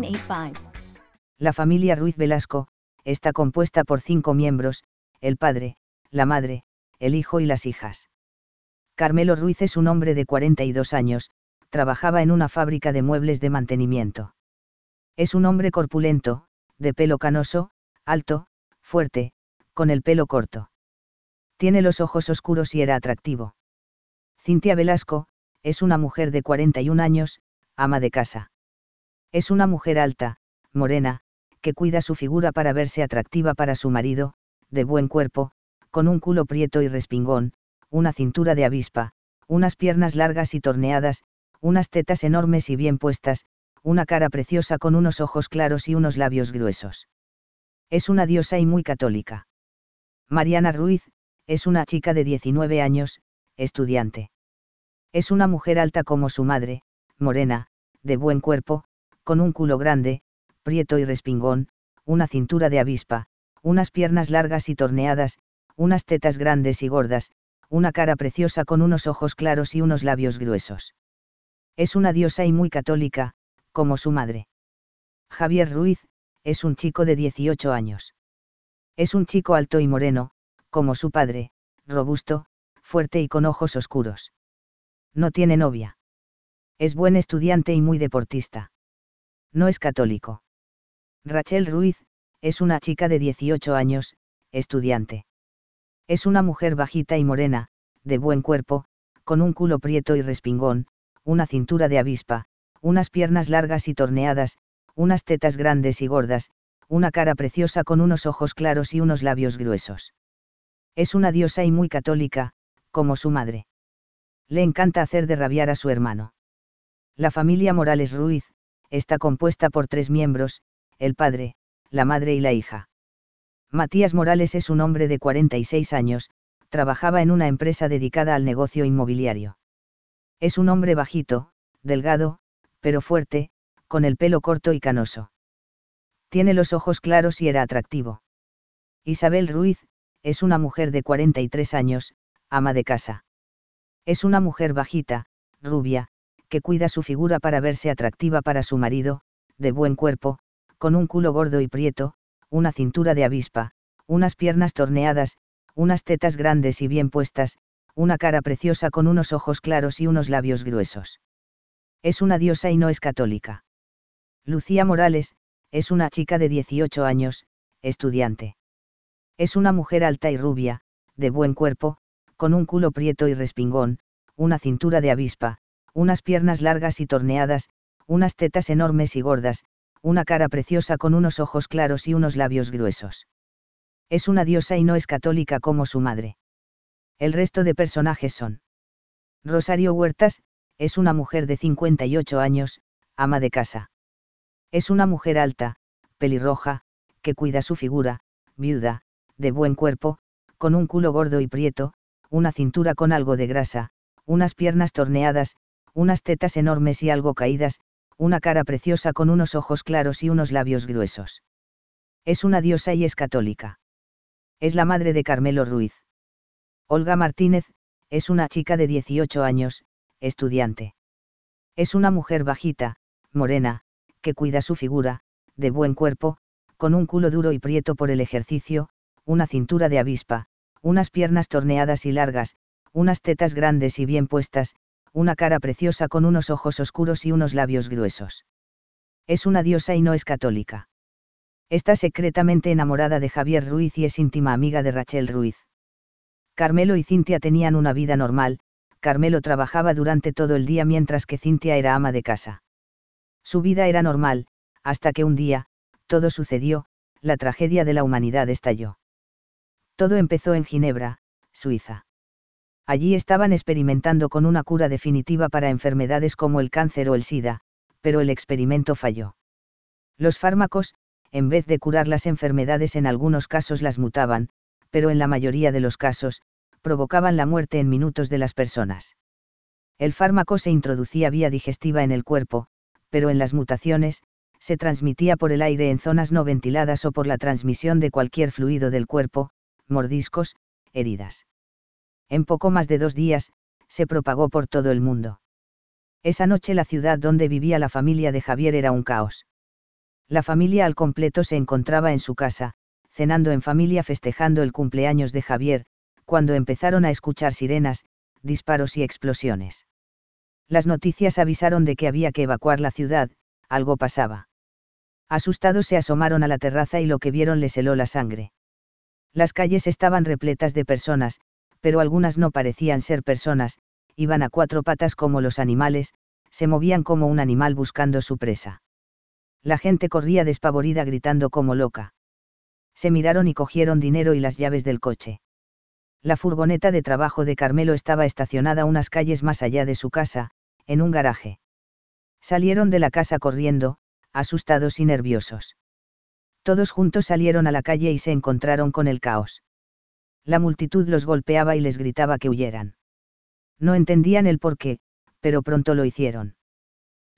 906985. La familia Ruiz Velasco está compuesta por cinco miembros, el padre, la madre, el hijo y las hijas. Carmelo Ruiz es un hombre de 42 años, trabajaba en una fábrica de muebles de mantenimiento. Es un hombre corpulento, de pelo canoso, alto, fuerte, con el pelo corto. Tiene los ojos oscuros y era atractivo. Cintia Velasco, es una mujer de 41 años, ama de casa. Es una mujer alta, morena, que cuida su figura para verse atractiva para su marido, de buen cuerpo, con un culo prieto y respingón, una cintura de avispa, unas piernas largas y torneadas, unas tetas enormes y bien puestas, una cara preciosa con unos ojos claros y unos labios gruesos. Es una diosa y muy católica. Mariana Ruiz, es una chica de 19 años, estudiante. Es una mujer alta como su madre, morena, de buen cuerpo, con un culo grande, prieto y respingón, una cintura de avispa, unas piernas largas y torneadas, unas tetas grandes y gordas, una cara preciosa con unos ojos claros y unos labios gruesos. Es una diosa y muy católica, como su madre. Javier Ruiz, es un chico de 18 años. Es un chico alto y moreno, como su padre, robusto, fuerte y con ojos oscuros. No tiene novia. Es buen estudiante y muy deportista. No es católico. Rachel Ruiz, es una chica de 18 años, estudiante. Es una mujer bajita y morena, de buen cuerpo, con un culo prieto y respingón, una cintura de avispa, unas piernas largas y torneadas, unas tetas grandes y gordas, una cara preciosa con unos ojos claros y unos labios gruesos. Es una diosa y muy católica, como su madre. Le encanta hacer de rabiar a su hermano. La familia Morales Ruiz, está compuesta por tres miembros, el padre, la madre y la hija. Matías Morales es un hombre de 46 años, trabajaba en una empresa dedicada al negocio inmobiliario. Es un hombre bajito, delgado, pero fuerte, con el pelo corto y canoso. Tiene los ojos claros y era atractivo. Isabel Ruiz, es una mujer de 43 años, ama de casa. Es una mujer bajita, rubia, que cuida su figura para verse atractiva para su marido, de buen cuerpo, con un culo gordo y prieto, una cintura de avispa, unas piernas torneadas, unas tetas grandes y bien puestas, una cara preciosa con unos ojos claros y unos labios gruesos. Es una diosa y no es católica. Lucía Morales, es una chica de 18 años, estudiante. Es una mujer alta y rubia, de buen cuerpo, con un culo prieto y respingón, una cintura de avispa, unas piernas largas y torneadas, unas tetas enormes y gordas, una cara preciosa con unos ojos claros y unos labios gruesos. Es una diosa y no es católica como su madre. El resto de personajes son. Rosario Huertas, es una mujer de 58 años, ama de casa. Es una mujer alta, pelirroja, que cuida su figura, viuda, de buen cuerpo, con un culo gordo y prieto, una cintura con algo de grasa, unas piernas torneadas, unas tetas enormes y algo caídas, una cara preciosa con unos ojos claros y unos labios gruesos. Es una diosa y es católica. Es la madre de Carmelo Ruiz. Olga Martínez, es una chica de 18 años, estudiante. Es una mujer bajita, morena, que cuida su figura, de buen cuerpo, con un culo duro y prieto por el ejercicio, una cintura de avispa, unas piernas torneadas y largas, unas tetas grandes y bien puestas, una cara preciosa con unos ojos oscuros y unos labios gruesos. Es una diosa y no es católica. Está secretamente enamorada de Javier Ruiz y es íntima amiga de Rachel Ruiz. Carmelo y Cintia tenían una vida normal, Carmelo trabajaba durante todo el día mientras que Cintia era ama de casa. Su vida era normal, hasta que un día, todo sucedió, la tragedia de la humanidad estalló. Todo empezó en Ginebra, Suiza. Allí estaban experimentando con una cura definitiva para enfermedades como el cáncer o el SIDA, pero el experimento falló. Los fármacos, en vez de curar las enfermedades en algunos casos las mutaban, pero en la mayoría de los casos, provocaban la muerte en minutos de las personas. El fármaco se introducía vía digestiva en el cuerpo, pero en las mutaciones, se transmitía por el aire en zonas no ventiladas o por la transmisión de cualquier fluido del cuerpo, mordiscos, heridas. En poco más de dos días, se propagó por todo el mundo. Esa noche la ciudad donde vivía la familia de Javier era un caos. La familia al completo se encontraba en su casa, cenando en familia festejando el cumpleaños de Javier, cuando empezaron a escuchar sirenas, disparos y explosiones. Las noticias avisaron de que había que evacuar la ciudad, algo pasaba. Asustados se asomaron a la terraza y lo que vieron les heló la sangre. Las calles estaban repletas de personas, pero algunas no parecían ser personas, iban a cuatro patas como los animales, se movían como un animal buscando su presa. La gente corría despavorida gritando como loca. Se miraron y cogieron dinero y las llaves del coche. La furgoneta de trabajo de Carmelo estaba estacionada unas calles más allá de su casa, en un garaje. Salieron de la casa corriendo, asustados y nerviosos. Todos juntos salieron a la calle y se encontraron con el caos. La multitud los golpeaba y les gritaba que huyeran. No entendían el por qué, pero pronto lo hicieron.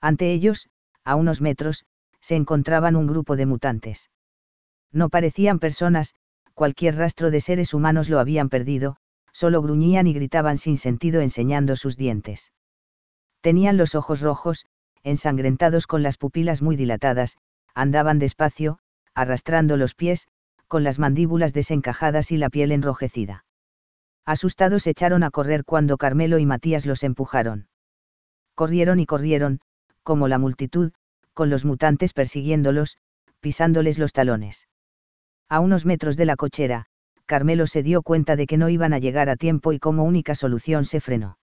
Ante ellos, a unos metros, se encontraban un grupo de mutantes. No parecían personas, cualquier rastro de seres humanos lo habían perdido, solo gruñían y gritaban sin sentido enseñando sus dientes. Tenían los ojos rojos, ensangrentados con las pupilas muy dilatadas, andaban despacio, arrastrando los pies, con las mandíbulas desencajadas y la piel enrojecida. Asustados echaron a correr cuando Carmelo y Matías los empujaron. Corrieron y corrieron, como la multitud, con los mutantes persiguiéndolos, pisándoles los talones. A unos metros de la cochera, Carmelo se dio cuenta de que no iban a llegar a tiempo y como única solución se frenó.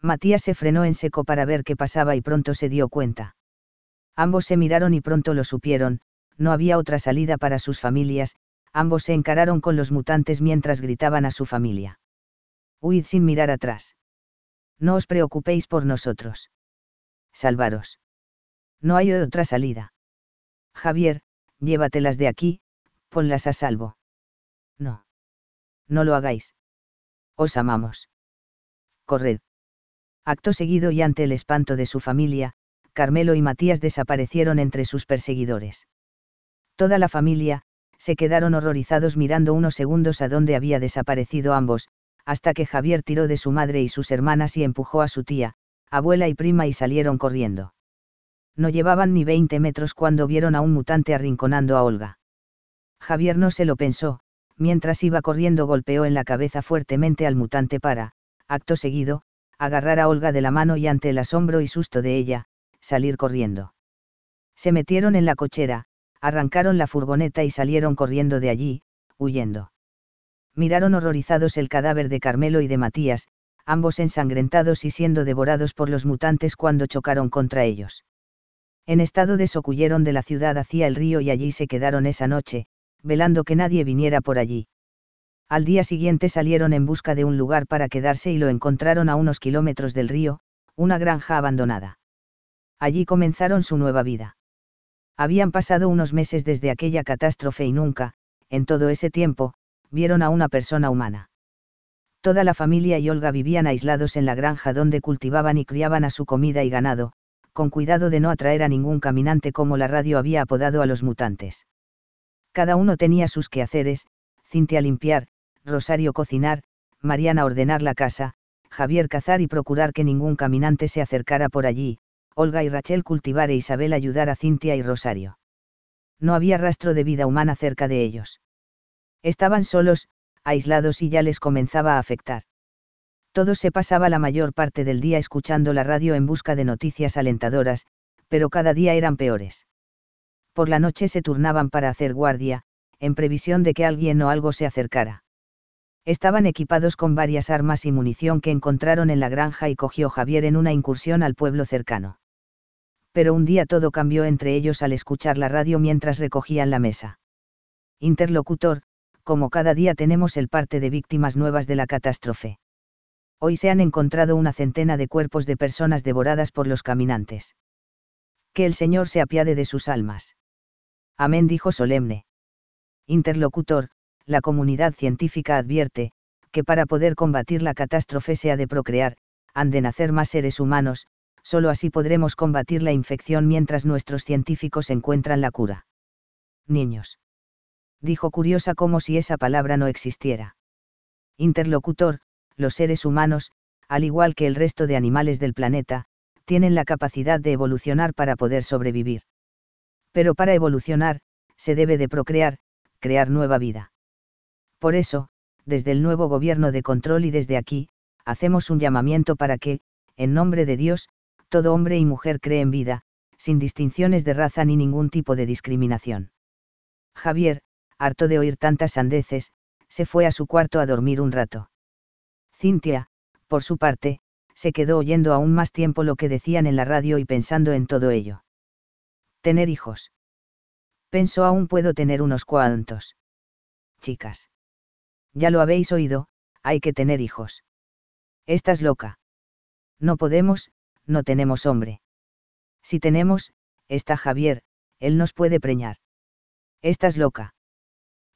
Matías se frenó en seco para ver qué pasaba y pronto se dio cuenta. Ambos se miraron y pronto lo supieron, no había otra salida para sus familias, ambos se encararon con los mutantes mientras gritaban a su familia. Huid sin mirar atrás. No os preocupéis por nosotros. Salvaros. No hay otra salida. Javier, llévatelas de aquí, ponlas a salvo. No. No lo hagáis. Os amamos. Corred. Acto seguido y ante el espanto de su familia, Carmelo y Matías desaparecieron entre sus perseguidores. Toda la familia, se quedaron horrorizados mirando unos segundos a dónde había desaparecido ambos, hasta que Javier tiró de su madre y sus hermanas y empujó a su tía, abuela y prima y salieron corriendo. No llevaban ni 20 metros cuando vieron a un mutante arrinconando a Olga. Javier no se lo pensó, mientras iba corriendo golpeó en la cabeza fuertemente al mutante para, acto seguido, agarrar a Olga de la mano y ante el asombro y susto de ella, salir corriendo. Se metieron en la cochera, arrancaron la furgoneta y salieron corriendo de allí, huyendo. Miraron horrorizados el cadáver de Carmelo y de Matías, ambos ensangrentados y siendo devorados por los mutantes cuando chocaron contra ellos. En estado de socuyeron de la ciudad hacia el río y allí se quedaron esa noche, velando que nadie viniera por allí. Al día siguiente salieron en busca de un lugar para quedarse y lo encontraron a unos kilómetros del río, una granja abandonada. Allí comenzaron su nueva vida. Habían pasado unos meses desde aquella catástrofe y nunca, en todo ese tiempo, vieron a una persona humana. Toda la familia y Olga vivían aislados en la granja donde cultivaban y criaban a su comida y ganado, con cuidado de no atraer a ningún caminante como la radio había apodado a los mutantes. Cada uno tenía sus quehaceres, Cintia limpiar, Rosario cocinar, Mariana ordenar la casa, Javier cazar y procurar que ningún caminante se acercara por allí, Olga y Rachel cultivar e Isabel ayudar a Cintia y Rosario. No había rastro de vida humana cerca de ellos. Estaban solos, aislados y ya les comenzaba a afectar. Todo se pasaba la mayor parte del día escuchando la radio en busca de noticias alentadoras, pero cada día eran peores. Por la noche se turnaban para hacer guardia, en previsión de que alguien o algo se acercara. Estaban equipados con varias armas y munición que encontraron en la granja y cogió Javier en una incursión al pueblo cercano. Pero un día todo cambió entre ellos al escuchar la radio mientras recogían la mesa. Interlocutor, como cada día tenemos el parte de víctimas nuevas de la catástrofe. Hoy se han encontrado una centena de cuerpos de personas devoradas por los caminantes. Que el Señor se apiade de sus almas. Amén dijo solemne. Interlocutor, la comunidad científica advierte, que para poder combatir la catástrofe se ha de procrear, han de nacer más seres humanos, solo así podremos combatir la infección mientras nuestros científicos encuentran la cura. Niños. Dijo curiosa como si esa palabra no existiera. Interlocutor, los seres humanos, al igual que el resto de animales del planeta, tienen la capacidad de evolucionar para poder sobrevivir. Pero para evolucionar, se debe de procrear, crear nueva vida. Por eso, desde el nuevo gobierno de control y desde aquí, hacemos un llamamiento para que, en nombre de Dios, todo hombre y mujer creen vida, sin distinciones de raza ni ningún tipo de discriminación. Javier, harto de oír tantas sandeces, se fue a su cuarto a dormir un rato. Cintia, por su parte, se quedó oyendo aún más tiempo lo que decían en la radio y pensando en todo ello. Tener hijos. Pensó aún puedo tener unos cuantos. Chicas. Ya lo habéis oído, hay que tener hijos. Estás loca. No podemos, no tenemos hombre. Si tenemos, está Javier, él nos puede preñar. Estás loca.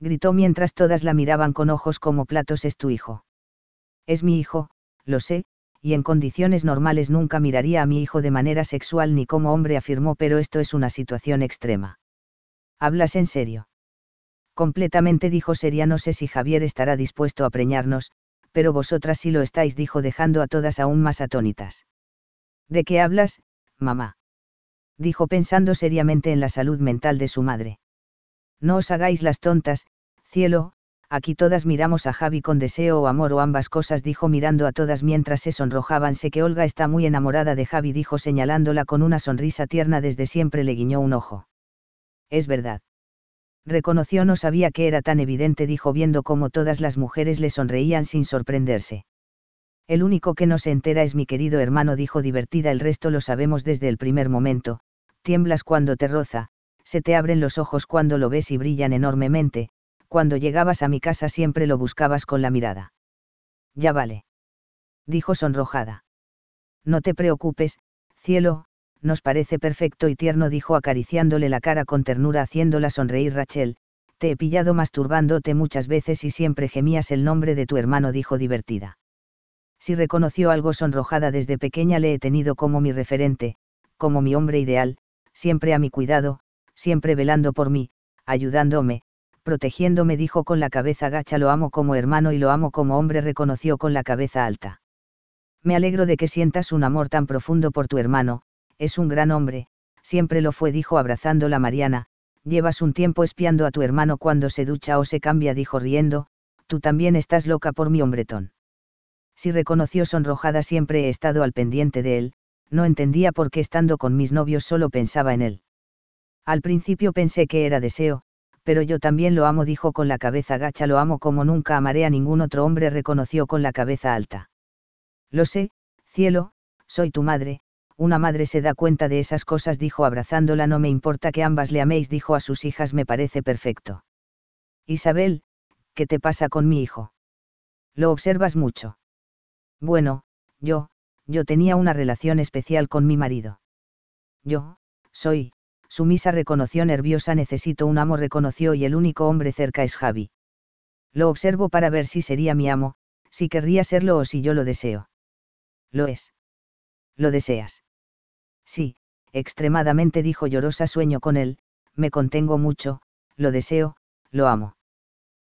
Gritó mientras todas la miraban con ojos como platos es tu hijo. Es mi hijo, lo sé, y en condiciones normales nunca miraría a mi hijo de manera sexual ni como hombre afirmó, pero esto es una situación extrema. ¿Hablas en serio? Completamente dijo Seria, no sé si Javier estará dispuesto a preñarnos, pero vosotras sí lo estáis, dijo dejando a todas aún más atónitas. ¿De qué hablas, mamá? dijo pensando seriamente en la salud mental de su madre. No os hagáis las tontas, cielo, Aquí todas miramos a Javi con deseo o amor o ambas cosas, dijo mirando a todas mientras se sonrojaban. Sé que Olga está muy enamorada de Javi, dijo señalándola con una sonrisa tierna desde siempre le guiñó un ojo. Es verdad. Reconoció no sabía que era tan evidente, dijo viendo cómo todas las mujeres le sonreían sin sorprenderse. El único que no se entera es mi querido hermano, dijo divertida, el resto lo sabemos desde el primer momento, tiemblas cuando te roza, se te abren los ojos cuando lo ves y brillan enormemente, cuando llegabas a mi casa siempre lo buscabas con la mirada. Ya vale. Dijo sonrojada. No te preocupes, cielo, nos parece perfecto y tierno, dijo acariciándole la cara con ternura haciéndola sonreír Rachel, te he pillado masturbándote muchas veces y siempre gemías el nombre de tu hermano, dijo divertida. Si reconoció algo sonrojada desde pequeña le he tenido como mi referente, como mi hombre ideal, siempre a mi cuidado, siempre velando por mí, ayudándome, protegiéndome dijo con la cabeza gacha lo amo como hermano y lo amo como hombre reconoció con la cabeza alta. Me alegro de que sientas un amor tan profundo por tu hermano, es un gran hombre, siempre lo fue dijo abrazándola Mariana, llevas un tiempo espiando a tu hermano cuando se ducha o se cambia dijo riendo, tú también estás loca por mi hombretón. Si reconoció sonrojada siempre he estado al pendiente de él, no entendía por qué estando con mis novios solo pensaba en él. Al principio pensé que era deseo, pero yo también lo amo, dijo con la cabeza gacha, lo amo como nunca amaré a ningún otro hombre, reconoció con la cabeza alta. Lo sé, cielo, soy tu madre, una madre se da cuenta de esas cosas, dijo abrazándola, no me importa que ambas le améis, dijo a sus hijas, me parece perfecto. Isabel, ¿qué te pasa con mi hijo? Lo observas mucho. Bueno, yo, yo tenía una relación especial con mi marido. Yo, soy, Sumisa reconoció nerviosa necesito un amo reconoció y el único hombre cerca es Javi. Lo observo para ver si sería mi amo, si querría serlo o si yo lo deseo. Lo es. ¿Lo deseas? Sí, extremadamente dijo llorosa sueño con él, me contengo mucho, lo deseo, lo amo.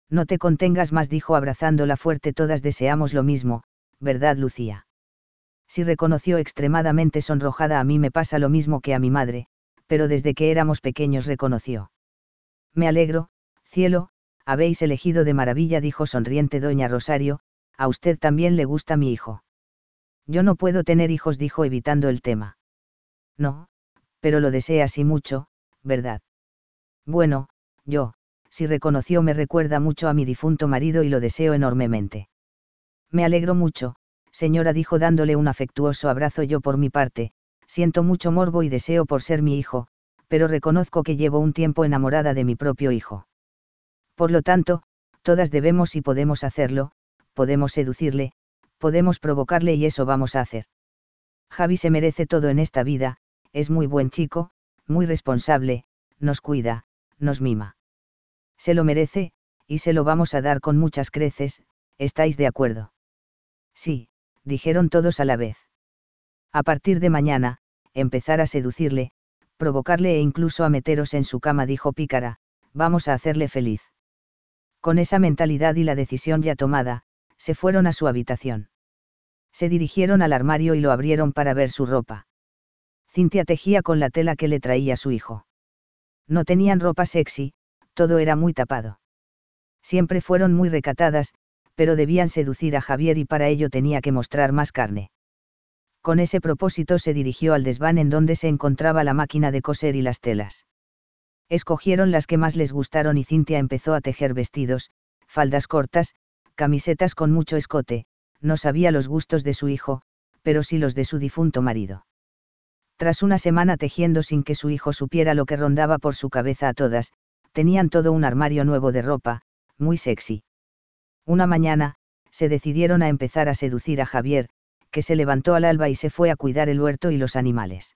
No te contengas más dijo abrazándola fuerte todas deseamos lo mismo, ¿verdad Lucía? Si reconoció extremadamente sonrojada a mí me pasa lo mismo que a mi madre, pero desde que éramos pequeños reconoció. Me alegro, cielo, habéis elegido de maravilla, dijo sonriente doña Rosario, a usted también le gusta mi hijo. Yo no puedo tener hijos, dijo evitando el tema. No, pero lo desea así mucho, ¿verdad? Bueno, yo, si reconoció me recuerda mucho a mi difunto marido y lo deseo enormemente. Me alegro mucho, señora dijo dándole un afectuoso abrazo yo por mi parte, siento mucho morbo y deseo por ser mi hijo, pero reconozco que llevo un tiempo enamorada de mi propio hijo. Por lo tanto, todas debemos y podemos hacerlo, podemos seducirle, podemos provocarle y eso vamos a hacer. Javi se merece todo en esta vida, es muy buen chico, muy responsable, nos cuida, nos mima. Se lo merece, y se lo vamos a dar con muchas creces, ¿estáis de acuerdo? Sí, dijeron todos a la vez. A partir de mañana, empezar a seducirle, provocarle e incluso a meteros en su cama, dijo Pícara, vamos a hacerle feliz. Con esa mentalidad y la decisión ya tomada, se fueron a su habitación. Se dirigieron al armario y lo abrieron para ver su ropa. Cintia tejía con la tela que le traía su hijo. No tenían ropa sexy, todo era muy tapado. Siempre fueron muy recatadas, pero debían seducir a Javier y para ello tenía que mostrar más carne. Con ese propósito se dirigió al desván en donde se encontraba la máquina de coser y las telas. Escogieron las que más les gustaron y Cintia empezó a tejer vestidos, faldas cortas, camisetas con mucho escote, no sabía los gustos de su hijo, pero sí los de su difunto marido. Tras una semana tejiendo sin que su hijo supiera lo que rondaba por su cabeza a todas, tenían todo un armario nuevo de ropa, muy sexy. Una mañana, se decidieron a empezar a seducir a Javier, que se levantó al alba y se fue a cuidar el huerto y los animales.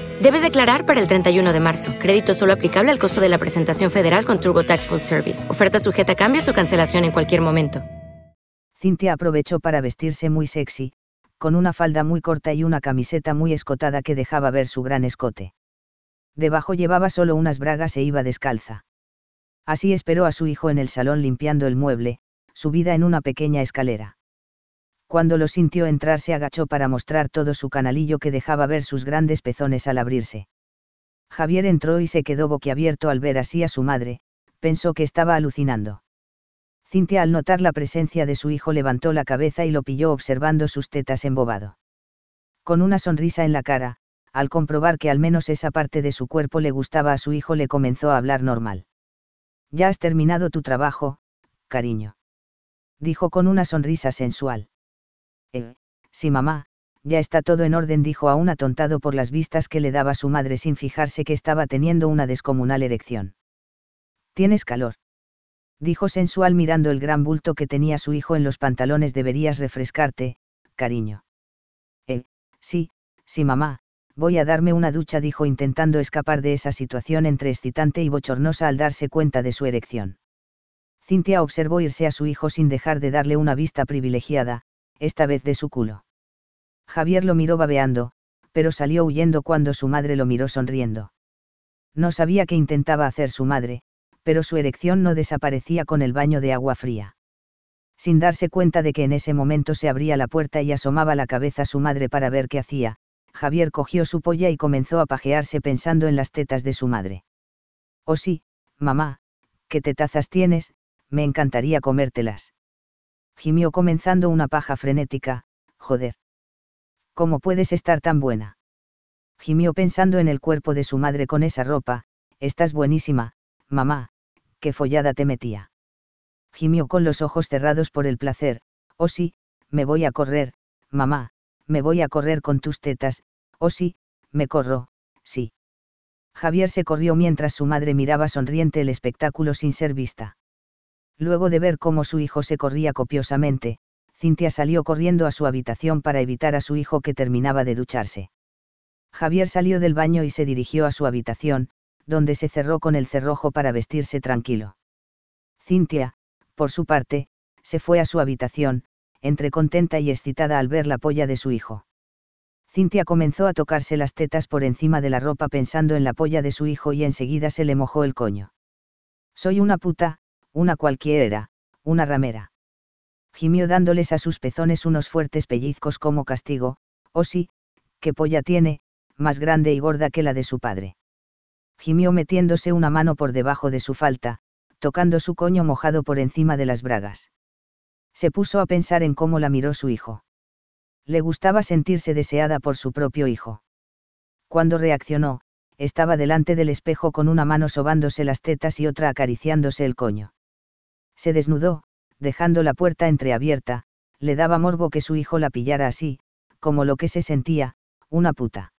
Debes declarar para el 31 de marzo. Crédito solo aplicable al costo de la presentación federal con Turbo Tax Full Service. Oferta sujeta a cambios o cancelación en cualquier momento. Cintia aprovechó para vestirse muy sexy, con una falda muy corta y una camiseta muy escotada que dejaba ver su gran escote. Debajo llevaba solo unas bragas e iba descalza. Así esperó a su hijo en el salón limpiando el mueble, subida en una pequeña escalera cuando lo sintió entrar se agachó para mostrar todo su canalillo que dejaba ver sus grandes pezones al abrirse. Javier entró y se quedó boquiabierto al ver así a su madre, pensó que estaba alucinando. Cintia al notar la presencia de su hijo levantó la cabeza y lo pilló observando sus tetas embobado. Con una sonrisa en la cara, al comprobar que al menos esa parte de su cuerpo le gustaba a su hijo le comenzó a hablar normal. Ya has terminado tu trabajo, cariño. Dijo con una sonrisa sensual. Eh, sí mamá, ya está todo en orden, dijo aún atontado por las vistas que le daba su madre sin fijarse que estaba teniendo una descomunal erección. ¿Tienes calor? Dijo sensual mirando el gran bulto que tenía su hijo en los pantalones. Deberías refrescarte, cariño. Eh, sí, sí mamá, voy a darme una ducha, dijo intentando escapar de esa situación entre excitante y bochornosa al darse cuenta de su erección. Cintia observó irse a su hijo sin dejar de darle una vista privilegiada, esta vez de su culo. Javier lo miró babeando, pero salió huyendo cuando su madre lo miró sonriendo. No sabía qué intentaba hacer su madre, pero su erección no desaparecía con el baño de agua fría. Sin darse cuenta de que en ese momento se abría la puerta y asomaba la cabeza su madre para ver qué hacía, Javier cogió su polla y comenzó a pajearse pensando en las tetas de su madre. Oh sí, mamá, qué tetazas tienes, me encantaría comértelas gimió comenzando una paja frenética, joder. ¿Cómo puedes estar tan buena? Gimió pensando en el cuerpo de su madre con esa ropa, estás buenísima, mamá, qué follada te metía. Gimió con los ojos cerrados por el placer, oh sí, me voy a correr, mamá, me voy a correr con tus tetas, oh sí, me corro, sí. Javier se corrió mientras su madre miraba sonriente el espectáculo sin ser vista Luego de ver cómo su hijo se corría copiosamente, Cintia salió corriendo a su habitación para evitar a su hijo que terminaba de ducharse. Javier salió del baño y se dirigió a su habitación, donde se cerró con el cerrojo para vestirse tranquilo. Cintia, por su parte, se fue a su habitación, entre contenta y excitada al ver la polla de su hijo. Cintia comenzó a tocarse las tetas por encima de la ropa pensando en la polla de su hijo y enseguida se le mojó el coño. Soy una puta, una cualquiera, una ramera. Gimió dándoles a sus pezones unos fuertes pellizcos como castigo, oh sí, qué polla tiene, más grande y gorda que la de su padre. Gimió metiéndose una mano por debajo de su falta, tocando su coño mojado por encima de las bragas. Se puso a pensar en cómo la miró su hijo. Le gustaba sentirse deseada por su propio hijo. Cuando reaccionó, estaba delante del espejo con una mano sobándose las tetas y otra acariciándose el coño. Se desnudó, dejando la puerta entreabierta, le daba morbo que su hijo la pillara así, como lo que se sentía, una puta.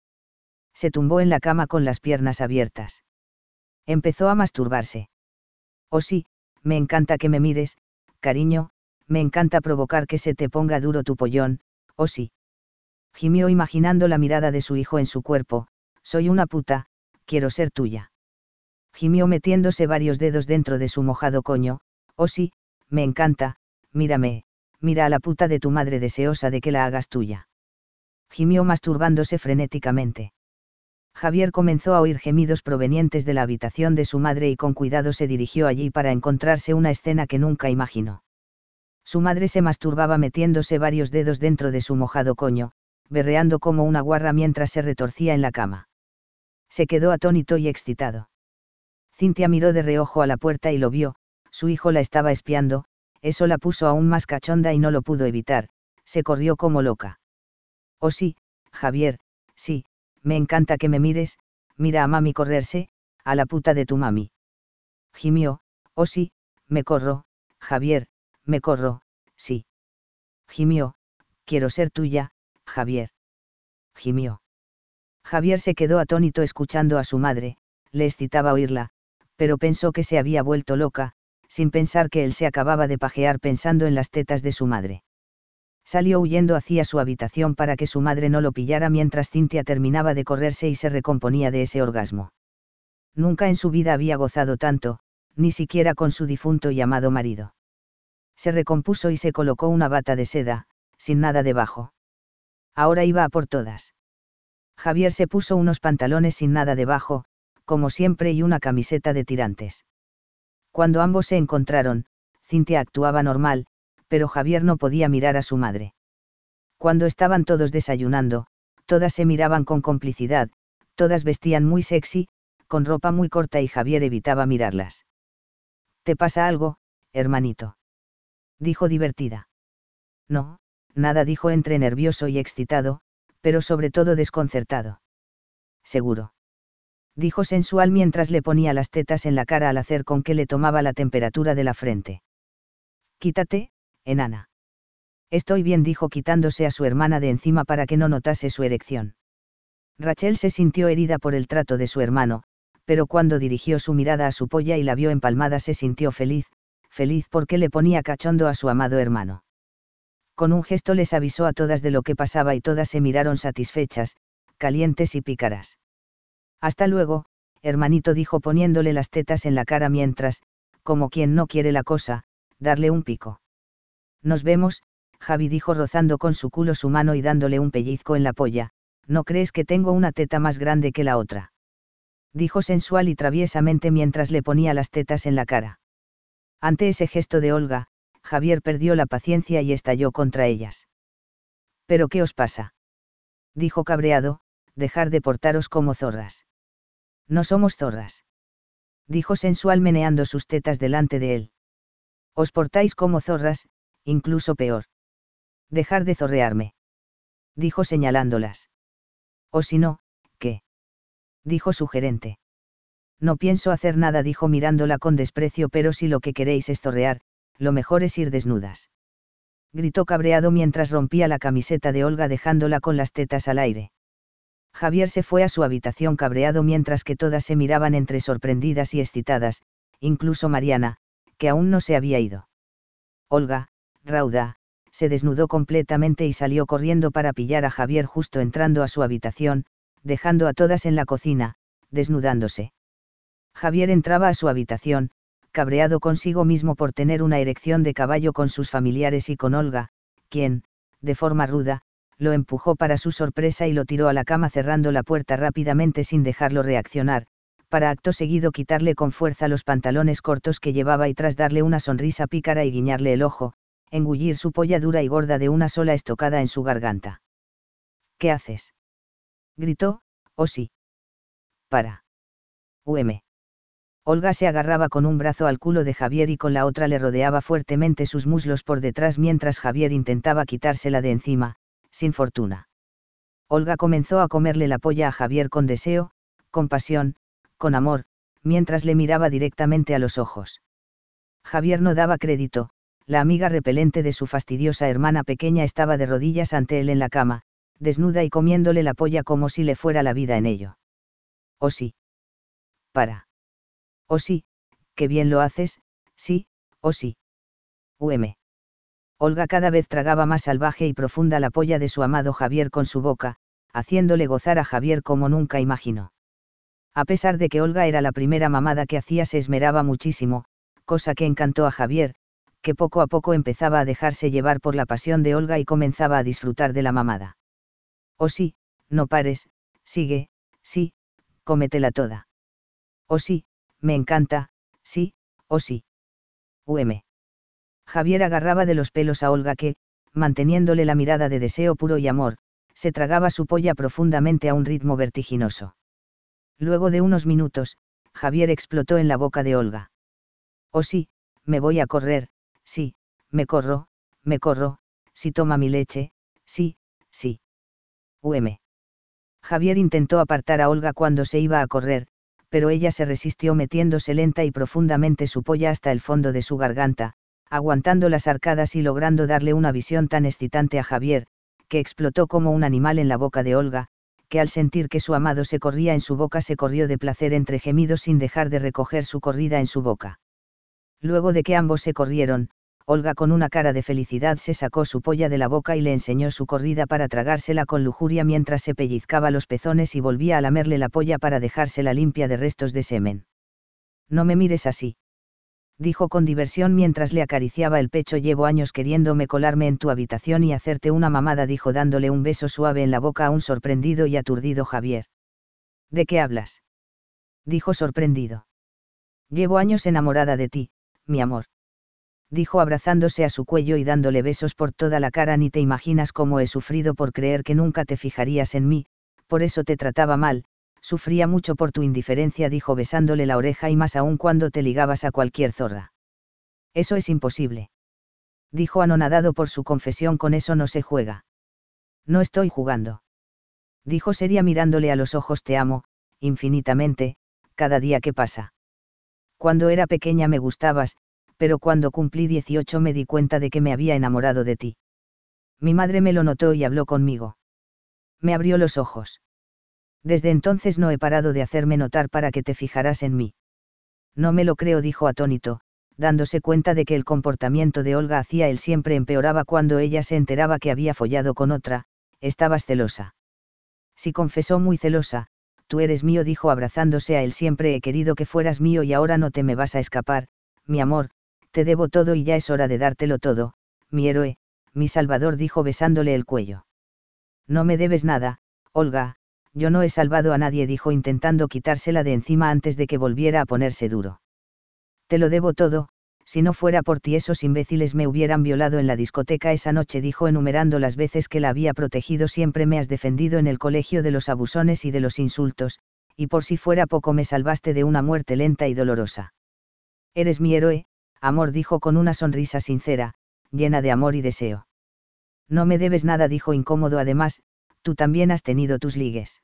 Se tumbó en la cama con las piernas abiertas. Empezó a masturbarse. Oh sí, me encanta que me mires, cariño, me encanta provocar que se te ponga duro tu pollón, oh sí. Gimió imaginando la mirada de su hijo en su cuerpo, soy una puta, quiero ser tuya. Gimió metiéndose varios dedos dentro de su mojado coño, oh sí, me encanta, mírame, mira a la puta de tu madre deseosa de que la hagas tuya. Gimió masturbándose frenéticamente. Javier comenzó a oír gemidos provenientes de la habitación de su madre y con cuidado se dirigió allí para encontrarse una escena que nunca imaginó. Su madre se masturbaba metiéndose varios dedos dentro de su mojado coño, berreando como una guarra mientras se retorcía en la cama. Se quedó atónito y excitado. Cintia miró de reojo a la puerta y lo vio, su hijo la estaba espiando, eso la puso aún más cachonda y no lo pudo evitar, se corrió como loca. Oh sí, Javier, sí, me encanta que me mires, mira a mami correrse, a la puta de tu mami. Gimió, oh sí, me corro, Javier, me corro, sí. Gimió, quiero ser tuya, Javier. Gimió. Javier se quedó atónito escuchando a su madre, le excitaba oírla, pero pensó que se había vuelto loca, sin pensar que él se acababa de pajear pensando en las tetas de su madre. Salió huyendo hacia su habitación para que su madre no lo pillara mientras Cintia terminaba de correrse y se recomponía de ese orgasmo. Nunca en su vida había gozado tanto, ni siquiera con su difunto y amado marido se recompuso y se colocó una bata de seda, sin nada debajo. Ahora iba a por todas. Javier se puso unos pantalones sin nada debajo, como siempre y una camiseta de tirantes. Cuando ambos se encontraron, Cintia actuaba normal, pero Javier no podía mirar a su madre. Cuando estaban todos desayunando, todas se miraban con complicidad, todas vestían muy sexy, con ropa muy corta y Javier evitaba mirarlas. ¿Te pasa algo, hermanito? dijo divertida. No, nada dijo entre nervioso y excitado, pero sobre todo desconcertado. Seguro. Dijo sensual mientras le ponía las tetas en la cara al hacer con que le tomaba la temperatura de la frente. Quítate, enana. Estoy bien, dijo quitándose a su hermana de encima para que no notase su erección. Rachel se sintió herida por el trato de su hermano, pero cuando dirigió su mirada a su polla y la vio empalmada se sintió feliz, feliz porque le ponía cachondo a su amado hermano. Con un gesto les avisó a todas de lo que pasaba y todas se miraron satisfechas, calientes y pícaras. Hasta luego, hermanito dijo poniéndole las tetas en la cara mientras, como quien no quiere la cosa, darle un pico. Nos vemos, Javi dijo rozando con su culo su mano y dándole un pellizco en la polla, ¿no crees que tengo una teta más grande que la otra? Dijo sensual y traviesamente mientras le ponía las tetas en la cara. Ante ese gesto de Olga, Javier perdió la paciencia y estalló contra ellas. ¿Pero qué os pasa? Dijo cabreado, dejar de portaros como zorras. No somos zorras. Dijo sensual meneando sus tetas delante de él. Os portáis como zorras, incluso peor. Dejar de zorrearme. Dijo señalándolas. O si no, ¿qué? Dijo sugerente. No pienso hacer nada, dijo mirándola con desprecio, pero si lo que queréis es torrear, lo mejor es ir desnudas. Gritó cabreado mientras rompía la camiseta de Olga dejándola con las tetas al aire. Javier se fue a su habitación cabreado mientras que todas se miraban entre sorprendidas y excitadas, incluso Mariana, que aún no se había ido. Olga, rauda, se desnudó completamente y salió corriendo para pillar a Javier justo entrando a su habitación, dejando a todas en la cocina, desnudándose. Javier entraba a su habitación, cabreado consigo mismo por tener una erección de caballo con sus familiares y con Olga, quien, de forma ruda, lo empujó para su sorpresa y lo tiró a la cama cerrando la puerta rápidamente sin dejarlo reaccionar, para acto seguido quitarle con fuerza los pantalones cortos que llevaba y tras darle una sonrisa pícara y guiñarle el ojo, engullir su polla dura y gorda de una sola estocada en su garganta. ¿Qué haces? gritó, oh sí. Para. UM. Olga se agarraba con un brazo al culo de Javier y con la otra le rodeaba fuertemente sus muslos por detrás mientras Javier intentaba quitársela de encima, sin fortuna. Olga comenzó a comerle la polla a Javier con deseo, con pasión, con amor, mientras le miraba directamente a los ojos. Javier no daba crédito, la amiga repelente de su fastidiosa hermana pequeña estaba de rodillas ante él en la cama, desnuda y comiéndole la polla como si le fuera la vida en ello. ¿O oh, sí? Para. ¿O oh, sí? Qué bien lo haces, sí, o oh, sí. UM. Olga cada vez tragaba más salvaje y profunda la polla de su amado Javier con su boca, haciéndole gozar a Javier como nunca imaginó. A pesar de que Olga era la primera mamada que hacía, se esmeraba muchísimo, cosa que encantó a Javier, que poco a poco empezaba a dejarse llevar por la pasión de Olga y comenzaba a disfrutar de la mamada. Oh, sí, no pares, sigue, sí, cómetela toda. Oh, sí, me encanta, sí, oh, sí. UM. Javier agarraba de los pelos a Olga que, manteniéndole la mirada de deseo puro y amor, se tragaba su polla profundamente a un ritmo vertiginoso. Luego de unos minutos, Javier explotó en la boca de Olga. Oh sí, me voy a correr, sí, me corro, me corro, si toma mi leche, sí, sí. UM. Javier intentó apartar a Olga cuando se iba a correr, pero ella se resistió metiéndose lenta y profundamente su polla hasta el fondo de su garganta, aguantando las arcadas y logrando darle una visión tan excitante a Javier, que explotó como un animal en la boca de Olga, que al sentir que su amado se corría en su boca se corrió de placer entre gemidos sin dejar de recoger su corrida en su boca. Luego de que ambos se corrieron, Olga con una cara de felicidad se sacó su polla de la boca y le enseñó su corrida para tragársela con lujuria mientras se pellizcaba los pezones y volvía a lamerle la polla para dejársela limpia de restos de semen. No me mires así dijo con diversión mientras le acariciaba el pecho. Llevo años queriéndome colarme en tu habitación y hacerte una mamada, dijo dándole un beso suave en la boca a un sorprendido y aturdido Javier. ¿De qué hablas? dijo sorprendido. Llevo años enamorada de ti, mi amor. Dijo abrazándose a su cuello y dándole besos por toda la cara. Ni te imaginas cómo he sufrido por creer que nunca te fijarías en mí, por eso te trataba mal, Sufría mucho por tu indiferencia, dijo besándole la oreja y más aún cuando te ligabas a cualquier zorra. Eso es imposible. Dijo anonadado por su confesión, con eso no se juega. No estoy jugando. Dijo seria mirándole a los ojos, te amo, infinitamente, cada día que pasa. Cuando era pequeña me gustabas, pero cuando cumplí 18 me di cuenta de que me había enamorado de ti. Mi madre me lo notó y habló conmigo. Me abrió los ojos. Desde entonces no he parado de hacerme notar para que te fijaras en mí. No me lo creo, dijo atónito, dándose cuenta de que el comportamiento de Olga hacia él siempre empeoraba cuando ella se enteraba que había follado con otra, estabas celosa. Si confesó muy celosa, tú eres mío, dijo abrazándose a él, siempre he querido que fueras mío y ahora no te me vas a escapar, mi amor, te debo todo y ya es hora de dártelo todo, mi héroe, mi salvador, dijo besándole el cuello. No me debes nada, Olga, yo no he salvado a nadie, dijo intentando quitársela de encima antes de que volviera a ponerse duro. Te lo debo todo, si no fuera por ti esos imbéciles me hubieran violado en la discoteca esa noche, dijo enumerando las veces que la había protegido, siempre me has defendido en el colegio de los abusones y de los insultos, y por si fuera poco me salvaste de una muerte lenta y dolorosa. Eres mi héroe, amor, dijo con una sonrisa sincera, llena de amor y deseo. No me debes nada, dijo incómodo además, tú también has tenido tus ligues.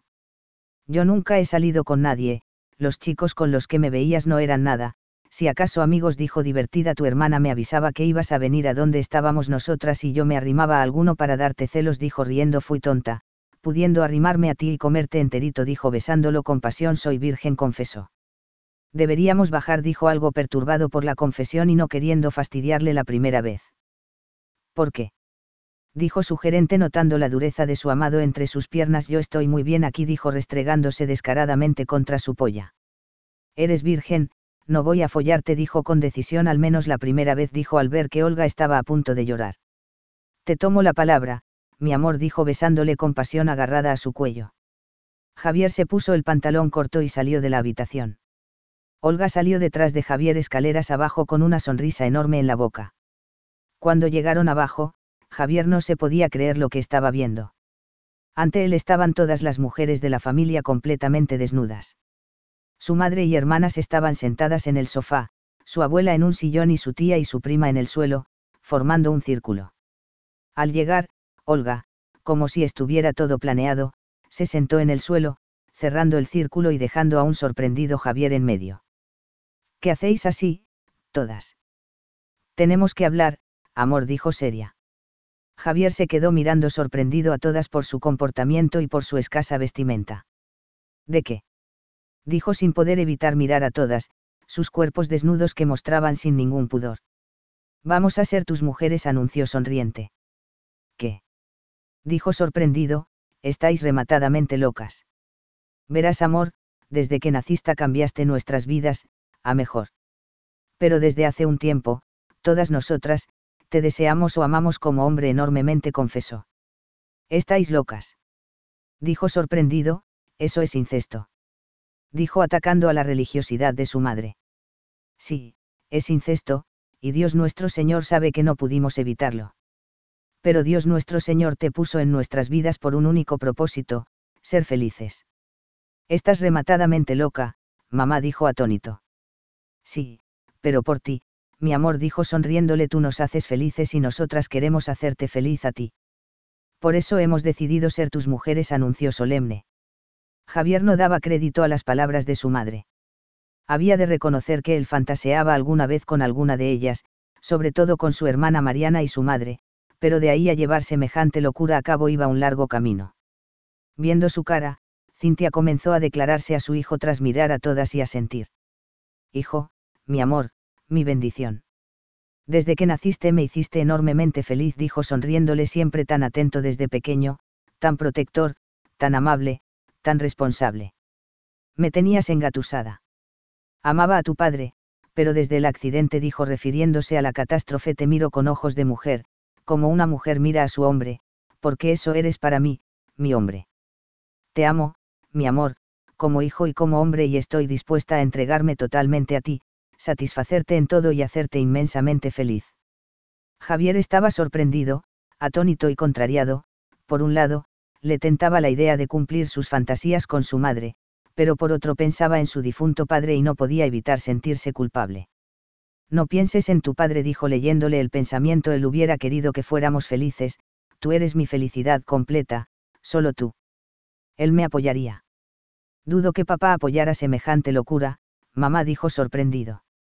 Yo nunca he salido con nadie, los chicos con los que me veías no eran nada, si acaso amigos dijo divertida tu hermana me avisaba que ibas a venir a donde estábamos nosotras y yo me arrimaba a alguno para darte celos dijo riendo fui tonta, pudiendo arrimarme a ti y comerte enterito dijo besándolo con pasión soy virgen confesó. Deberíamos bajar, dijo algo perturbado por la confesión y no queriendo fastidiarle la primera vez. ¿Por qué? Dijo su gerente notando la dureza de su amado entre sus piernas. Yo estoy muy bien aquí, dijo restregándose descaradamente contra su polla. Eres virgen, no voy a follarte, dijo con decisión al menos la primera vez, dijo al ver que Olga estaba a punto de llorar. Te tomo la palabra, mi amor, dijo besándole con pasión agarrada a su cuello. Javier se puso el pantalón corto y salió de la habitación. Olga salió detrás de Javier escaleras abajo con una sonrisa enorme en la boca. Cuando llegaron abajo, Javier no se podía creer lo que estaba viendo. Ante él estaban todas las mujeres de la familia completamente desnudas. Su madre y hermanas estaban sentadas en el sofá, su abuela en un sillón y su tía y su prima en el suelo, formando un círculo. Al llegar, Olga, como si estuviera todo planeado, se sentó en el suelo, cerrando el círculo y dejando a un sorprendido Javier en medio. ¿Qué hacéis así, todas? Tenemos que hablar, amor dijo seria. Javier se quedó mirando sorprendido a todas por su comportamiento y por su escasa vestimenta. ¿De qué? dijo sin poder evitar mirar a todas, sus cuerpos desnudos que mostraban sin ningún pudor. Vamos a ser tus mujeres, anunció sonriente. ¿Qué? dijo sorprendido, estáis rematadamente locas. Verás, amor, desde que naciste cambiaste nuestras vidas, a mejor. Pero desde hace un tiempo, todas nosotras, te deseamos o amamos como hombre enormemente confesó. Estáis locas. Dijo sorprendido, eso es incesto. Dijo atacando a la religiosidad de su madre. Sí, es incesto, y Dios nuestro Señor sabe que no pudimos evitarlo. Pero Dios nuestro Señor te puso en nuestras vidas por un único propósito, ser felices. Estás rematadamente loca, mamá dijo atónito. Sí, pero por ti, mi amor dijo sonriéndole tú nos haces felices y nosotras queremos hacerte feliz a ti. Por eso hemos decidido ser tus mujeres, anunció solemne. Javier no daba crédito a las palabras de su madre. Había de reconocer que él fantaseaba alguna vez con alguna de ellas, sobre todo con su hermana Mariana y su madre, pero de ahí a llevar semejante locura a cabo iba un largo camino. Viendo su cara, Cintia comenzó a declararse a su hijo tras mirar a todas y a sentir. Hijo, mi amor, mi bendición. Desde que naciste me hiciste enormemente feliz, dijo sonriéndole siempre tan atento desde pequeño, tan protector, tan amable, tan responsable. Me tenías engatusada. Amaba a tu padre, pero desde el accidente dijo refiriéndose a la catástrofe te miro con ojos de mujer, como una mujer mira a su hombre, porque eso eres para mí, mi hombre. Te amo, mi amor, como hijo y como hombre y estoy dispuesta a entregarme totalmente a ti, satisfacerte en todo y hacerte inmensamente feliz. Javier estaba sorprendido, atónito y contrariado, por un lado, le tentaba la idea de cumplir sus fantasías con su madre, pero por otro pensaba en su difunto padre y no podía evitar sentirse culpable. No pienses en tu padre, dijo leyéndole el pensamiento, él hubiera querido que fuéramos felices, tú eres mi felicidad completa, solo tú. Él me apoyaría. Dudo que papá apoyara semejante locura, mamá dijo sorprendido.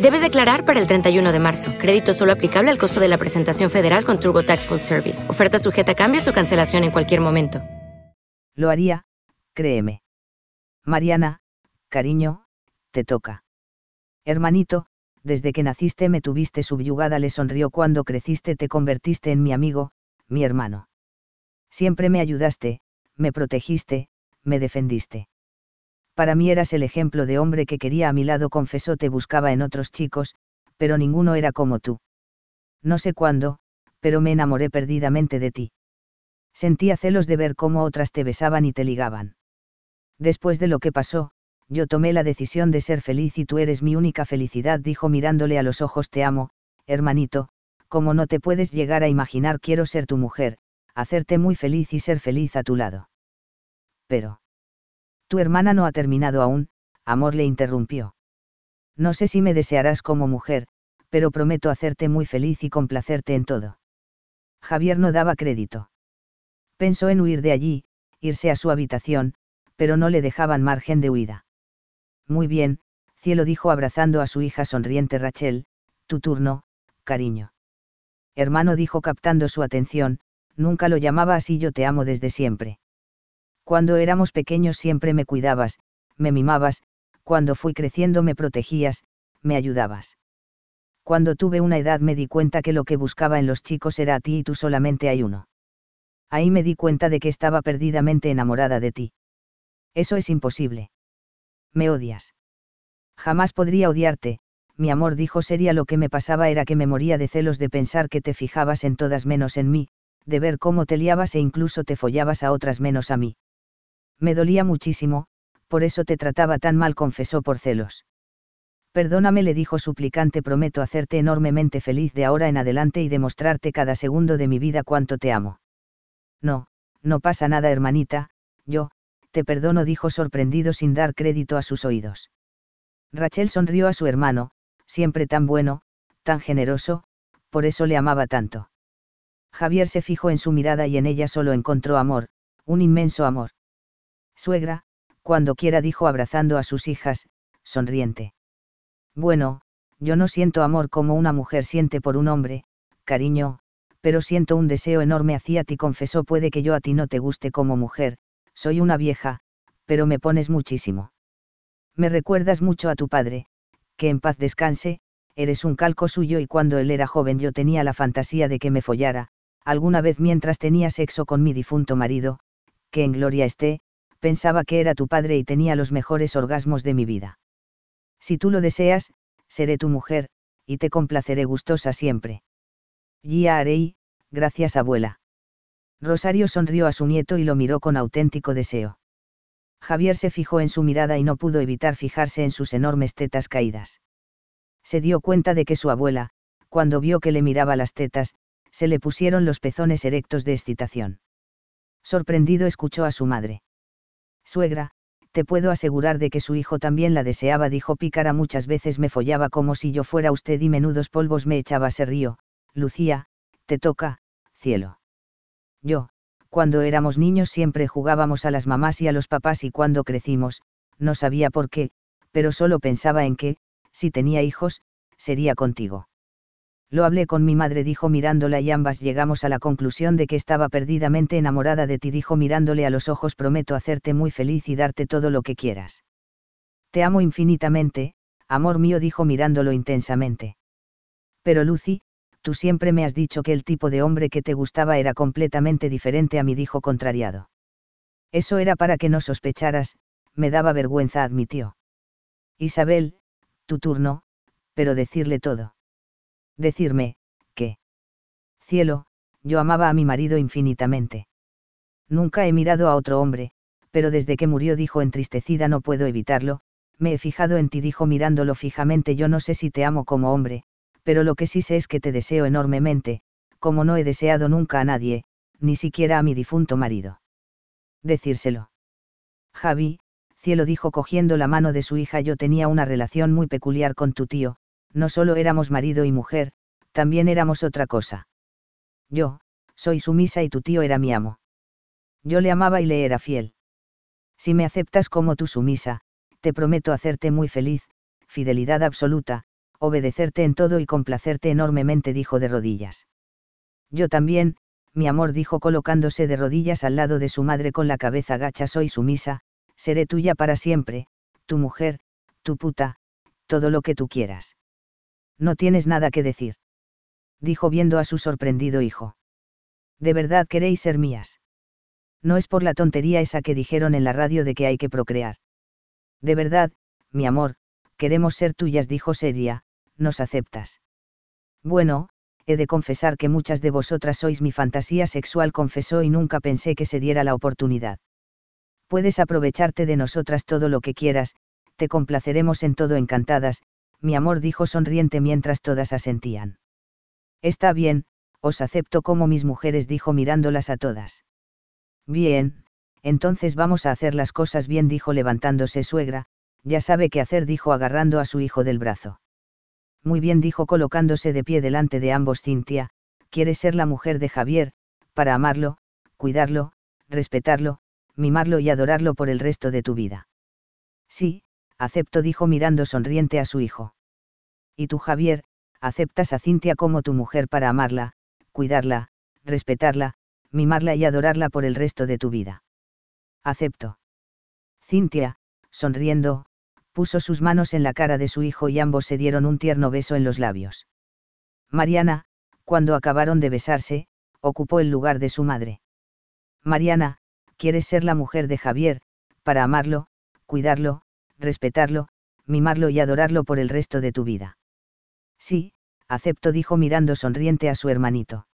Debes declarar para el 31 de marzo. Crédito solo aplicable al costo de la presentación federal con TurboTax Full Service. Oferta sujeta a cambios o cancelación en cualquier momento. Lo haría, créeme. Mariana, cariño, te toca. Hermanito, desde que naciste me tuviste subyugada, le sonrió cuando creciste, te convertiste en mi amigo, mi hermano. Siempre me ayudaste, me protegiste, me defendiste para mí eras el ejemplo de hombre que quería a mi lado, confesó, te buscaba en otros chicos, pero ninguno era como tú. No sé cuándo, pero me enamoré perdidamente de ti. Sentía celos de ver cómo otras te besaban y te ligaban. Después de lo que pasó, yo tomé la decisión de ser feliz y tú eres mi única felicidad, dijo mirándole a los ojos, te amo, hermanito, como no te puedes llegar a imaginar, quiero ser tu mujer, hacerte muy feliz y ser feliz a tu lado. Pero. Tu hermana no ha terminado aún, Amor le interrumpió. No sé si me desearás como mujer, pero prometo hacerte muy feliz y complacerte en todo. Javier no daba crédito. Pensó en huir de allí, irse a su habitación, pero no le dejaban margen de huida. Muy bien, cielo dijo abrazando a su hija sonriente Rachel, tu turno, cariño. Hermano dijo captando su atención, nunca lo llamaba así yo te amo desde siempre. Cuando éramos pequeños siempre me cuidabas, me mimabas, cuando fui creciendo me protegías, me ayudabas. Cuando tuve una edad me di cuenta que lo que buscaba en los chicos era a ti y tú solamente hay uno. Ahí me di cuenta de que estaba perdidamente enamorada de ti. Eso es imposible. Me odias. Jamás podría odiarte, mi amor dijo seria lo que me pasaba era que me moría de celos de pensar que te fijabas en todas menos en mí, de ver cómo te liabas e incluso te follabas a otras menos a mí. Me dolía muchísimo, por eso te trataba tan mal, confesó por celos. Perdóname, le dijo suplicante, prometo hacerte enormemente feliz de ahora en adelante y demostrarte cada segundo de mi vida cuánto te amo. No, no pasa nada, hermanita, yo, te perdono, dijo sorprendido sin dar crédito a sus oídos. Rachel sonrió a su hermano, siempre tan bueno, tan generoso, por eso le amaba tanto. Javier se fijó en su mirada y en ella solo encontró amor, un inmenso amor. Suegra, cuando quiera dijo abrazando a sus hijas, sonriente. Bueno, yo no siento amor como una mujer siente por un hombre, cariño, pero siento un deseo enorme hacia ti, confesó, puede que yo a ti no te guste como mujer, soy una vieja, pero me pones muchísimo. Me recuerdas mucho a tu padre, que en paz descanse, eres un calco suyo y cuando él era joven yo tenía la fantasía de que me follara, alguna vez mientras tenía sexo con mi difunto marido, que en gloria esté, pensaba que era tu padre y tenía los mejores orgasmos de mi vida. Si tú lo deseas, seré tu mujer, y te complaceré gustosa siempre. Ya haré, gracias abuela. Rosario sonrió a su nieto y lo miró con auténtico deseo. Javier se fijó en su mirada y no pudo evitar fijarse en sus enormes tetas caídas. Se dio cuenta de que su abuela, cuando vio que le miraba las tetas, se le pusieron los pezones erectos de excitación. Sorprendido escuchó a su madre. Suegra, te puedo asegurar de que su hijo también la deseaba, dijo Pícara muchas veces me follaba como si yo fuera usted y menudos polvos me echaba, se río, Lucía, te toca, cielo. Yo, cuando éramos niños siempre jugábamos a las mamás y a los papás y cuando crecimos, no sabía por qué, pero solo pensaba en que, si tenía hijos, sería contigo. Lo hablé con mi madre, dijo mirándola y ambas llegamos a la conclusión de que estaba perdidamente enamorada de ti, dijo mirándole a los ojos, prometo hacerte muy feliz y darte todo lo que quieras. Te amo infinitamente, amor mío, dijo mirándolo intensamente. Pero Lucy, tú siempre me has dicho que el tipo de hombre que te gustaba era completamente diferente a mí, dijo contrariado. Eso era para que no sospecharas, me daba vergüenza, admitió. Isabel, tu turno, pero decirle todo decirme, que. Cielo, yo amaba a mi marido infinitamente. Nunca he mirado a otro hombre, pero desde que murió dijo entristecida no puedo evitarlo, me he fijado en ti dijo mirándolo fijamente yo no sé si te amo como hombre, pero lo que sí sé es que te deseo enormemente, como no he deseado nunca a nadie, ni siquiera a mi difunto marido. Decírselo. Javi, cielo dijo cogiendo la mano de su hija yo tenía una relación muy peculiar con tu tío, no solo éramos marido y mujer, también éramos otra cosa. Yo, soy sumisa y tu tío era mi amo. Yo le amaba y le era fiel. Si me aceptas como tu sumisa, te prometo hacerte muy feliz, fidelidad absoluta, obedecerte en todo y complacerte enormemente, dijo de rodillas. Yo también, mi amor dijo colocándose de rodillas al lado de su madre con la cabeza gacha, soy sumisa, seré tuya para siempre, tu mujer, tu puta, todo lo que tú quieras. No tienes nada que decir. Dijo viendo a su sorprendido hijo. ¿De verdad queréis ser mías? No es por la tontería esa que dijeron en la radio de que hay que procrear. De verdad, mi amor, queremos ser tuyas, dijo Seria, ¿nos aceptas? Bueno, he de confesar que muchas de vosotras sois mi fantasía sexual, confesó y nunca pensé que se diera la oportunidad. Puedes aprovecharte de nosotras todo lo que quieras, te complaceremos en todo encantadas, mi amor dijo sonriente mientras todas asentían. Está bien, os acepto como mis mujeres dijo mirándolas a todas. Bien, entonces vamos a hacer las cosas bien dijo levantándose suegra, ya sabe qué hacer dijo agarrando a su hijo del brazo. Muy bien dijo colocándose de pie delante de ambos Cintia, quieres ser la mujer de Javier, para amarlo, cuidarlo, respetarlo, mimarlo y adorarlo por el resto de tu vida. Sí, acepto dijo mirando sonriente a su hijo. Y tú Javier, aceptas a Cintia como tu mujer para amarla, cuidarla, respetarla, mimarla y adorarla por el resto de tu vida. Acepto. Cintia, sonriendo, puso sus manos en la cara de su hijo y ambos se dieron un tierno beso en los labios. Mariana, cuando acabaron de besarse, ocupó el lugar de su madre. Mariana, quieres ser la mujer de Javier, para amarlo, cuidarlo, respetarlo, mimarlo y adorarlo por el resto de tu vida. Sí, acepto dijo mirando sonriente a su hermanito.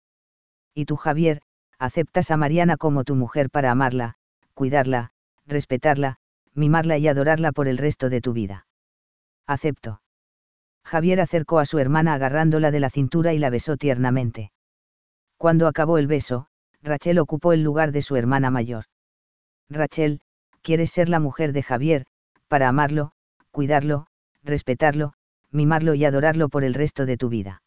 Y tú Javier, aceptas a Mariana como tu mujer para amarla, cuidarla, respetarla, mimarla y adorarla por el resto de tu vida. Acepto. Javier acercó a su hermana agarrándola de la cintura y la besó tiernamente. Cuando acabó el beso, Rachel ocupó el lugar de su hermana mayor. Rachel, quieres ser la mujer de Javier, para amarlo, cuidarlo, respetarlo, mimarlo y adorarlo por el resto de tu vida.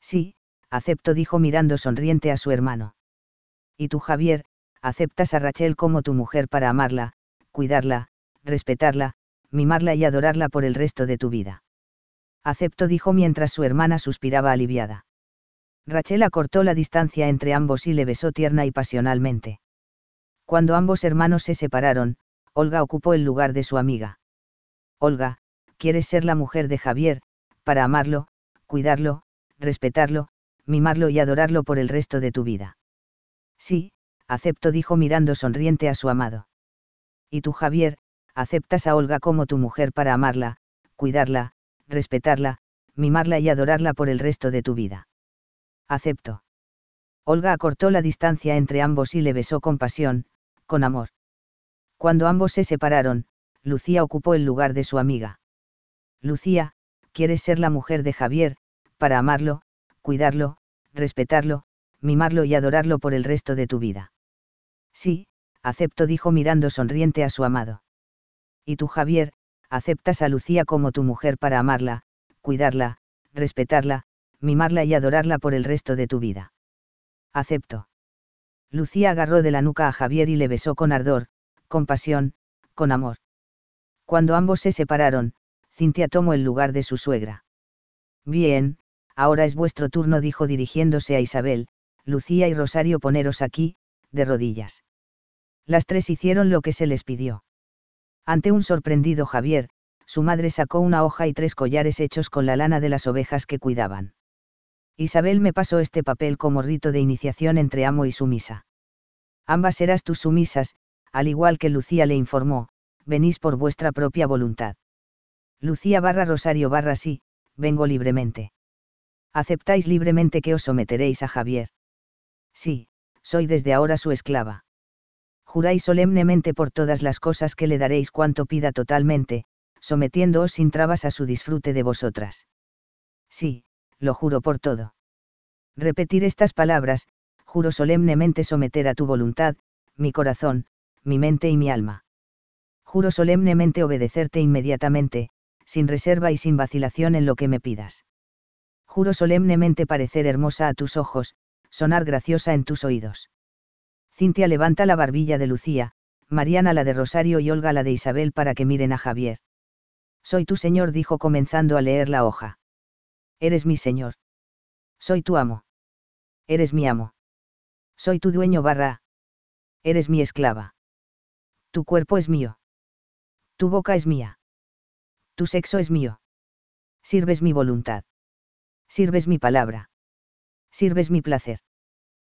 Sí, acepto dijo mirando sonriente a su hermano. Y tú Javier, aceptas a Rachel como tu mujer para amarla, cuidarla, respetarla, mimarla y adorarla por el resto de tu vida. Acepto dijo mientras su hermana suspiraba aliviada. Rachel acortó la distancia entre ambos y le besó tierna y pasionalmente. Cuando ambos hermanos se separaron, Olga ocupó el lugar de su amiga. Olga, quieres ser la mujer de Javier, para amarlo, cuidarlo, respetarlo, mimarlo y adorarlo por el resto de tu vida. Sí, acepto dijo mirando sonriente a su amado. Y tú Javier, aceptas a Olga como tu mujer para amarla, cuidarla, respetarla, mimarla y adorarla por el resto de tu vida. Acepto. Olga acortó la distancia entre ambos y le besó con pasión, con amor. Cuando ambos se separaron, Lucía ocupó el lugar de su amiga. Lucía, quieres ser la mujer de Javier, para amarlo, cuidarlo, respetarlo, mimarlo y adorarlo por el resto de tu vida. Sí, acepto dijo mirando sonriente a su amado. Y tú Javier, aceptas a Lucía como tu mujer para amarla, cuidarla, respetarla, mimarla y adorarla por el resto de tu vida. Acepto. Lucía agarró de la nuca a Javier y le besó con ardor, con pasión, con amor. Cuando ambos se separaron, Cintia tomó el lugar de su suegra. Bien, ahora es vuestro turno, dijo dirigiéndose a Isabel, Lucía y Rosario poneros aquí, de rodillas. Las tres hicieron lo que se les pidió. Ante un sorprendido Javier, su madre sacó una hoja y tres collares hechos con la lana de las ovejas que cuidaban. Isabel me pasó este papel como rito de iniciación entre amo y sumisa. Ambas serás tus sumisas, al igual que Lucía le informó, venís por vuestra propia voluntad. Lucía barra Rosario barra sí, vengo libremente. ¿Aceptáis libremente que os someteréis a Javier? Sí, soy desde ahora su esclava juráis solemnemente por todas las cosas que le daréis cuanto pida totalmente, sometiéndoos sin trabas a su disfrute de vosotras. Sí, lo juro por todo. Repetir estas palabras, juro solemnemente someter a tu voluntad, mi corazón, mi mente y mi alma. Juro solemnemente obedecerte inmediatamente, sin reserva y sin vacilación en lo que me pidas. Juro solemnemente parecer hermosa a tus ojos, sonar graciosa en tus oídos. Cintia levanta la barbilla de Lucía, Mariana la de Rosario y Olga la de Isabel para que miren a Javier. Soy tu señor, dijo comenzando a leer la hoja. Eres mi señor. Soy tu amo. Eres mi amo. Soy tu dueño barra. Eres mi esclava. Tu cuerpo es mío. Tu boca es mía. Tu sexo es mío. Sirves mi voluntad. Sirves mi palabra. Sirves mi placer.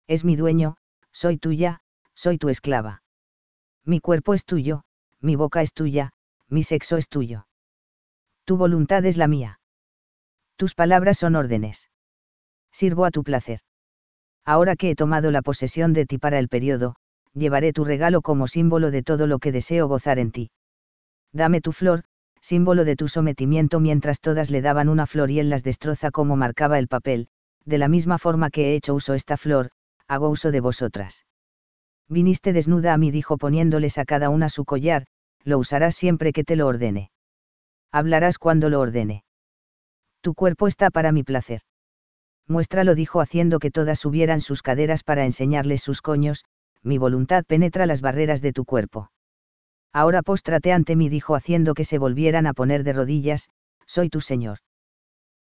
Es mi dueño, soy tuya, soy tu esclava. Mi cuerpo es tuyo, mi boca es tuya, mi sexo es tuyo. Tu voluntad es la mía. Tus palabras son órdenes. Sirvo a tu placer. Ahora que he tomado la posesión de ti para el periodo, llevaré tu regalo como símbolo de todo lo que deseo gozar en ti. Dame tu flor, símbolo de tu sometimiento mientras todas le daban una flor y él las destroza como marcaba el papel, de la misma forma que he hecho uso esta flor, hago uso de vosotras. Viniste desnuda a mí, dijo poniéndoles a cada una su collar, lo usarás siempre que te lo ordene. Hablarás cuando lo ordene. Tu cuerpo está para mi placer. Muéstralo, dijo haciendo que todas subieran sus caderas para enseñarles sus coños, mi voluntad penetra las barreras de tu cuerpo. Ahora póstrate ante mí, dijo haciendo que se volvieran a poner de rodillas, soy tu Señor.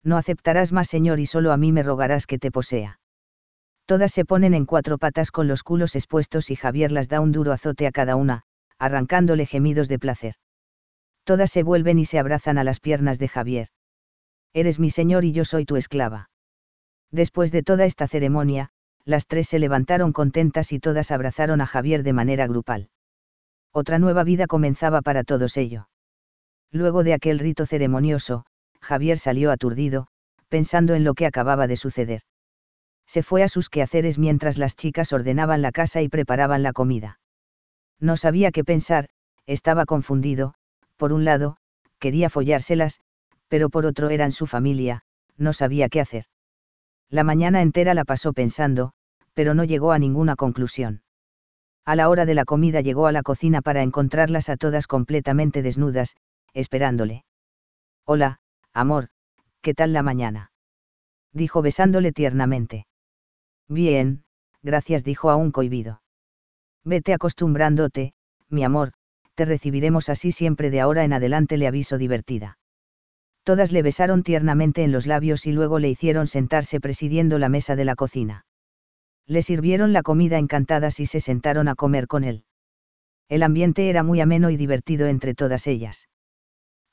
No aceptarás más Señor y solo a mí me rogarás que te posea. Todas se ponen en cuatro patas con los culos expuestos y Javier las da un duro azote a cada una, arrancándole gemidos de placer. Todas se vuelven y se abrazan a las piernas de Javier. Eres mi Señor y yo soy tu esclava. Después de toda esta ceremonia, las tres se levantaron contentas y todas abrazaron a Javier de manera grupal. Otra nueva vida comenzaba para todos ellos. Luego de aquel rito ceremonioso, Javier salió aturdido, pensando en lo que acababa de suceder. Se fue a sus quehaceres mientras las chicas ordenaban la casa y preparaban la comida. No sabía qué pensar, estaba confundido, por un lado, quería follárselas, pero por otro eran su familia, no sabía qué hacer. La mañana entera la pasó pensando, pero no llegó a ninguna conclusión. A la hora de la comida llegó a la cocina para encontrarlas a todas completamente desnudas, esperándole. Hola, amor, ¿qué tal la mañana? dijo besándole tiernamente. Bien, gracias, dijo a un cohibido. Vete acostumbrándote, mi amor, te recibiremos así siempre de ahora en adelante, le aviso divertida. Todas le besaron tiernamente en los labios y luego le hicieron sentarse presidiendo la mesa de la cocina. Le sirvieron la comida encantadas y se sentaron a comer con él. El ambiente era muy ameno y divertido entre todas ellas.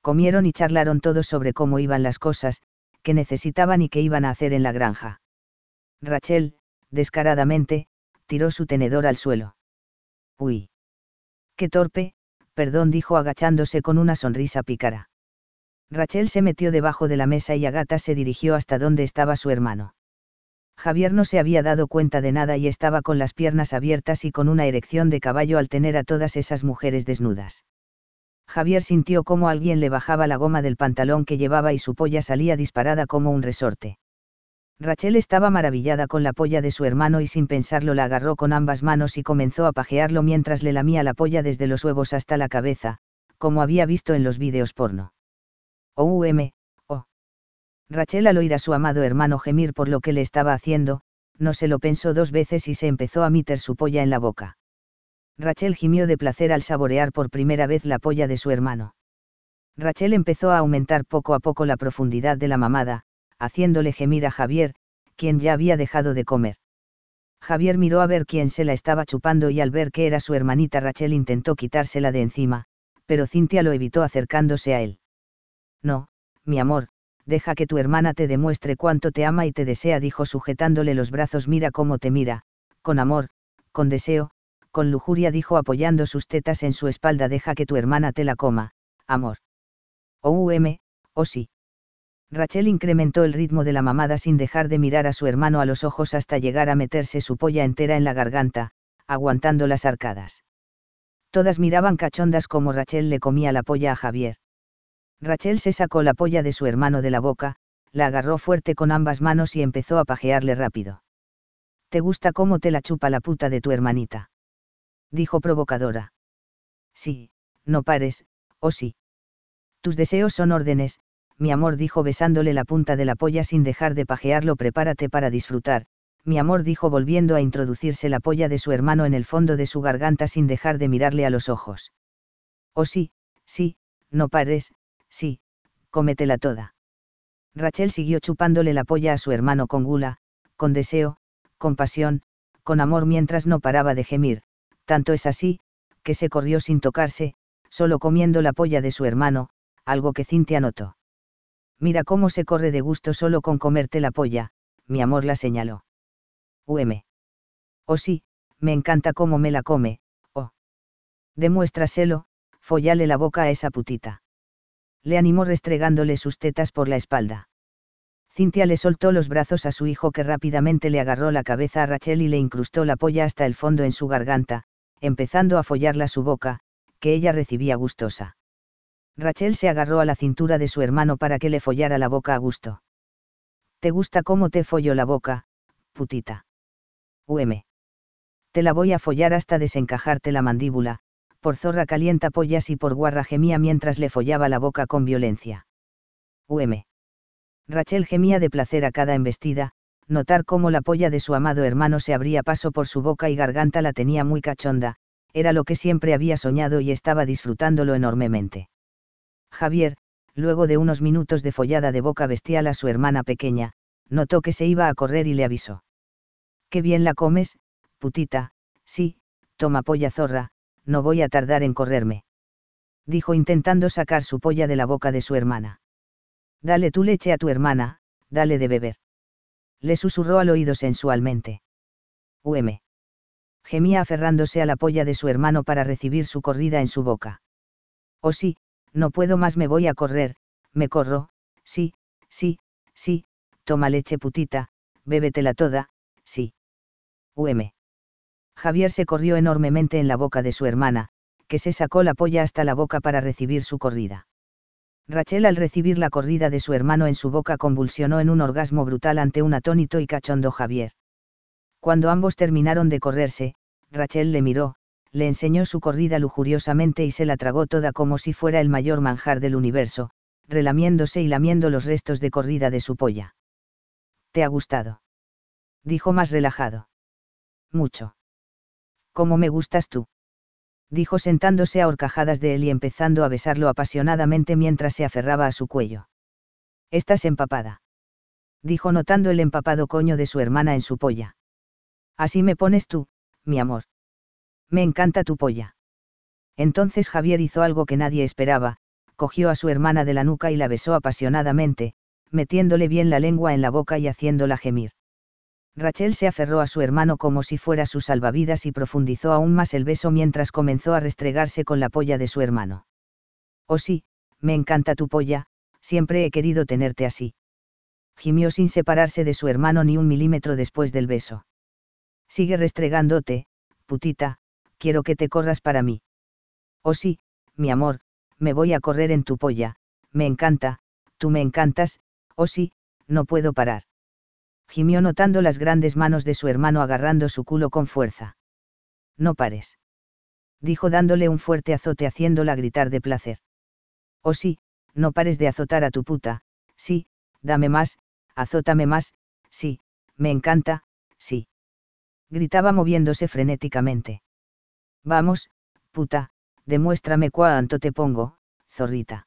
Comieron y charlaron todos sobre cómo iban las cosas, qué necesitaban y qué iban a hacer en la granja. Rachel, descaradamente, tiró su tenedor al suelo. Uy. Qué torpe, perdón, dijo agachándose con una sonrisa pícara. Rachel se metió debajo de la mesa y Agata se dirigió hasta donde estaba su hermano. Javier no se había dado cuenta de nada y estaba con las piernas abiertas y con una erección de caballo al tener a todas esas mujeres desnudas. Javier sintió como alguien le bajaba la goma del pantalón que llevaba y su polla salía disparada como un resorte. Rachel estaba maravillada con la polla de su hermano y sin pensarlo la agarró con ambas manos y comenzó a pajearlo mientras le lamía la polla desde los huevos hasta la cabeza, como había visto en los vídeos porno. OUM, oh. Rachel al oír a su amado hermano gemir por lo que le estaba haciendo, no se lo pensó dos veces y se empezó a meter su polla en la boca. Rachel gimió de placer al saborear por primera vez la polla de su hermano. Rachel empezó a aumentar poco a poco la profundidad de la mamada, haciéndole gemir a Javier, quien ya había dejado de comer. Javier miró a ver quién se la estaba chupando y al ver que era su hermanita Rachel intentó quitársela de encima, pero Cintia lo evitó acercándose a él. No, mi amor, deja que tu hermana te demuestre cuánto te ama y te desea, dijo sujetándole los brazos, mira cómo te mira, con amor, con deseo, con lujuria, dijo apoyando sus tetas en su espalda, deja que tu hermana te la coma, amor. OUM, oh sí. Rachel incrementó el ritmo de la mamada sin dejar de mirar a su hermano a los ojos hasta llegar a meterse su polla entera en la garganta, aguantando las arcadas. Todas miraban cachondas como Rachel le comía la polla a Javier. Rachel se sacó la polla de su hermano de la boca, la agarró fuerte con ambas manos y empezó a pajearle rápido. ¿Te gusta cómo te la chupa la puta de tu hermanita? Dijo provocadora. Sí, no pares, o oh sí. Tus deseos son órdenes, mi amor dijo besándole la punta de la polla sin dejar de pajearlo, prepárate para disfrutar, mi amor dijo volviendo a introducirse la polla de su hermano en el fondo de su garganta sin dejar de mirarle a los ojos. Oh sí, sí, no pares, sí, cómetela toda. Rachel siguió chupándole la polla a su hermano con gula, con deseo, con pasión, con amor mientras no paraba de gemir, tanto es así, que se corrió sin tocarse, solo comiendo la polla de su hermano, algo que Cintia notó. Mira cómo se corre de gusto solo con comerte la polla, mi amor la señaló. UM. Oh sí, me encanta cómo me la come, oh. Demuéstraselo, follale la boca a esa putita le animó restregándole sus tetas por la espalda. Cintia le soltó los brazos a su hijo que rápidamente le agarró la cabeza a Rachel y le incrustó la polla hasta el fondo en su garganta, empezando a follarla su boca, que ella recibía gustosa. Rachel se agarró a la cintura de su hermano para que le follara la boca a gusto. ¿Te gusta cómo te follo la boca, putita? UM. Te la voy a follar hasta desencajarte la mandíbula, por zorra calienta pollas y por guarra gemía mientras le follaba la boca con violencia. UM. Rachel gemía de placer a cada embestida, notar cómo la polla de su amado hermano se abría paso por su boca y garganta la tenía muy cachonda, era lo que siempre había soñado y estaba disfrutándolo enormemente. Javier, luego de unos minutos de follada de boca bestial a su hermana pequeña, notó que se iba a correr y le avisó. Qué bien la comes, putita, sí, toma polla zorra, no voy a tardar en correrme. Dijo intentando sacar su polla de la boca de su hermana. Dale tu leche a tu hermana, dale de beber. Le susurró al oído sensualmente. UM. Gemía aferrándose a la polla de su hermano para recibir su corrida en su boca. Oh sí, no puedo más, me voy a correr, me corro, sí, sí, sí, toma leche putita, bébetela toda, sí. UM. Javier se corrió enormemente en la boca de su hermana, que se sacó la polla hasta la boca para recibir su corrida. Rachel al recibir la corrida de su hermano en su boca convulsionó en un orgasmo brutal ante un atónito y cachondo Javier. Cuando ambos terminaron de correrse, Rachel le miró, le enseñó su corrida lujuriosamente y se la tragó toda como si fuera el mayor manjar del universo, relamiéndose y lamiendo los restos de corrida de su polla. ¿Te ha gustado? Dijo más relajado. Mucho. ¿Cómo me gustas tú? dijo sentándose a horcajadas de él y empezando a besarlo apasionadamente mientras se aferraba a su cuello. Estás empapada. Dijo notando el empapado coño de su hermana en su polla. Así me pones tú, mi amor. Me encanta tu polla. Entonces Javier hizo algo que nadie esperaba, cogió a su hermana de la nuca y la besó apasionadamente, metiéndole bien la lengua en la boca y haciéndola gemir. Rachel se aferró a su hermano como si fuera su salvavidas y profundizó aún más el beso mientras comenzó a restregarse con la polla de su hermano. Oh sí, me encanta tu polla, siempre he querido tenerte así. Gimió sin separarse de su hermano ni un milímetro después del beso. Sigue restregándote, putita, quiero que te corras para mí. Oh sí, mi amor, me voy a correr en tu polla, me encanta, tú me encantas, oh sí, no puedo parar gimió notando las grandes manos de su hermano agarrando su culo con fuerza. No pares. Dijo dándole un fuerte azote haciéndola gritar de placer. Oh sí, no pares de azotar a tu puta, sí, dame más, azótame más, sí, me encanta, sí. Gritaba moviéndose frenéticamente. Vamos, puta, demuéstrame cuánto te pongo, zorrita.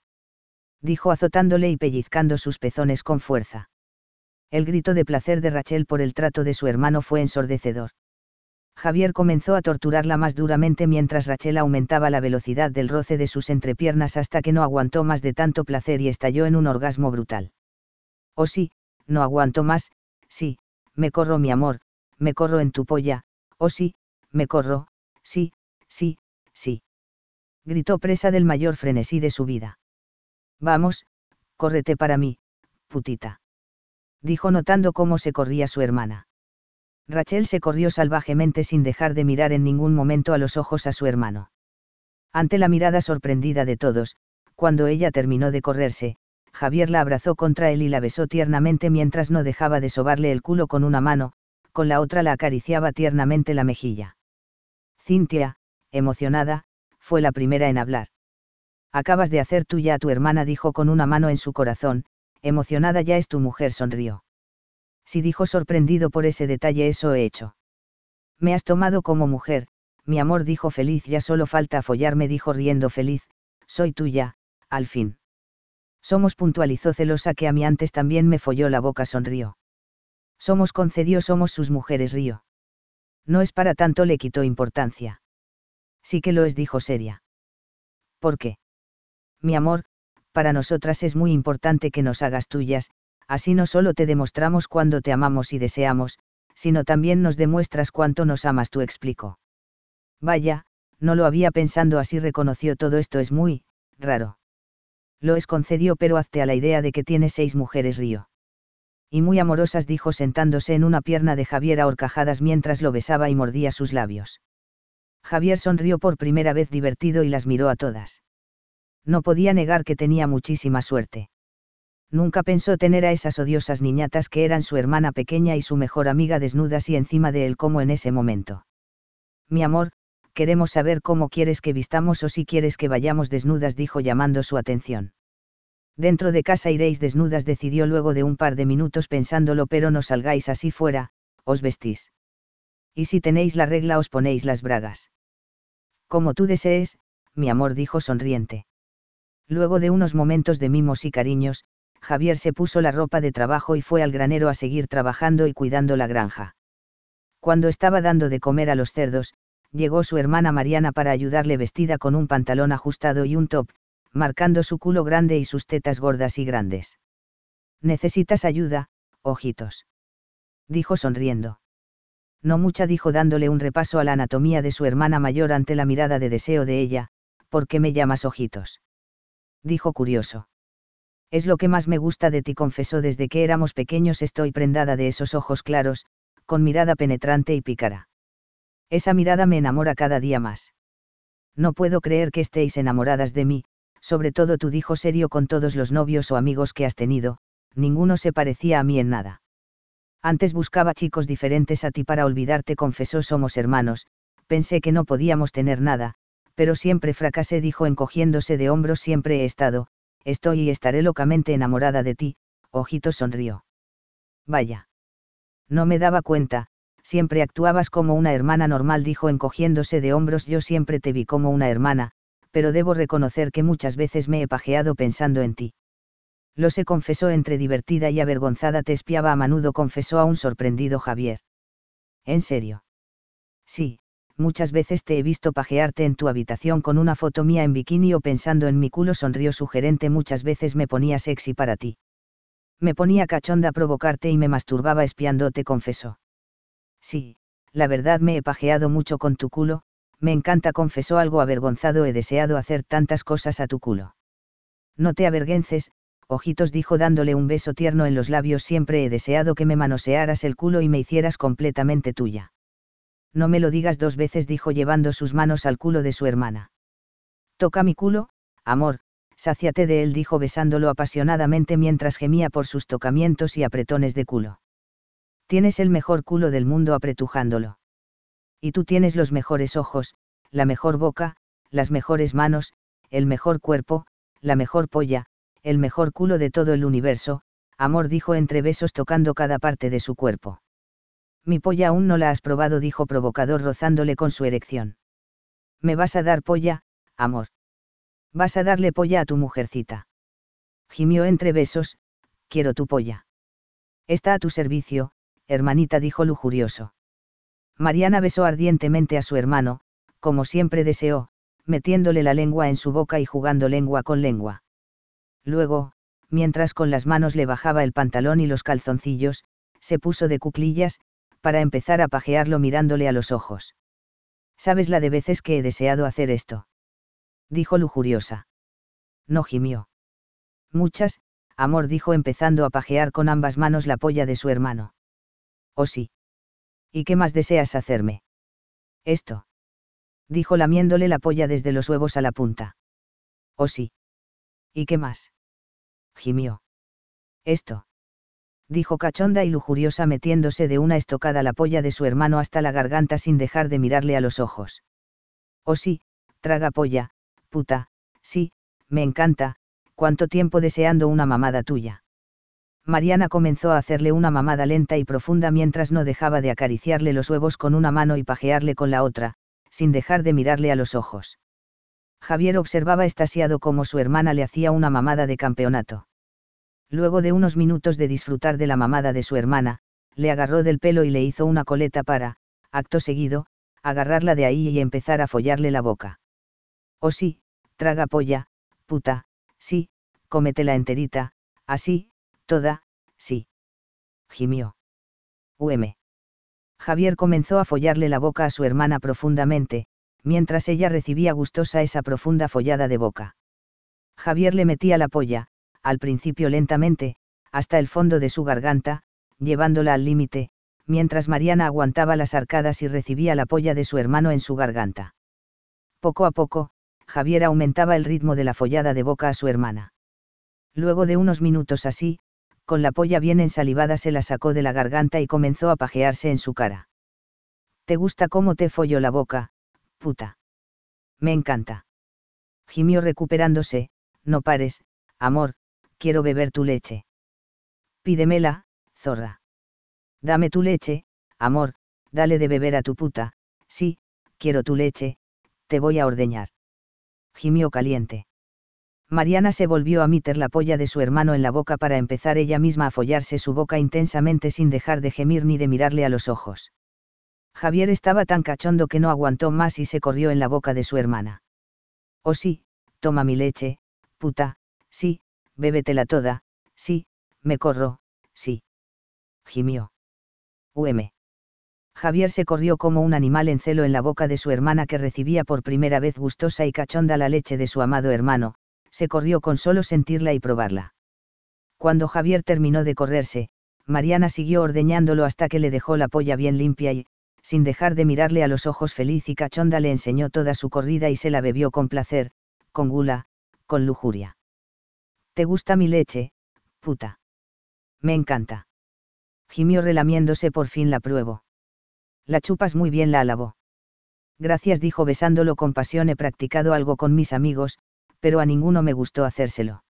Dijo azotándole y pellizcando sus pezones con fuerza el grito de placer de Rachel por el trato de su hermano fue ensordecedor. Javier comenzó a torturarla más duramente mientras Rachel aumentaba la velocidad del roce de sus entrepiernas hasta que no aguantó más de tanto placer y estalló en un orgasmo brutal. Oh sí, no aguanto más, sí, me corro mi amor, me corro en tu polla, oh sí, me corro, sí, sí, sí. Gritó presa del mayor frenesí de su vida. Vamos, córrete para mí, putita dijo notando cómo se corría su hermana. Rachel se corrió salvajemente sin dejar de mirar en ningún momento a los ojos a su hermano. Ante la mirada sorprendida de todos, cuando ella terminó de correrse, Javier la abrazó contra él y la besó tiernamente mientras no dejaba de sobarle el culo con una mano, con la otra la acariciaba tiernamente la mejilla. Cintia, emocionada, fue la primera en hablar. Acabas de hacer tuya a tu hermana, dijo con una mano en su corazón, emocionada ya es tu mujer, sonrió. Si dijo sorprendido por ese detalle, eso he hecho. Me has tomado como mujer, mi amor dijo feliz, ya solo falta follarme, dijo riendo feliz, soy tuya, al fin. Somos puntualizó celosa que a mí antes también me folló la boca, sonrió. Somos concedió, somos sus mujeres, río. No es para tanto, le quitó importancia. Sí que lo es, dijo seria. ¿Por qué? Mi amor, para nosotras es muy importante que nos hagas tuyas, así no solo te demostramos cuando te amamos y deseamos, sino también nos demuestras cuánto nos amas, tú explico. Vaya, no lo había pensando así, reconoció todo esto es muy, raro. Lo es concedió, pero hazte a la idea de que tiene seis mujeres, Río. Y muy amorosas dijo sentándose en una pierna de Javier a horcajadas mientras lo besaba y mordía sus labios. Javier sonrió por primera vez divertido y las miró a todas. No podía negar que tenía muchísima suerte. Nunca pensó tener a esas odiosas niñatas que eran su hermana pequeña y su mejor amiga desnudas y encima de él como en ese momento. Mi amor, queremos saber cómo quieres que vistamos o si quieres que vayamos desnudas, dijo llamando su atención. Dentro de casa iréis desnudas, decidió luego de un par de minutos pensándolo, pero no salgáis así fuera, os vestís. Y si tenéis la regla, os ponéis las bragas. Como tú desees, mi amor, dijo sonriente. Luego de unos momentos de mimos y cariños, Javier se puso la ropa de trabajo y fue al granero a seguir trabajando y cuidando la granja. Cuando estaba dando de comer a los cerdos, llegó su hermana Mariana para ayudarle vestida con un pantalón ajustado y un top, marcando su culo grande y sus tetas gordas y grandes. Necesitas ayuda, ojitos. Dijo sonriendo. No mucha dijo dándole un repaso a la anatomía de su hermana mayor ante la mirada de deseo de ella, ¿por qué me llamas ojitos? Dijo curioso. Es lo que más me gusta de ti, confesó desde que éramos pequeños estoy prendada de esos ojos claros, con mirada penetrante y pícara. Esa mirada me enamora cada día más. No puedo creer que estéis enamoradas de mí, sobre todo tú dijo serio con todos los novios o amigos que has tenido, ninguno se parecía a mí en nada. Antes buscaba chicos diferentes a ti para olvidarte, confesó somos hermanos, pensé que no podíamos tener nada, pero siempre fracasé, dijo encogiéndose de hombros, siempre he estado, estoy y estaré locamente enamorada de ti, ojito sonrió. Vaya. No me daba cuenta, siempre actuabas como una hermana normal, dijo encogiéndose de hombros, yo siempre te vi como una hermana, pero debo reconocer que muchas veces me he pajeado pensando en ti. Lo se confesó entre divertida y avergonzada, te espiaba a menudo, confesó a un sorprendido Javier. ¿En serio? Sí, muchas veces te he visto pajearte en tu habitación con una foto mía en bikini o pensando en mi culo, sonrió sugerente, muchas veces me ponía sexy para ti. Me ponía cachonda a provocarte y me masturbaba espiándote, confesó. Sí, la verdad me he pajeado mucho con tu culo, me encanta, confesó algo avergonzado, he deseado hacer tantas cosas a tu culo. No te avergüences, ojitos dijo dándole un beso tierno en los labios, siempre he deseado que me manosearas el culo y me hicieras completamente tuya. No me lo digas dos veces, dijo llevando sus manos al culo de su hermana. Toca mi culo, amor, sáciate de él, dijo besándolo apasionadamente mientras gemía por sus tocamientos y apretones de culo. Tienes el mejor culo del mundo apretujándolo. Y tú tienes los mejores ojos, la mejor boca, las mejores manos, el mejor cuerpo, la mejor polla, el mejor culo de todo el universo, amor dijo entre besos tocando cada parte de su cuerpo. Mi polla aún no la has probado, dijo provocador rozándole con su erección. Me vas a dar polla, amor. Vas a darle polla a tu mujercita. Gimió entre besos, quiero tu polla. Está a tu servicio, hermanita dijo lujurioso. Mariana besó ardientemente a su hermano, como siempre deseó, metiéndole la lengua en su boca y jugando lengua con lengua. Luego, mientras con las manos le bajaba el pantalón y los calzoncillos, se puso de cuclillas, para empezar a pajearlo mirándole a los ojos. ¿Sabes la de veces que he deseado hacer esto? Dijo lujuriosa. No gimió. Muchas, amor dijo empezando a pajear con ambas manos la polla de su hermano. ¿O sí? ¿Y qué más deseas hacerme? Esto. Dijo lamiéndole la polla desde los huevos a la punta. ¿O sí? ¿Y qué más? Gimió. Esto. Dijo cachonda y lujuriosa metiéndose de una estocada la polla de su hermano hasta la garganta sin dejar de mirarle a los ojos. ¿O sí, traga polla, puta, sí, me encanta, cuánto tiempo deseando una mamada tuya. Mariana comenzó a hacerle una mamada lenta y profunda mientras no dejaba de acariciarle los huevos con una mano y pajearle con la otra, sin dejar de mirarle a los ojos. Javier observaba estasiado cómo su hermana le hacía una mamada de campeonato. Luego de unos minutos de disfrutar de la mamada de su hermana, le agarró del pelo y le hizo una coleta para, acto seguido, agarrarla de ahí y empezar a follarle la boca. Oh sí, traga polla, puta, sí, cómetela enterita, así, Toda, sí. Gimió. UM. Javier comenzó a follarle la boca a su hermana profundamente, mientras ella recibía gustosa esa profunda follada de boca. Javier le metía la polla, al principio lentamente, hasta el fondo de su garganta, llevándola al límite, mientras Mariana aguantaba las arcadas y recibía la polla de su hermano en su garganta. Poco a poco, Javier aumentaba el ritmo de la follada de boca a su hermana. Luego de unos minutos así, con la polla bien ensalivada se la sacó de la garganta y comenzó a pajearse en su cara. ¿Te gusta cómo te follo la boca, puta? Me encanta. Gimió recuperándose, no pares, amor, quiero beber tu leche. Pídemela, zorra. Dame tu leche, amor, dale de beber a tu puta, sí, quiero tu leche, te voy a ordeñar. Gimió caliente. Mariana se volvió a meter la polla de su hermano en la boca para empezar ella misma a follarse su boca intensamente sin dejar de gemir ni de mirarle a los ojos. Javier estaba tan cachondo que no aguantó más y se corrió en la boca de su hermana. Oh sí, toma mi leche, puta, sí, bébetela toda, sí, me corro, sí. Gimió. UM. Javier se corrió como un animal en celo en la boca de su hermana que recibía por primera vez gustosa y cachonda la leche de su amado hermano, se corrió con solo sentirla y probarla. Cuando Javier terminó de correrse, Mariana siguió ordeñándolo hasta que le dejó la polla bien limpia y, sin dejar de mirarle a los ojos feliz y cachonda le enseñó toda su corrida y se la bebió con placer, con gula, con lujuria. ¿Te gusta mi leche, puta? Me encanta. Gimió relamiéndose por fin la pruebo. La chupas muy bien, la alabó. Gracias, dijo besándolo con pasión. He practicado algo con mis amigos, pero a ninguno me gustó hacérselo.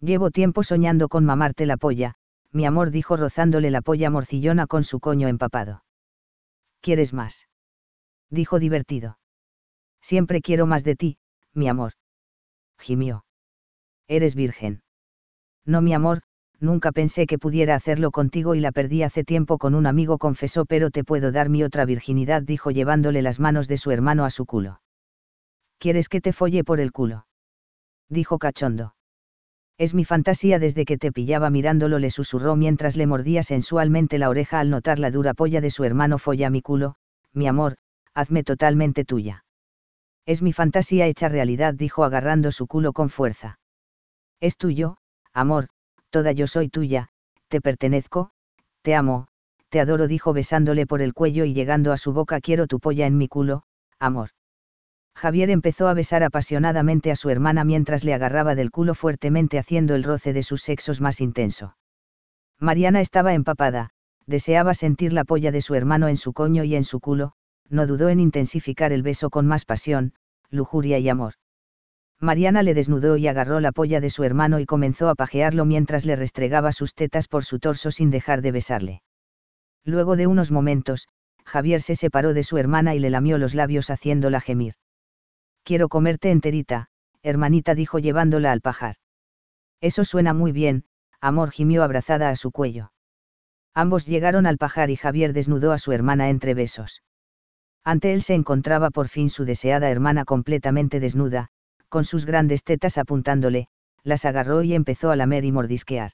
Llevo tiempo soñando con mamarte la polla, mi amor dijo rozándole la polla morcillona con su coño empapado. ¿Quieres más? Dijo divertido. Siempre quiero más de ti, mi amor. Gimió. Eres virgen. No, mi amor, nunca pensé que pudiera hacerlo contigo y la perdí hace tiempo con un amigo, confesó, pero te puedo dar mi otra virginidad, dijo llevándole las manos de su hermano a su culo. ¿Quieres que te folle por el culo? Dijo cachondo. Es mi fantasía desde que te pillaba mirándolo, le susurró mientras le mordía sensualmente la oreja al notar la dura polla de su hermano folla mi culo, mi amor, hazme totalmente tuya. Es mi fantasía hecha realidad, dijo agarrando su culo con fuerza. Es tuyo, amor, toda yo soy tuya, te pertenezco, te amo, te adoro, dijo besándole por el cuello y llegando a su boca, quiero tu polla en mi culo, amor. Javier empezó a besar apasionadamente a su hermana mientras le agarraba del culo fuertemente haciendo el roce de sus sexos más intenso. Mariana estaba empapada, deseaba sentir la polla de su hermano en su coño y en su culo, no dudó en intensificar el beso con más pasión, lujuria y amor. Mariana le desnudó y agarró la polla de su hermano y comenzó a pajearlo mientras le restregaba sus tetas por su torso sin dejar de besarle. Luego de unos momentos, Javier se separó de su hermana y le lamió los labios haciéndola gemir. Quiero comerte enterita, hermanita dijo llevándola al pajar. Eso suena muy bien, amor gimió abrazada a su cuello. Ambos llegaron al pajar y Javier desnudó a su hermana entre besos. Ante él se encontraba por fin su deseada hermana completamente desnuda, con sus grandes tetas apuntándole, las agarró y empezó a lamer y mordisquear.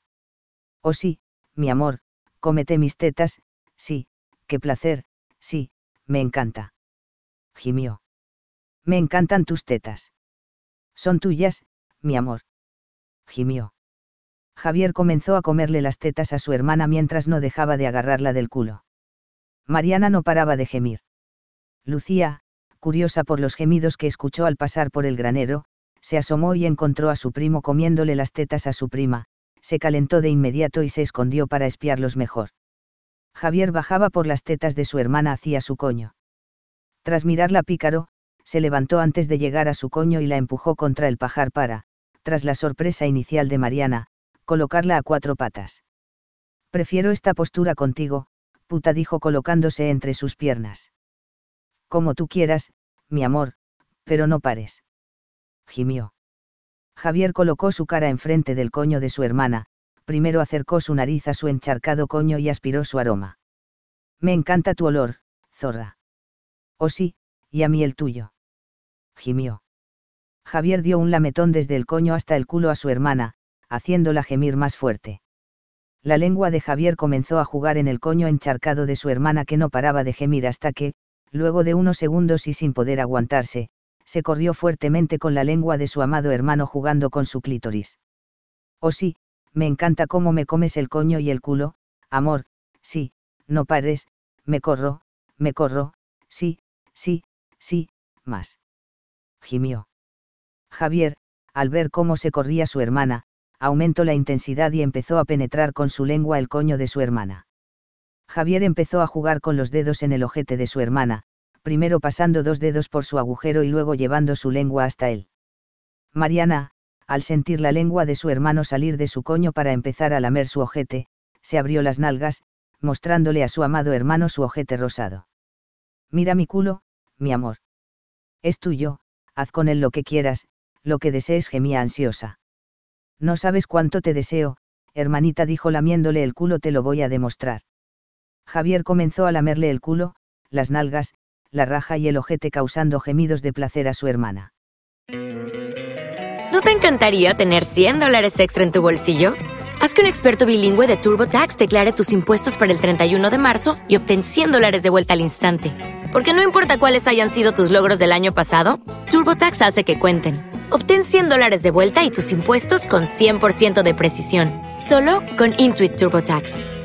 Oh sí, mi amor, cómete mis tetas, sí, qué placer, sí, me encanta. Gimió. Me encantan tus tetas. Son tuyas, mi amor. Gimió. Javier comenzó a comerle las tetas a su hermana mientras no dejaba de agarrarla del culo. Mariana no paraba de gemir. Lucía, curiosa por los gemidos que escuchó al pasar por el granero, se asomó y encontró a su primo comiéndole las tetas a su prima, se calentó de inmediato y se escondió para espiarlos mejor. Javier bajaba por las tetas de su hermana hacia su coño. Tras mirarla pícaro, se levantó antes de llegar a su coño y la empujó contra el pajar para, tras la sorpresa inicial de Mariana, colocarla a cuatro patas. Prefiero esta postura contigo, puta dijo colocándose entre sus piernas. Como tú quieras, mi amor, pero no pares. Gimió. Javier colocó su cara enfrente del coño de su hermana, primero acercó su nariz a su encharcado coño y aspiró su aroma. Me encanta tu olor, zorra. Oh sí, y a mí el tuyo. Gimió. Javier dio un lametón desde el coño hasta el culo a su hermana, haciéndola gemir más fuerte. La lengua de Javier comenzó a jugar en el coño encharcado de su hermana que no paraba de gemir hasta que, luego de unos segundos y sin poder aguantarse, se corrió fuertemente con la lengua de su amado hermano jugando con su clítoris. Oh sí, me encanta cómo me comes el coño y el culo, amor, sí, no pares, me corro, me corro, sí, sí, sí, más. Gimió. Javier, al ver cómo se corría su hermana, aumentó la intensidad y empezó a penetrar con su lengua el coño de su hermana. Javier empezó a jugar con los dedos en el ojete de su hermana, primero pasando dos dedos por su agujero y luego llevando su lengua hasta él. Mariana, al sentir la lengua de su hermano salir de su coño para empezar a lamer su ojete, se abrió las nalgas, mostrándole a su amado hermano su ojete rosado. Mira mi culo, mi amor. Es tuyo, haz con él lo que quieras, lo que desees, gemía ansiosa. No sabes cuánto te deseo, hermanita dijo lamiéndole el culo, te lo voy a demostrar. Javier comenzó a lamerle el culo, las nalgas, la raja y el ojete causando gemidos de placer a su hermana. ¿No te encantaría tener 100 dólares extra en tu bolsillo? Haz que un experto bilingüe de TurboTax declare tus impuestos para el 31 de marzo y obtén 100 dólares de vuelta al instante. Porque no importa cuáles hayan sido tus logros del año pasado, TurboTax hace que cuenten. Obtén 100 dólares de vuelta y tus impuestos con 100% de precisión, solo con Intuit TurboTax.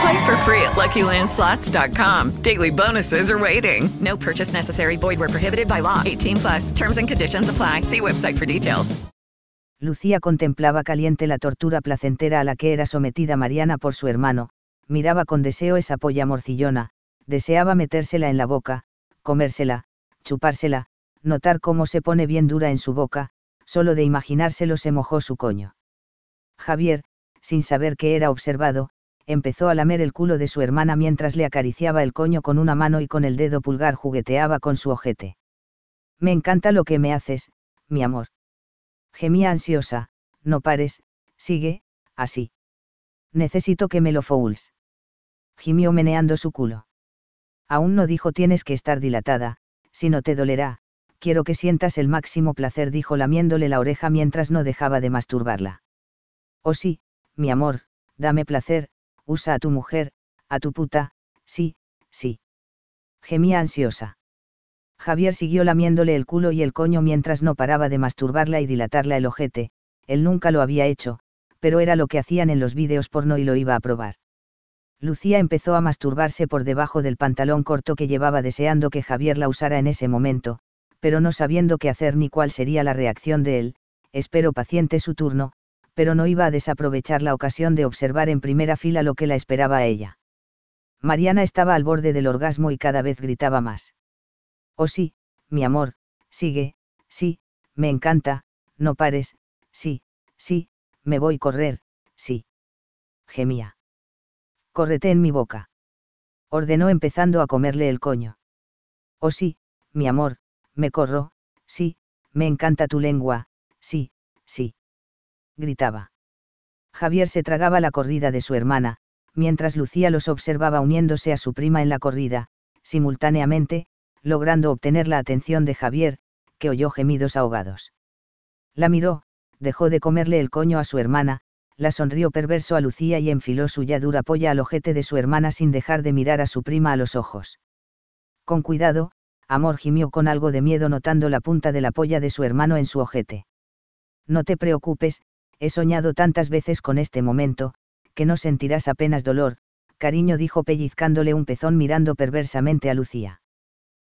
Play for free at LuckyLandSlots.com. Daily bonuses are waiting. No purchase necessary. Void where prohibited by law. 18 plus. Terms and conditions apply. See website for details. Lucía contemplaba caliente la tortura placentera a la que era sometida Mariana por su hermano, miraba con deseo esa polla morcillona, deseaba metérsela en la boca, comérsela, chupársela, notar cómo se pone bien dura en su boca, solo de imaginárselo se mojó su coño. Javier, sin saber que era observado, empezó a lamer el culo de su hermana mientras le acariciaba el coño con una mano y con el dedo pulgar jugueteaba con su ojete. Me encanta lo que me haces, mi amor. Gemía ansiosa, no pares, sigue, así. Necesito que me lo fouls. Gimió meneando su culo. Aún no dijo tienes que estar dilatada, si no te dolerá, quiero que sientas el máximo placer, dijo lamiéndole la oreja mientras no dejaba de masturbarla. Oh sí, mi amor, dame placer, usa a tu mujer, a tu puta, sí, sí. Gemía ansiosa. Javier siguió lamiéndole el culo y el coño mientras no paraba de masturbarla y dilatarla el ojete, él nunca lo había hecho, pero era lo que hacían en los vídeos porno y lo iba a probar. Lucía empezó a masturbarse por debajo del pantalón corto que llevaba deseando que Javier la usara en ese momento, pero no sabiendo qué hacer ni cuál sería la reacción de él, esperó paciente su turno, pero no iba a desaprovechar la ocasión de observar en primera fila lo que la esperaba a ella. Mariana estaba al borde del orgasmo y cada vez gritaba más. Oh sí, mi amor, sigue, sí, me encanta, no pares, sí, sí, me voy a correr, sí. Gemía. Córrete en mi boca. Ordenó empezando a comerle el coño. Oh sí, mi amor, me corro, sí, me encanta tu lengua, sí, sí. Gritaba. Javier se tragaba la corrida de su hermana, mientras Lucía los observaba uniéndose a su prima en la corrida, simultáneamente, logrando obtener la atención de Javier, que oyó gemidos ahogados. La miró, dejó de comerle el coño a su hermana, la sonrió perverso a Lucía y enfiló su ya dura polla al ojete de su hermana sin dejar de mirar a su prima a los ojos. Con cuidado, Amor gimió con algo de miedo notando la punta de la polla de su hermano en su ojete. No te preocupes, he soñado tantas veces con este momento, que no sentirás apenas dolor, cariño dijo pellizcándole un pezón mirando perversamente a Lucía.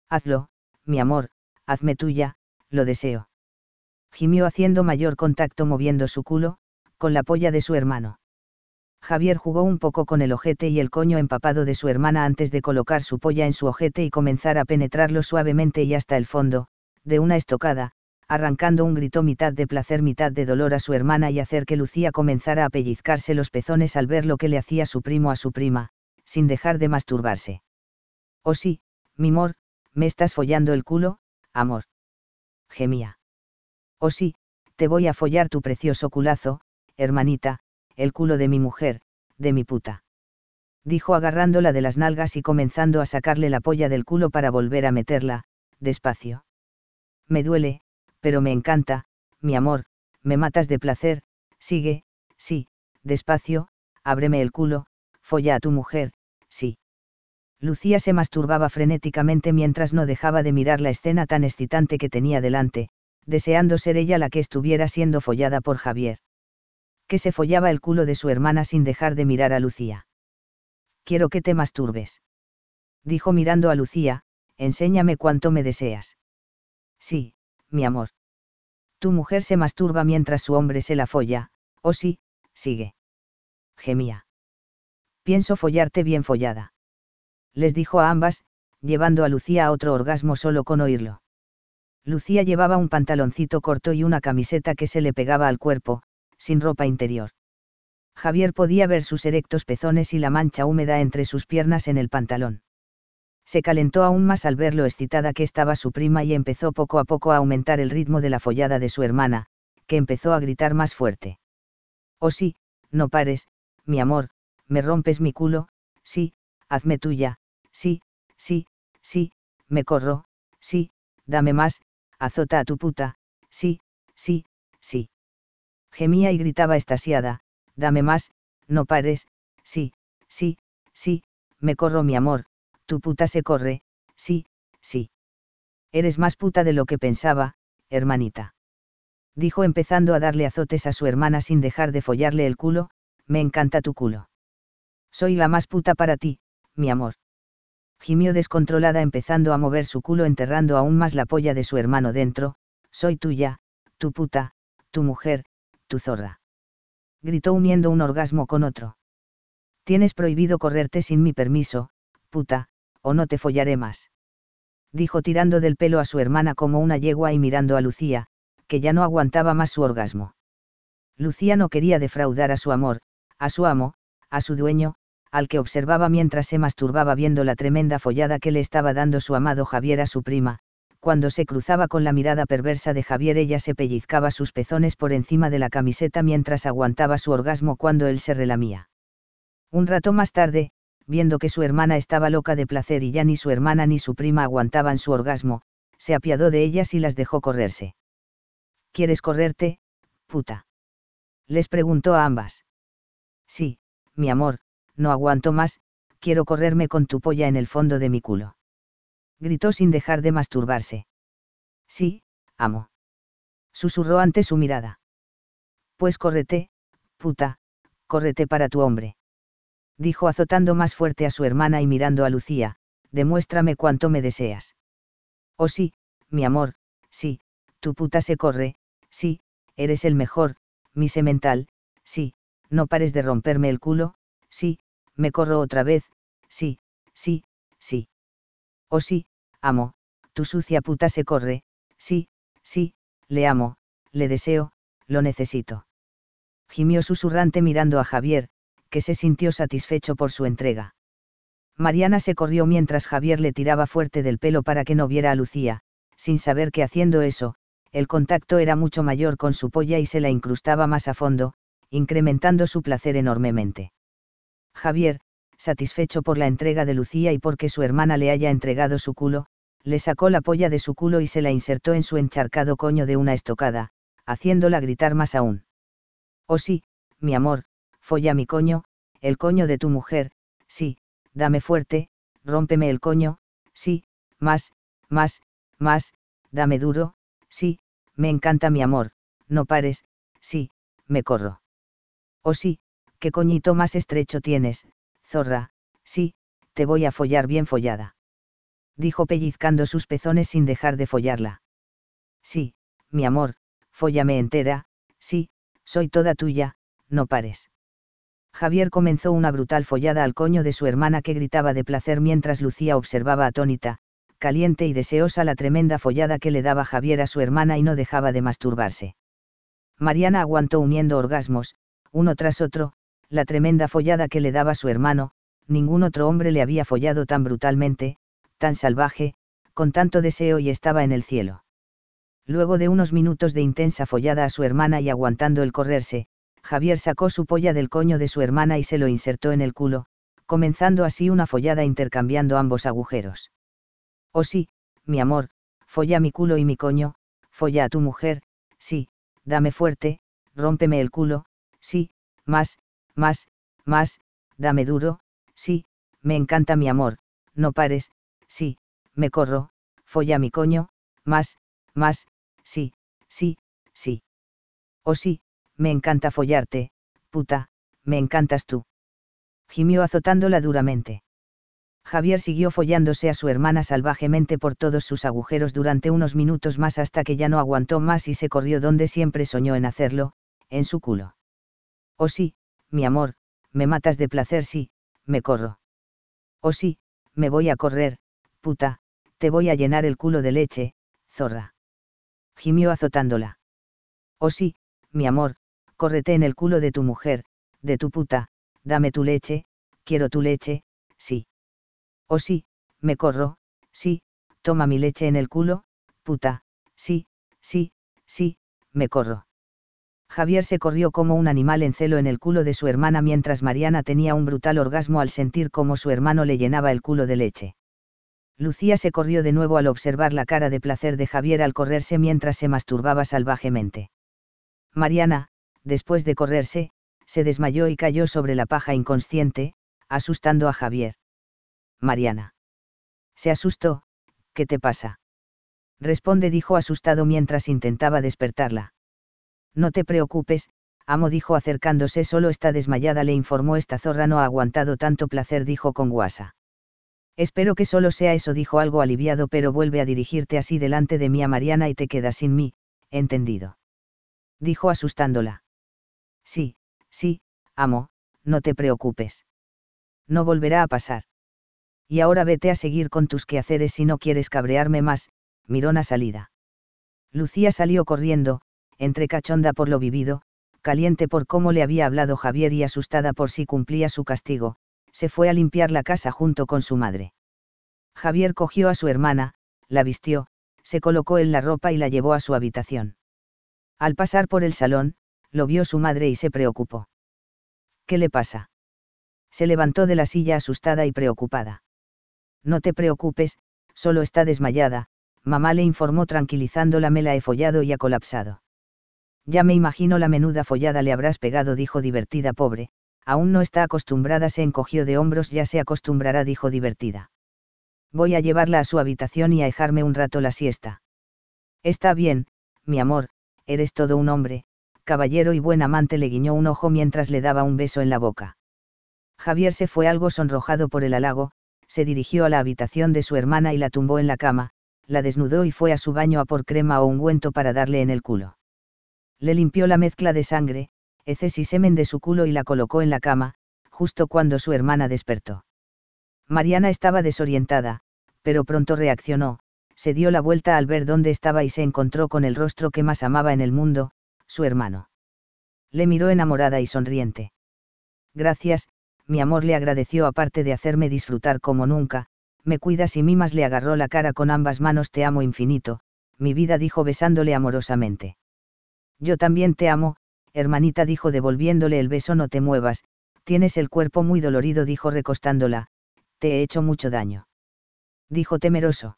Hazlo, mi amor, hazme tuya, lo deseo. Gimió haciendo mayor contacto moviendo su culo, con la polla de su hermano. Javier jugó un poco con el ojete y el coño empapado de su hermana antes de colocar su polla en su ojete y comenzar a penetrarlo suavemente y hasta el fondo, de una estocada, arrancando un grito mitad de placer mitad de dolor a su hermana y hacer que Lucía comenzara a pellizcarse los pezones al ver lo que le hacía su primo a su prima, sin dejar de masturbarse. Oh sí, mi amor, me estás follando el culo, amor. Gemía. Oh sí, te voy a follar tu precioso culazo, hermanita, el culo de mi mujer, de mi puta. Dijo agarrándola de las nalgas y comenzando a sacarle la polla del culo para volver a meterla, despacio. Me duele, pero me encanta, mi amor, me matas de placer, sigue, sí, despacio, ábreme el culo, folla a tu mujer, sí. Lucía se masturbaba frenéticamente mientras no dejaba de mirar la escena tan excitante que tenía delante, deseando ser ella la que estuviera siendo follada por Javier. Que se follaba el culo de su hermana sin dejar de mirar a Lucía. Quiero que te masturbes. Dijo mirando a Lucía, enséñame cuánto me deseas. Sí, mi amor. Tu mujer se masturba mientras su hombre se la folla, o sí, sigue. Gemía. Pienso follarte bien follada. Les dijo a ambas, llevando a Lucía a otro orgasmo solo con oírlo. Lucía llevaba un pantaloncito corto y una camiseta que se le pegaba al cuerpo, sin ropa interior. Javier podía ver sus erectos pezones y la mancha húmeda entre sus piernas en el pantalón. Se calentó aún más al ver lo excitada que estaba su prima y empezó poco a poco a aumentar el ritmo de la follada de su hermana, que empezó a gritar más fuerte. Oh sí, no pares, mi amor, me rompes mi culo, sí, hazme tuya, sí, sí, sí, me corro, sí, dame más, azota a tu puta, sí, sí, sí. Gemía y gritaba estasiada, dame más, no pares, sí, sí, sí, me corro mi amor, tu puta se corre, sí, sí. Eres más puta de lo que pensaba, hermanita. Dijo empezando a darle azotes a su hermana sin dejar de follarle el culo, me encanta tu culo. Soy la más puta para ti, mi amor gimió descontrolada empezando a mover su culo enterrando aún más la polla de su hermano dentro, soy tuya, tu puta, tu mujer, tu zorra. Gritó uniendo un orgasmo con otro. Tienes prohibido correrte sin mi permiso, puta, o no te follaré más. Dijo tirando del pelo a su hermana como una yegua y mirando a Lucía, que ya no aguantaba más su orgasmo. Lucía no quería defraudar a su amor, a su amo, a su dueño, al que observaba mientras se masturbaba viendo la tremenda follada que le estaba dando su amado Javier a su prima, cuando se cruzaba con la mirada perversa de Javier ella se pellizcaba sus pezones por encima de la camiseta mientras aguantaba su orgasmo cuando él se relamía. Un rato más tarde, viendo que su hermana estaba loca de placer y ya ni su hermana ni su prima aguantaban su orgasmo, se apiadó de ellas y las dejó correrse. ¿Quieres correrte, puta? Les preguntó a ambas. Sí, mi amor, no aguanto más, quiero correrme con tu polla en el fondo de mi culo. Gritó sin dejar de masturbarse. Sí, amo. Susurró ante su mirada. Pues córrete, puta, córrete para tu hombre. Dijo azotando más fuerte a su hermana y mirando a Lucía, demuéstrame cuánto me deseas. Oh sí, mi amor, sí, tu puta se corre, sí, eres el mejor, mi semental, sí, no pares de romperme el culo, sí, me corro otra vez, sí, sí, sí. Oh sí, amo, tu sucia puta se corre, sí, sí, le amo, le deseo, lo necesito. Gimió susurrante mirando a Javier, que se sintió satisfecho por su entrega. Mariana se corrió mientras Javier le tiraba fuerte del pelo para que no viera a Lucía, sin saber que haciendo eso, el contacto era mucho mayor con su polla y se la incrustaba más a fondo, incrementando su placer enormemente. Javier, satisfecho por la entrega de Lucía y porque su hermana le haya entregado su culo, le sacó la polla de su culo y se la insertó en su encharcado coño de una estocada, haciéndola gritar más aún. Oh sí, mi amor, folla mi coño, el coño de tu mujer, sí, dame fuerte, rómpeme el coño, sí, más, más, más, dame duro, sí, me encanta mi amor, no pares, sí, me corro. Oh sí, qué coñito más estrecho tienes, zorra, sí, te voy a follar bien follada. Dijo pellizcando sus pezones sin dejar de follarla. Sí, mi amor, fóllame entera, sí, soy toda tuya, no pares. Javier comenzó una brutal follada al coño de su hermana que gritaba de placer mientras Lucía observaba atónita, caliente y deseosa la tremenda follada que le daba Javier a su hermana y no dejaba de masturbarse. Mariana aguantó uniendo orgasmos, uno tras otro, la tremenda follada que le daba su hermano, ningún otro hombre le había follado tan brutalmente, tan salvaje, con tanto deseo y estaba en el cielo. Luego de unos minutos de intensa follada a su hermana y aguantando el correrse, Javier sacó su polla del coño de su hermana y se lo insertó en el culo, comenzando así una follada intercambiando ambos agujeros. Oh sí, mi amor, folla mi culo y mi coño, folla a tu mujer, sí, dame fuerte, rómpeme el culo, sí, más, más, más, dame duro, sí, me encanta mi amor, no pares, sí, me corro, folla mi coño, más, más, sí, sí, sí. Oh sí, me encanta follarte, puta, me encantas tú. Gimió azotándola duramente. Javier siguió follándose a su hermana salvajemente por todos sus agujeros durante unos minutos más hasta que ya no aguantó más y se corrió donde siempre soñó en hacerlo, en su culo. Oh sí, mi amor, me matas de placer sí, me corro. Oh sí, me voy a correr, puta, te voy a llenar el culo de leche, zorra. Gimió azotándola. Oh sí, mi amor, córrete en el culo de tu mujer, de tu puta, dame tu leche, quiero tu leche, sí. Oh sí, me corro, sí, toma mi leche en el culo, puta, sí, sí, sí, me corro. Javier se corrió como un animal en celo en el culo de su hermana mientras Mariana tenía un brutal orgasmo al sentir cómo su hermano le llenaba el culo de leche. Lucía se corrió de nuevo al observar la cara de placer de Javier al correrse mientras se masturbaba salvajemente. Mariana, después de correrse, se desmayó y cayó sobre la paja inconsciente, asustando a Javier. Mariana. Se asustó, ¿qué te pasa? Responde, dijo asustado mientras intentaba despertarla. No te preocupes, amo dijo acercándose, solo está desmayada, le informó esta zorra no ha aguantado tanto placer, dijo con guasa. Espero que solo sea eso, dijo algo aliviado, pero vuelve a dirigirte así delante de mí a Mariana y te quedas sin mí, entendido. Dijo asustándola. Sí, sí, amo, no te preocupes. No volverá a pasar. Y ahora vete a seguir con tus quehaceres si no quieres cabrearme más, mirona salida. Lucía salió corriendo, entre cachonda por lo vivido, caliente por cómo le había hablado Javier y asustada por si cumplía su castigo, se fue a limpiar la casa junto con su madre. Javier cogió a su hermana, la vistió, se colocó en la ropa y la llevó a su habitación. Al pasar por el salón, lo vio su madre y se preocupó. ¿Qué le pasa? Se levantó de la silla asustada y preocupada. No te preocupes, solo está desmayada, mamá le informó tranquilizándola me la he follado y ha colapsado. Ya me imagino la menuda follada le habrás pegado, dijo divertida pobre, aún no está acostumbrada, se encogió de hombros, ya se acostumbrará, dijo divertida. Voy a llevarla a su habitación y a dejarme un rato la siesta. Está bien, mi amor, eres todo un hombre, caballero y buen amante le guiñó un ojo mientras le daba un beso en la boca. Javier se fue algo sonrojado por el halago, se dirigió a la habitación de su hermana y la tumbó en la cama, la desnudó y fue a su baño a por crema o ungüento para darle en el culo le limpió la mezcla de sangre, heces y semen de su culo y la colocó en la cama, justo cuando su hermana despertó. Mariana estaba desorientada, pero pronto reaccionó, se dio la vuelta al ver dónde estaba y se encontró con el rostro que más amaba en el mundo, su hermano. Le miró enamorada y sonriente. Gracias, mi amor le agradeció aparte de hacerme disfrutar como nunca, me cuidas y mimas le agarró la cara con ambas manos te amo infinito, mi vida dijo besándole amorosamente. Yo también te amo, hermanita dijo devolviéndole el beso no te muevas, tienes el cuerpo muy dolorido dijo recostándola, te he hecho mucho daño. Dijo temeroso.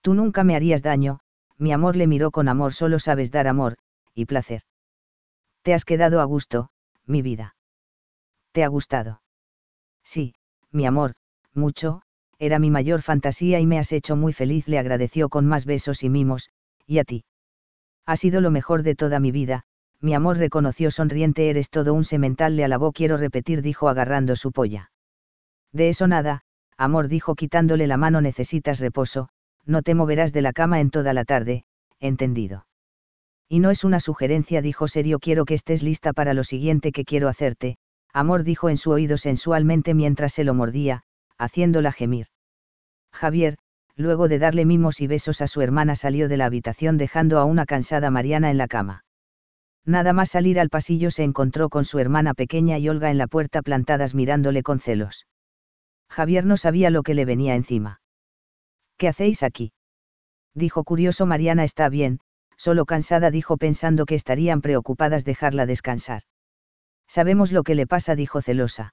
Tú nunca me harías daño, mi amor le miró con amor solo sabes dar amor, y placer. Te has quedado a gusto, mi vida. ¿Te ha gustado? Sí, mi amor, mucho, era mi mayor fantasía y me has hecho muy feliz le agradeció con más besos y mimos, y a ti. Ha sido lo mejor de toda mi vida, mi amor reconoció sonriente, eres todo un semental, le alabó, quiero repetir, dijo agarrando su polla. De eso nada, amor dijo quitándole la mano, necesitas reposo, no te moverás de la cama en toda la tarde, entendido. Y no es una sugerencia, dijo serio, quiero que estés lista para lo siguiente que quiero hacerte, amor dijo en su oído sensualmente mientras se lo mordía, haciéndola gemir. Javier, luego de darle mimos y besos a su hermana salió de la habitación dejando a una cansada Mariana en la cama. Nada más salir al pasillo se encontró con su hermana pequeña y Olga en la puerta plantadas mirándole con celos. Javier no sabía lo que le venía encima. ¿Qué hacéis aquí? Dijo curioso Mariana está bien, solo cansada dijo pensando que estarían preocupadas dejarla descansar. Sabemos lo que le pasa, dijo celosa.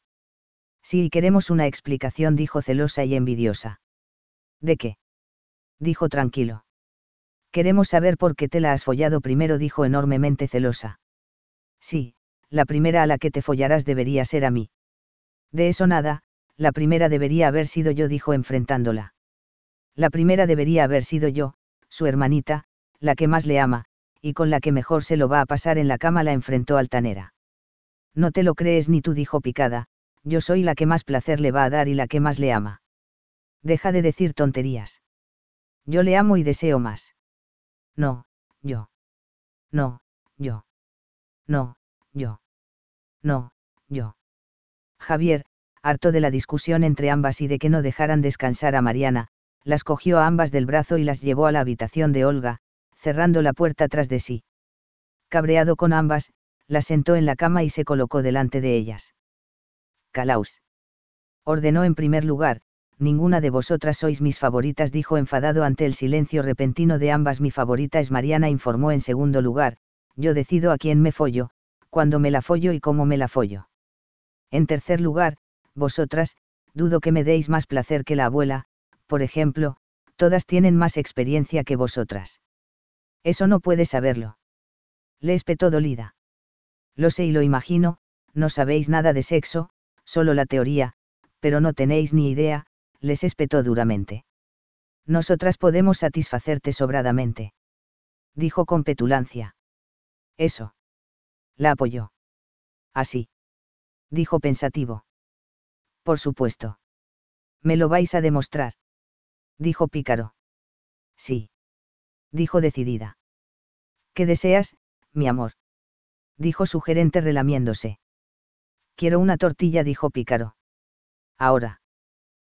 Sí, queremos una explicación, dijo celosa y envidiosa. ¿De qué? Dijo tranquilo. Queremos saber por qué te la has follado primero, dijo enormemente celosa. Sí, la primera a la que te follarás debería ser a mí. De eso nada, la primera debería haber sido yo, dijo enfrentándola. La primera debería haber sido yo, su hermanita, la que más le ama, y con la que mejor se lo va a pasar en la cama, la enfrentó altanera. No te lo crees ni tú, dijo picada, yo soy la que más placer le va a dar y la que más le ama. Deja de decir tonterías. Yo le amo y deseo más. No, yo. No, yo. No, yo. No, yo. Javier, harto de la discusión entre ambas y de que no dejaran descansar a Mariana, las cogió a ambas del brazo y las llevó a la habitación de Olga, cerrando la puerta tras de sí. Cabreado con ambas, las sentó en la cama y se colocó delante de ellas. Calaus. Ordenó en primer lugar, ninguna de vosotras sois mis favoritas, dijo enfadado ante el silencio repentino de ambas. Mi favorita es Mariana, informó en segundo lugar, yo decido a quién me follo, cuándo me la follo y cómo me la follo. En tercer lugar, vosotras, dudo que me deis más placer que la abuela, por ejemplo, todas tienen más experiencia que vosotras. Eso no puede saberlo. Le espetó dolida. Lo sé y lo imagino, no sabéis nada de sexo, solo la teoría, pero no tenéis ni idea, les espetó duramente. Nosotras podemos satisfacerte sobradamente. Dijo con petulancia. Eso. La apoyó. Así. Dijo pensativo. Por supuesto. Me lo vais a demostrar dijo Pícaro. Sí. Dijo decidida. ¿Qué deseas, mi amor? Dijo su gerente relamiéndose. Quiero una tortilla, dijo Pícaro. Ahora.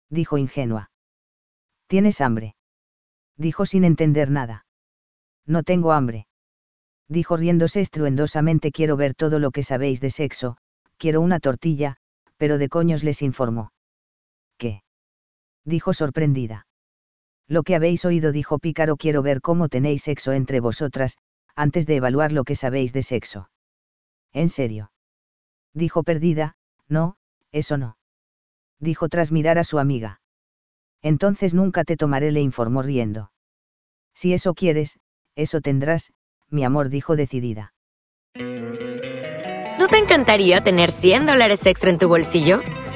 Dijo ingenua. ¿Tienes hambre? Dijo sin entender nada. No tengo hambre. Dijo riéndose estruendosamente quiero ver todo lo que sabéis de sexo, quiero una tortilla, pero de coños les informó. ¿Qué? Dijo sorprendida. Lo que habéis oído dijo Pícaro quiero ver cómo tenéis sexo entre vosotras, antes de evaluar lo que sabéis de sexo. ¿En serio? Dijo perdida, no, eso no. Dijo tras mirar a su amiga. Entonces nunca te tomaré, le informó riendo. Si eso quieres, eso tendrás, mi amor dijo decidida. ¿No te encantaría tener 100 dólares extra en tu bolsillo?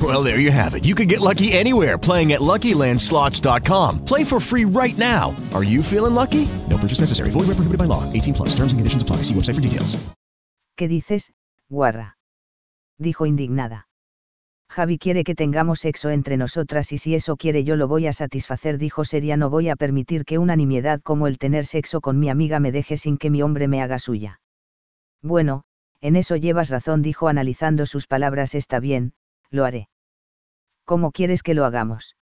Well, there you have it. You can get lucky anywhere playing at LuckyLandSlots.com. Play for free right now. Are you feeling lucky? No purchase necessary. Void where prohibited by law. 18 plus. Terms and conditions apply. See website for details. ¿Qué dices, guarra? Dijo indignada. Javi quiere que tengamos sexo entre nosotras y si eso quiere yo lo voy a satisfacer, dijo seria, no voy a permitir que una nimiedad como el tener sexo con mi amiga me deje sin que mi hombre me haga suya. Bueno, en eso llevas razón, dijo analizando sus palabras, está bien, lo haré. ¿Cómo quieres que lo hagamos?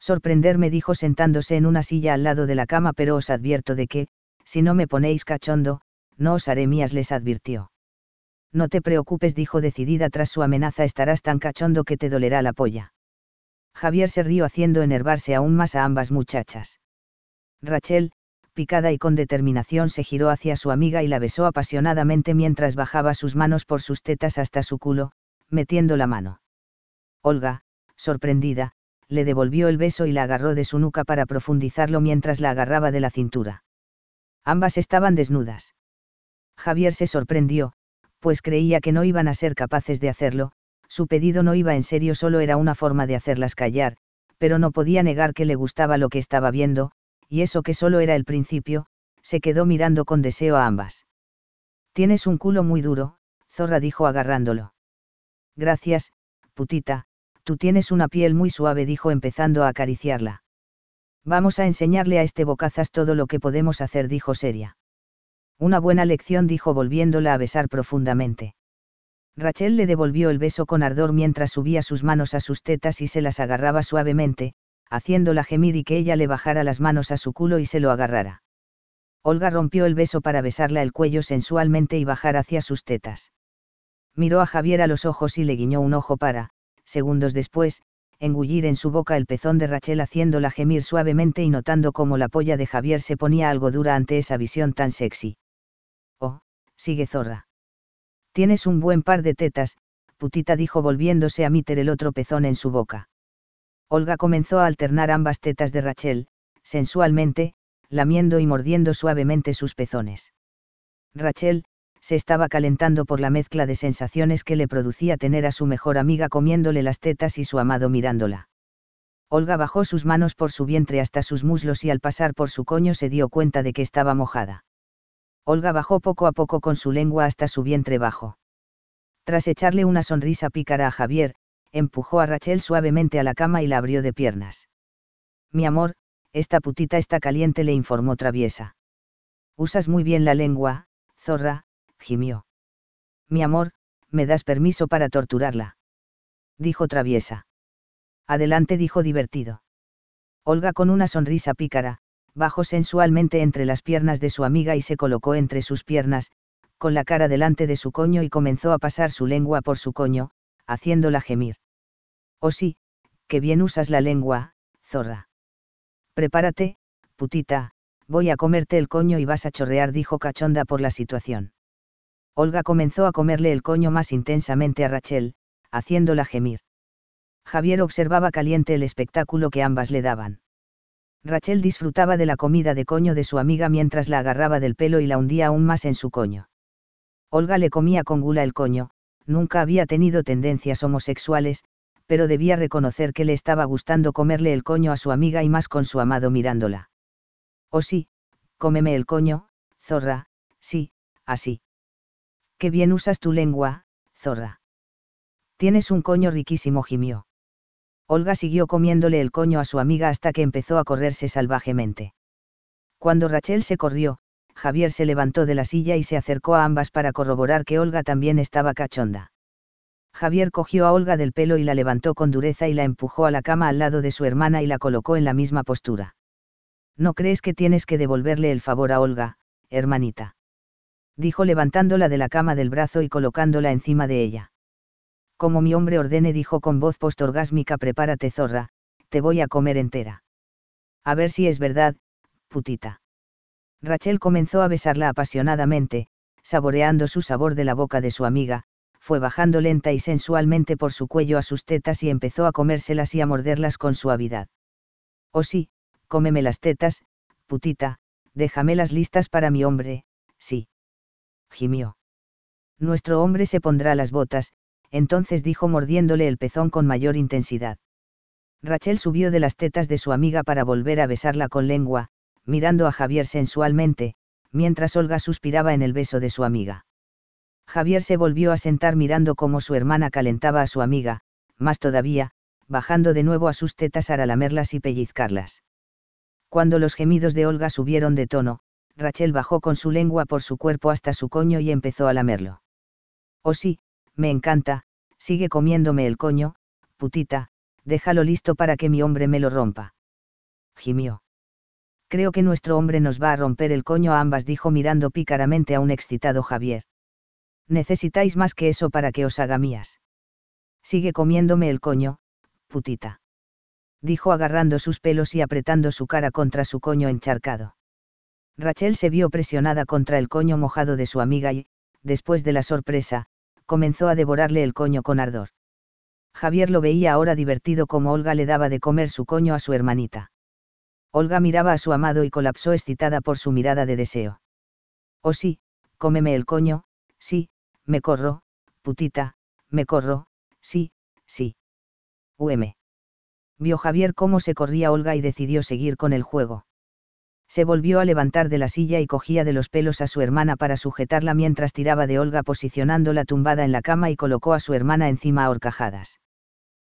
Sorprenderme, dijo sentándose en una silla al lado de la cama, pero os advierto de que, si no me ponéis cachondo, no os haré mías, les advirtió. No te preocupes, dijo decidida tras su amenaza, estarás tan cachondo que te dolerá la polla. Javier se rió haciendo enervarse aún más a ambas muchachas. Rachel, picada y con determinación, se giró hacia su amiga y la besó apasionadamente mientras bajaba sus manos por sus tetas hasta su culo, metiendo la mano. Olga, sorprendida, le devolvió el beso y la agarró de su nuca para profundizarlo mientras la agarraba de la cintura. Ambas estaban desnudas. Javier se sorprendió, pues creía que no iban a ser capaces de hacerlo, su pedido no iba en serio, solo era una forma de hacerlas callar, pero no podía negar que le gustaba lo que estaba viendo, y eso que solo era el principio, se quedó mirando con deseo a ambas. Tienes un culo muy duro, Zorra dijo agarrándolo. Gracias, putita, tú tienes una piel muy suave, dijo empezando a acariciarla. Vamos a enseñarle a este bocazas todo lo que podemos hacer, dijo seria. Una buena lección, dijo volviéndola a besar profundamente. Rachel le devolvió el beso con ardor mientras subía sus manos a sus tetas y se las agarraba suavemente, haciéndola gemir y que ella le bajara las manos a su culo y se lo agarrara. Olga rompió el beso para besarla el cuello sensualmente y bajar hacia sus tetas. Miró a Javier a los ojos y le guiñó un ojo para, segundos después, engullir en su boca el pezón de Rachel haciéndola gemir suavemente y notando cómo la polla de Javier se ponía algo dura ante esa visión tan sexy. Oh, sigue zorra. Tienes un buen par de tetas, putita dijo volviéndose a meter el otro pezón en su boca. Olga comenzó a alternar ambas tetas de Rachel, sensualmente, lamiendo y mordiendo suavemente sus pezones. Rachel, se estaba calentando por la mezcla de sensaciones que le producía tener a su mejor amiga comiéndole las tetas y su amado mirándola. Olga bajó sus manos por su vientre hasta sus muslos y al pasar por su coño se dio cuenta de que estaba mojada. Olga bajó poco a poco con su lengua hasta su vientre bajo. Tras echarle una sonrisa pícara a Javier, empujó a Rachel suavemente a la cama y la abrió de piernas. Mi amor, esta putita está caliente, le informó Traviesa. Usas muy bien la lengua, zorra, gimió. Mi amor, ¿me das permiso para torturarla? Dijo Traviesa. Adelante, dijo divertido. Olga con una sonrisa pícara, bajó sensualmente entre las piernas de su amiga y se colocó entre sus piernas, con la cara delante de su coño y comenzó a pasar su lengua por su coño, haciéndola gemir. Oh sí, que bien usas la lengua, zorra. Prepárate, putita, voy a comerte el coño y vas a chorrear, dijo cachonda por la situación. Olga comenzó a comerle el coño más intensamente a Rachel, haciéndola gemir. Javier observaba caliente el espectáculo que ambas le daban. Rachel disfrutaba de la comida de coño de su amiga mientras la agarraba del pelo y la hundía aún más en su coño. Olga le comía con gula el coño, nunca había tenido tendencias homosexuales, pero debía reconocer que le estaba gustando comerle el coño a su amiga y más con su amado mirándola. Oh sí, cómeme el coño, zorra, sí, así. Qué bien usas tu lengua, zorra. Tienes un coño riquísimo, gimió. Olga siguió comiéndole el coño a su amiga hasta que empezó a correrse salvajemente. Cuando Rachel se corrió, Javier se levantó de la silla y se acercó a ambas para corroborar que Olga también estaba cachonda. Javier cogió a Olga del pelo y la levantó con dureza y la empujó a la cama al lado de su hermana y la colocó en la misma postura. ¿No crees que tienes que devolverle el favor a Olga, hermanita? Dijo levantándola de la cama del brazo y colocándola encima de ella. Como mi hombre ordene, dijo con voz postorgásmica, prepárate zorra, te voy a comer entera. A ver si es verdad, putita. Rachel comenzó a besarla apasionadamente, saboreando su sabor de la boca de su amiga, fue bajando lenta y sensualmente por su cuello a sus tetas y empezó a comérselas y a morderlas con suavidad. Oh sí, cómeme las tetas, putita, déjamelas listas para mi hombre, sí. Gimió. Nuestro hombre se pondrá las botas, entonces dijo mordiéndole el pezón con mayor intensidad. Rachel subió de las tetas de su amiga para volver a besarla con lengua, mirando a Javier sensualmente, mientras Olga suspiraba en el beso de su amiga. Javier se volvió a sentar mirando cómo su hermana calentaba a su amiga, más todavía, bajando de nuevo a sus tetas para lamerlas y pellizcarlas. Cuando los gemidos de Olga subieron de tono, Rachel bajó con su lengua por su cuerpo hasta su coño y empezó a lamerlo. Oh sí, me encanta, sigue comiéndome el coño, putita, déjalo listo para que mi hombre me lo rompa. Gimió. Creo que nuestro hombre nos va a romper el coño a ambas, dijo mirando pícaramente a un excitado Javier necesitáis más que eso para que os haga mías. Sigue comiéndome el coño, putita. Dijo agarrando sus pelos y apretando su cara contra su coño encharcado. Rachel se vio presionada contra el coño mojado de su amiga y, después de la sorpresa, comenzó a devorarle el coño con ardor. Javier lo veía ahora divertido como Olga le daba de comer su coño a su hermanita. Olga miraba a su amado y colapsó excitada por su mirada de deseo. Oh sí, cómeme el coño, sí, me corro, putita, me corro, sí, sí. UM. Vio Javier cómo se corría Olga y decidió seguir con el juego. Se volvió a levantar de la silla y cogía de los pelos a su hermana para sujetarla mientras tiraba de Olga posicionándola tumbada en la cama y colocó a su hermana encima a horcajadas.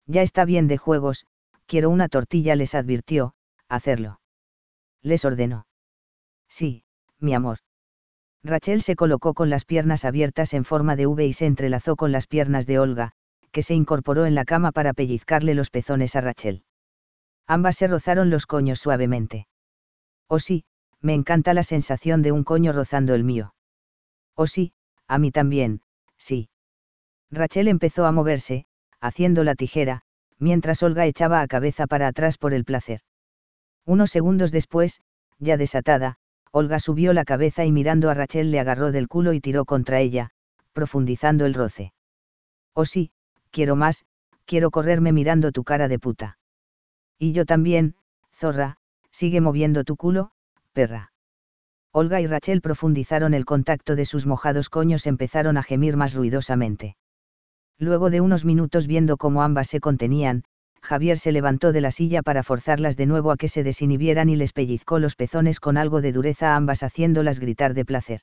Ya está bien de juegos, quiero una tortilla, les advirtió, hacerlo. Les ordenó. Sí, mi amor. Rachel se colocó con las piernas abiertas en forma de V y se entrelazó con las piernas de Olga, que se incorporó en la cama para pellizcarle los pezones a Rachel. Ambas se rozaron los coños suavemente. Oh sí, me encanta la sensación de un coño rozando el mío. Oh sí, a mí también, sí. Rachel empezó a moverse, haciendo la tijera, mientras Olga echaba a cabeza para atrás por el placer. Unos segundos después, ya desatada, Olga subió la cabeza y mirando a Rachel le agarró del culo y tiró contra ella, profundizando el roce. Oh sí, quiero más, quiero correrme mirando tu cara de puta. Y yo también, zorra, sigue moviendo tu culo, perra. Olga y Rachel profundizaron el contacto de sus mojados coños, empezaron a gemir más ruidosamente. Luego de unos minutos viendo cómo ambas se contenían, Javier se levantó de la silla para forzarlas de nuevo a que se desinhibieran y les pellizcó los pezones con algo de dureza a ambas haciéndolas gritar de placer.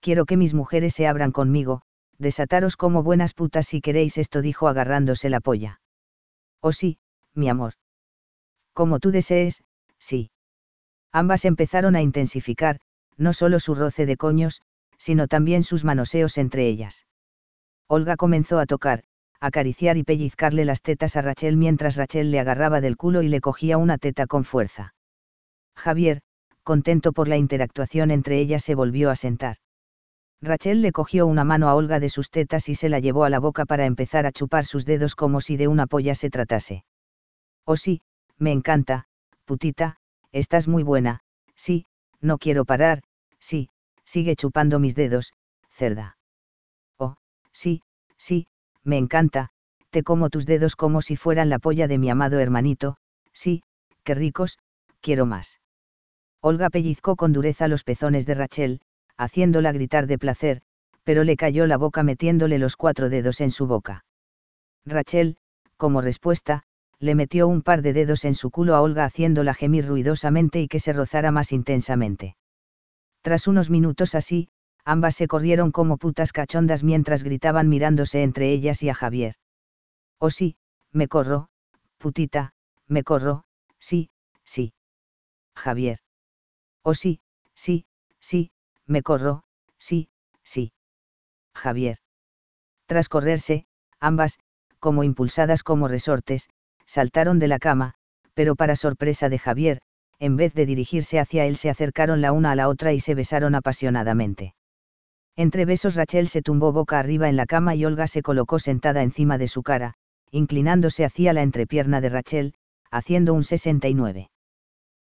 Quiero que mis mujeres se abran conmigo, desataros como buenas putas si queréis esto dijo agarrándose la polla. Oh sí, mi amor. Como tú desees, sí. Ambas empezaron a intensificar, no solo su roce de coños, sino también sus manoseos entre ellas. Olga comenzó a tocar, acariciar y pellizcarle las tetas a Rachel mientras Rachel le agarraba del culo y le cogía una teta con fuerza. Javier, contento por la interactuación entre ellas, se volvió a sentar. Rachel le cogió una mano a Olga de sus tetas y se la llevó a la boca para empezar a chupar sus dedos como si de una polla se tratase. Oh sí, me encanta, putita, estás muy buena, sí, no quiero parar, sí, sigue chupando mis dedos, cerda. Sí, sí, me encanta, te como tus dedos como si fueran la polla de mi amado hermanito, sí, qué ricos, quiero más. Olga pellizcó con dureza los pezones de Rachel, haciéndola gritar de placer, pero le cayó la boca metiéndole los cuatro dedos en su boca. Rachel, como respuesta, le metió un par de dedos en su culo a Olga haciéndola gemir ruidosamente y que se rozara más intensamente. Tras unos minutos así, ambas se corrieron como putas cachondas mientras gritaban mirándose entre ellas y a Javier. Oh sí, me corro, putita, me corro, sí, sí. Javier. Oh sí, sí, sí, me corro, sí, sí. Javier. Tras correrse, ambas, como impulsadas como resortes, saltaron de la cama, pero para sorpresa de Javier, en vez de dirigirse hacia él se acercaron la una a la otra y se besaron apasionadamente. Entre besos Rachel se tumbó boca arriba en la cama y Olga se colocó sentada encima de su cara, inclinándose hacia la entrepierna de Rachel, haciendo un 69.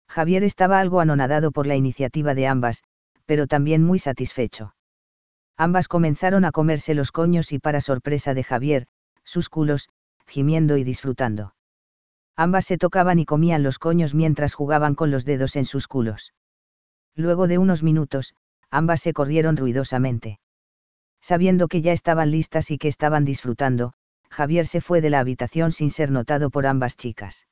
Javier estaba algo anonadado por la iniciativa de ambas, pero también muy satisfecho. Ambas comenzaron a comerse los coños y para sorpresa de Javier, sus culos, gimiendo y disfrutando. Ambas se tocaban y comían los coños mientras jugaban con los dedos en sus culos. Luego de unos minutos, ambas se corrieron ruidosamente. Sabiendo que ya estaban listas y que estaban disfrutando, Javier se fue de la habitación sin ser notado por ambas chicas.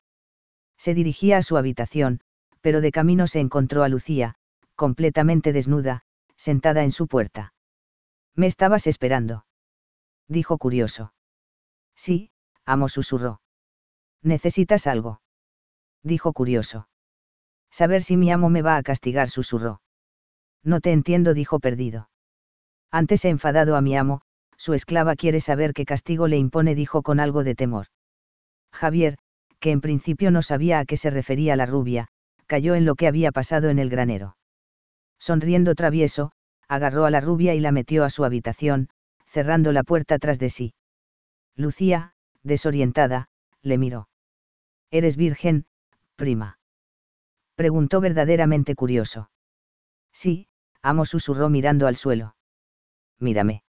Se dirigía a su habitación, pero de camino se encontró a Lucía, completamente desnuda, sentada en su puerta. ¿Me estabas esperando? Dijo curioso. Sí, amo susurró. ¿Necesitas algo? Dijo curioso. Saber si mi amo me va a castigar susurró. No te entiendo, dijo perdido. Antes he enfadado a mi amo, su esclava quiere saber qué castigo le impone, dijo con algo de temor. Javier, que en principio no sabía a qué se refería la rubia, cayó en lo que había pasado en el granero. Sonriendo travieso, agarró a la rubia y la metió a su habitación, cerrando la puerta tras de sí. Lucía, desorientada, le miró. ¿Eres virgen, prima? Preguntó verdaderamente curioso. Sí, Amo susurró mirando al suelo. Mírame.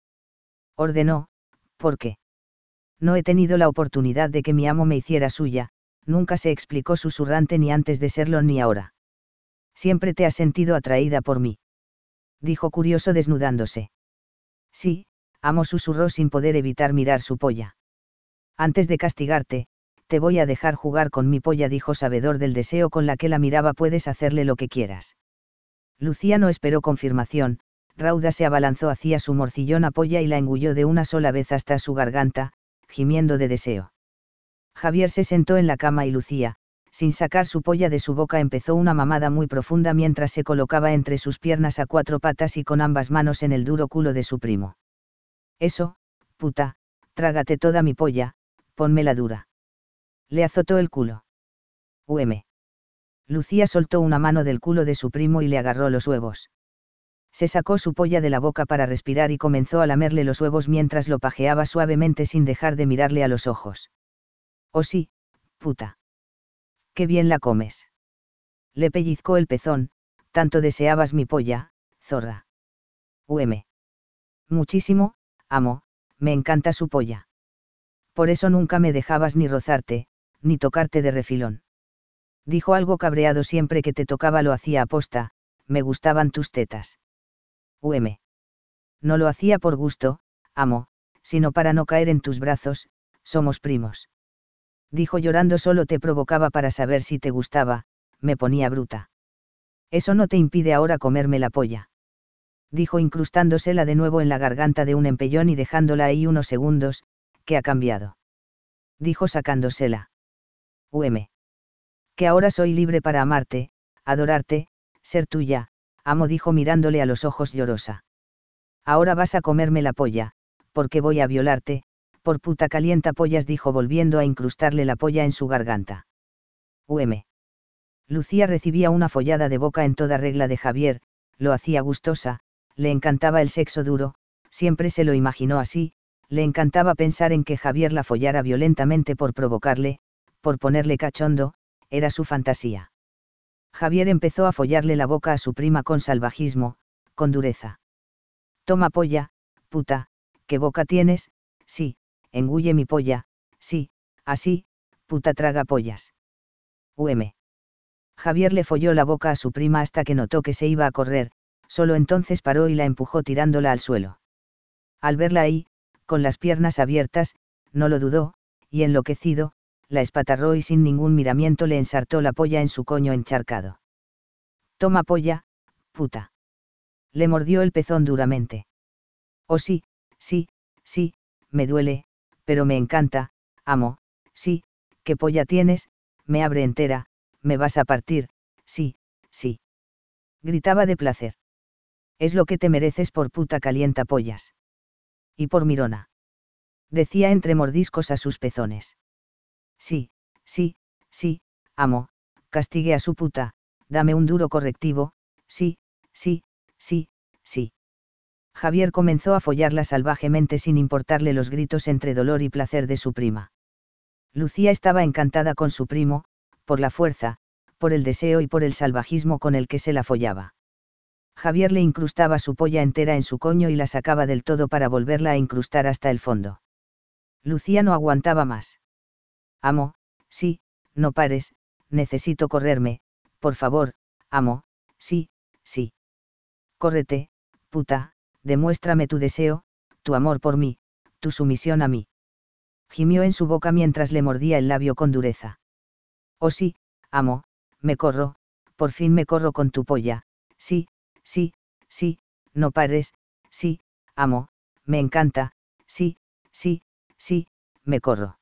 Ordenó, ¿por qué? No he tenido la oportunidad de que mi amo me hiciera suya, nunca se explicó susurrante ni antes de serlo ni ahora. Siempre te has sentido atraída por mí. Dijo curioso desnudándose. Sí, amo susurró sin poder evitar mirar su polla. Antes de castigarte, Te voy a dejar jugar con mi polla, dijo sabedor del deseo con la que la miraba, puedes hacerle lo que quieras. Lucía no esperó confirmación, Rauda se abalanzó hacia su morcillona polla y la engulló de una sola vez hasta su garganta, gimiendo de deseo. Javier se sentó en la cama y Lucía, sin sacar su polla de su boca, empezó una mamada muy profunda mientras se colocaba entre sus piernas a cuatro patas y con ambas manos en el duro culo de su primo. Eso, puta, trágate toda mi polla, ponmela dura. Le azotó el culo. UM. Lucía soltó una mano del culo de su primo y le agarró los huevos. Se sacó su polla de la boca para respirar y comenzó a lamerle los huevos mientras lo pajeaba suavemente sin dejar de mirarle a los ojos. Oh sí, puta. Qué bien la comes. Le pellizcó el pezón, tanto deseabas mi polla, zorra. UM. Muchísimo, amo, me encanta su polla. Por eso nunca me dejabas ni rozarte, ni tocarte de refilón. Dijo algo cabreado siempre que te tocaba lo hacía aposta, me gustaban tus tetas. UM. No lo hacía por gusto, amo, sino para no caer en tus brazos, somos primos. Dijo llorando solo te provocaba para saber si te gustaba, me ponía bruta. Eso no te impide ahora comerme la polla. Dijo incrustándosela de nuevo en la garganta de un empellón y dejándola ahí unos segundos, que ha cambiado. Dijo sacándosela. UM. Que ahora soy libre para amarte, adorarte, ser tuya, amo dijo mirándole a los ojos llorosa. Ahora vas a comerme la polla, porque voy a violarte, por puta calienta pollas dijo volviendo a incrustarle la polla en su garganta. UM. Lucía recibía una follada de boca en toda regla de Javier, lo hacía gustosa, le encantaba el sexo duro, siempre se lo imaginó así, le encantaba pensar en que Javier la follara violentamente por provocarle, por ponerle cachondo, era su fantasía. Javier empezó a follarle la boca a su prima con salvajismo, con dureza. Toma polla, puta, ¿qué boca tienes? Sí, engulle mi polla, sí, así, puta traga pollas. UM. Javier le folló la boca a su prima hasta que notó que se iba a correr, solo entonces paró y la empujó tirándola al suelo. Al verla ahí, con las piernas abiertas, no lo dudó, y enloquecido, la espatarró y sin ningún miramiento le ensartó la polla en su coño encharcado. Toma polla, puta. Le mordió el pezón duramente. Oh sí, sí, sí, me duele, pero me encanta, amo, sí, qué polla tienes, me abre entera, me vas a partir, sí, sí. Gritaba de placer. Es lo que te mereces por puta calienta pollas. Y por mirona. Decía entre mordiscos a sus pezones. Sí, sí, sí, amo, castigue a su puta, dame un duro correctivo, sí, sí, sí, sí. Javier comenzó a follarla salvajemente sin importarle los gritos entre dolor y placer de su prima. Lucía estaba encantada con su primo, por la fuerza, por el deseo y por el salvajismo con el que se la follaba. Javier le incrustaba su polla entera en su coño y la sacaba del todo para volverla a incrustar hasta el fondo. Lucía no aguantaba más. Amo, sí, no pares, necesito correrme, por favor, amo, sí, sí. Córrete, puta, demuéstrame tu deseo, tu amor por mí, tu sumisión a mí. Gimió en su boca mientras le mordía el labio con dureza. Oh sí, amo, me corro, por fin me corro con tu polla, sí, sí, sí, no pares, sí, amo, me encanta, sí, sí, sí, me corro.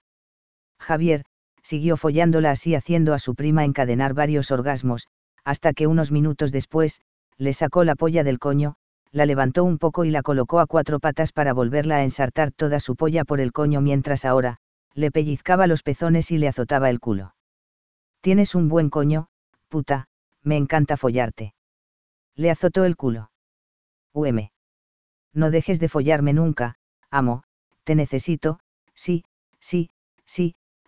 Javier, siguió follándola así haciendo a su prima encadenar varios orgasmos, hasta que unos minutos después, le sacó la polla del coño, la levantó un poco y la colocó a cuatro patas para volverla a ensartar toda su polla por el coño mientras ahora, le pellizcaba los pezones y le azotaba el culo. Tienes un buen coño, puta, me encanta follarte. Le azotó el culo. UM. No dejes de follarme nunca, amo, te necesito, sí, sí, sí,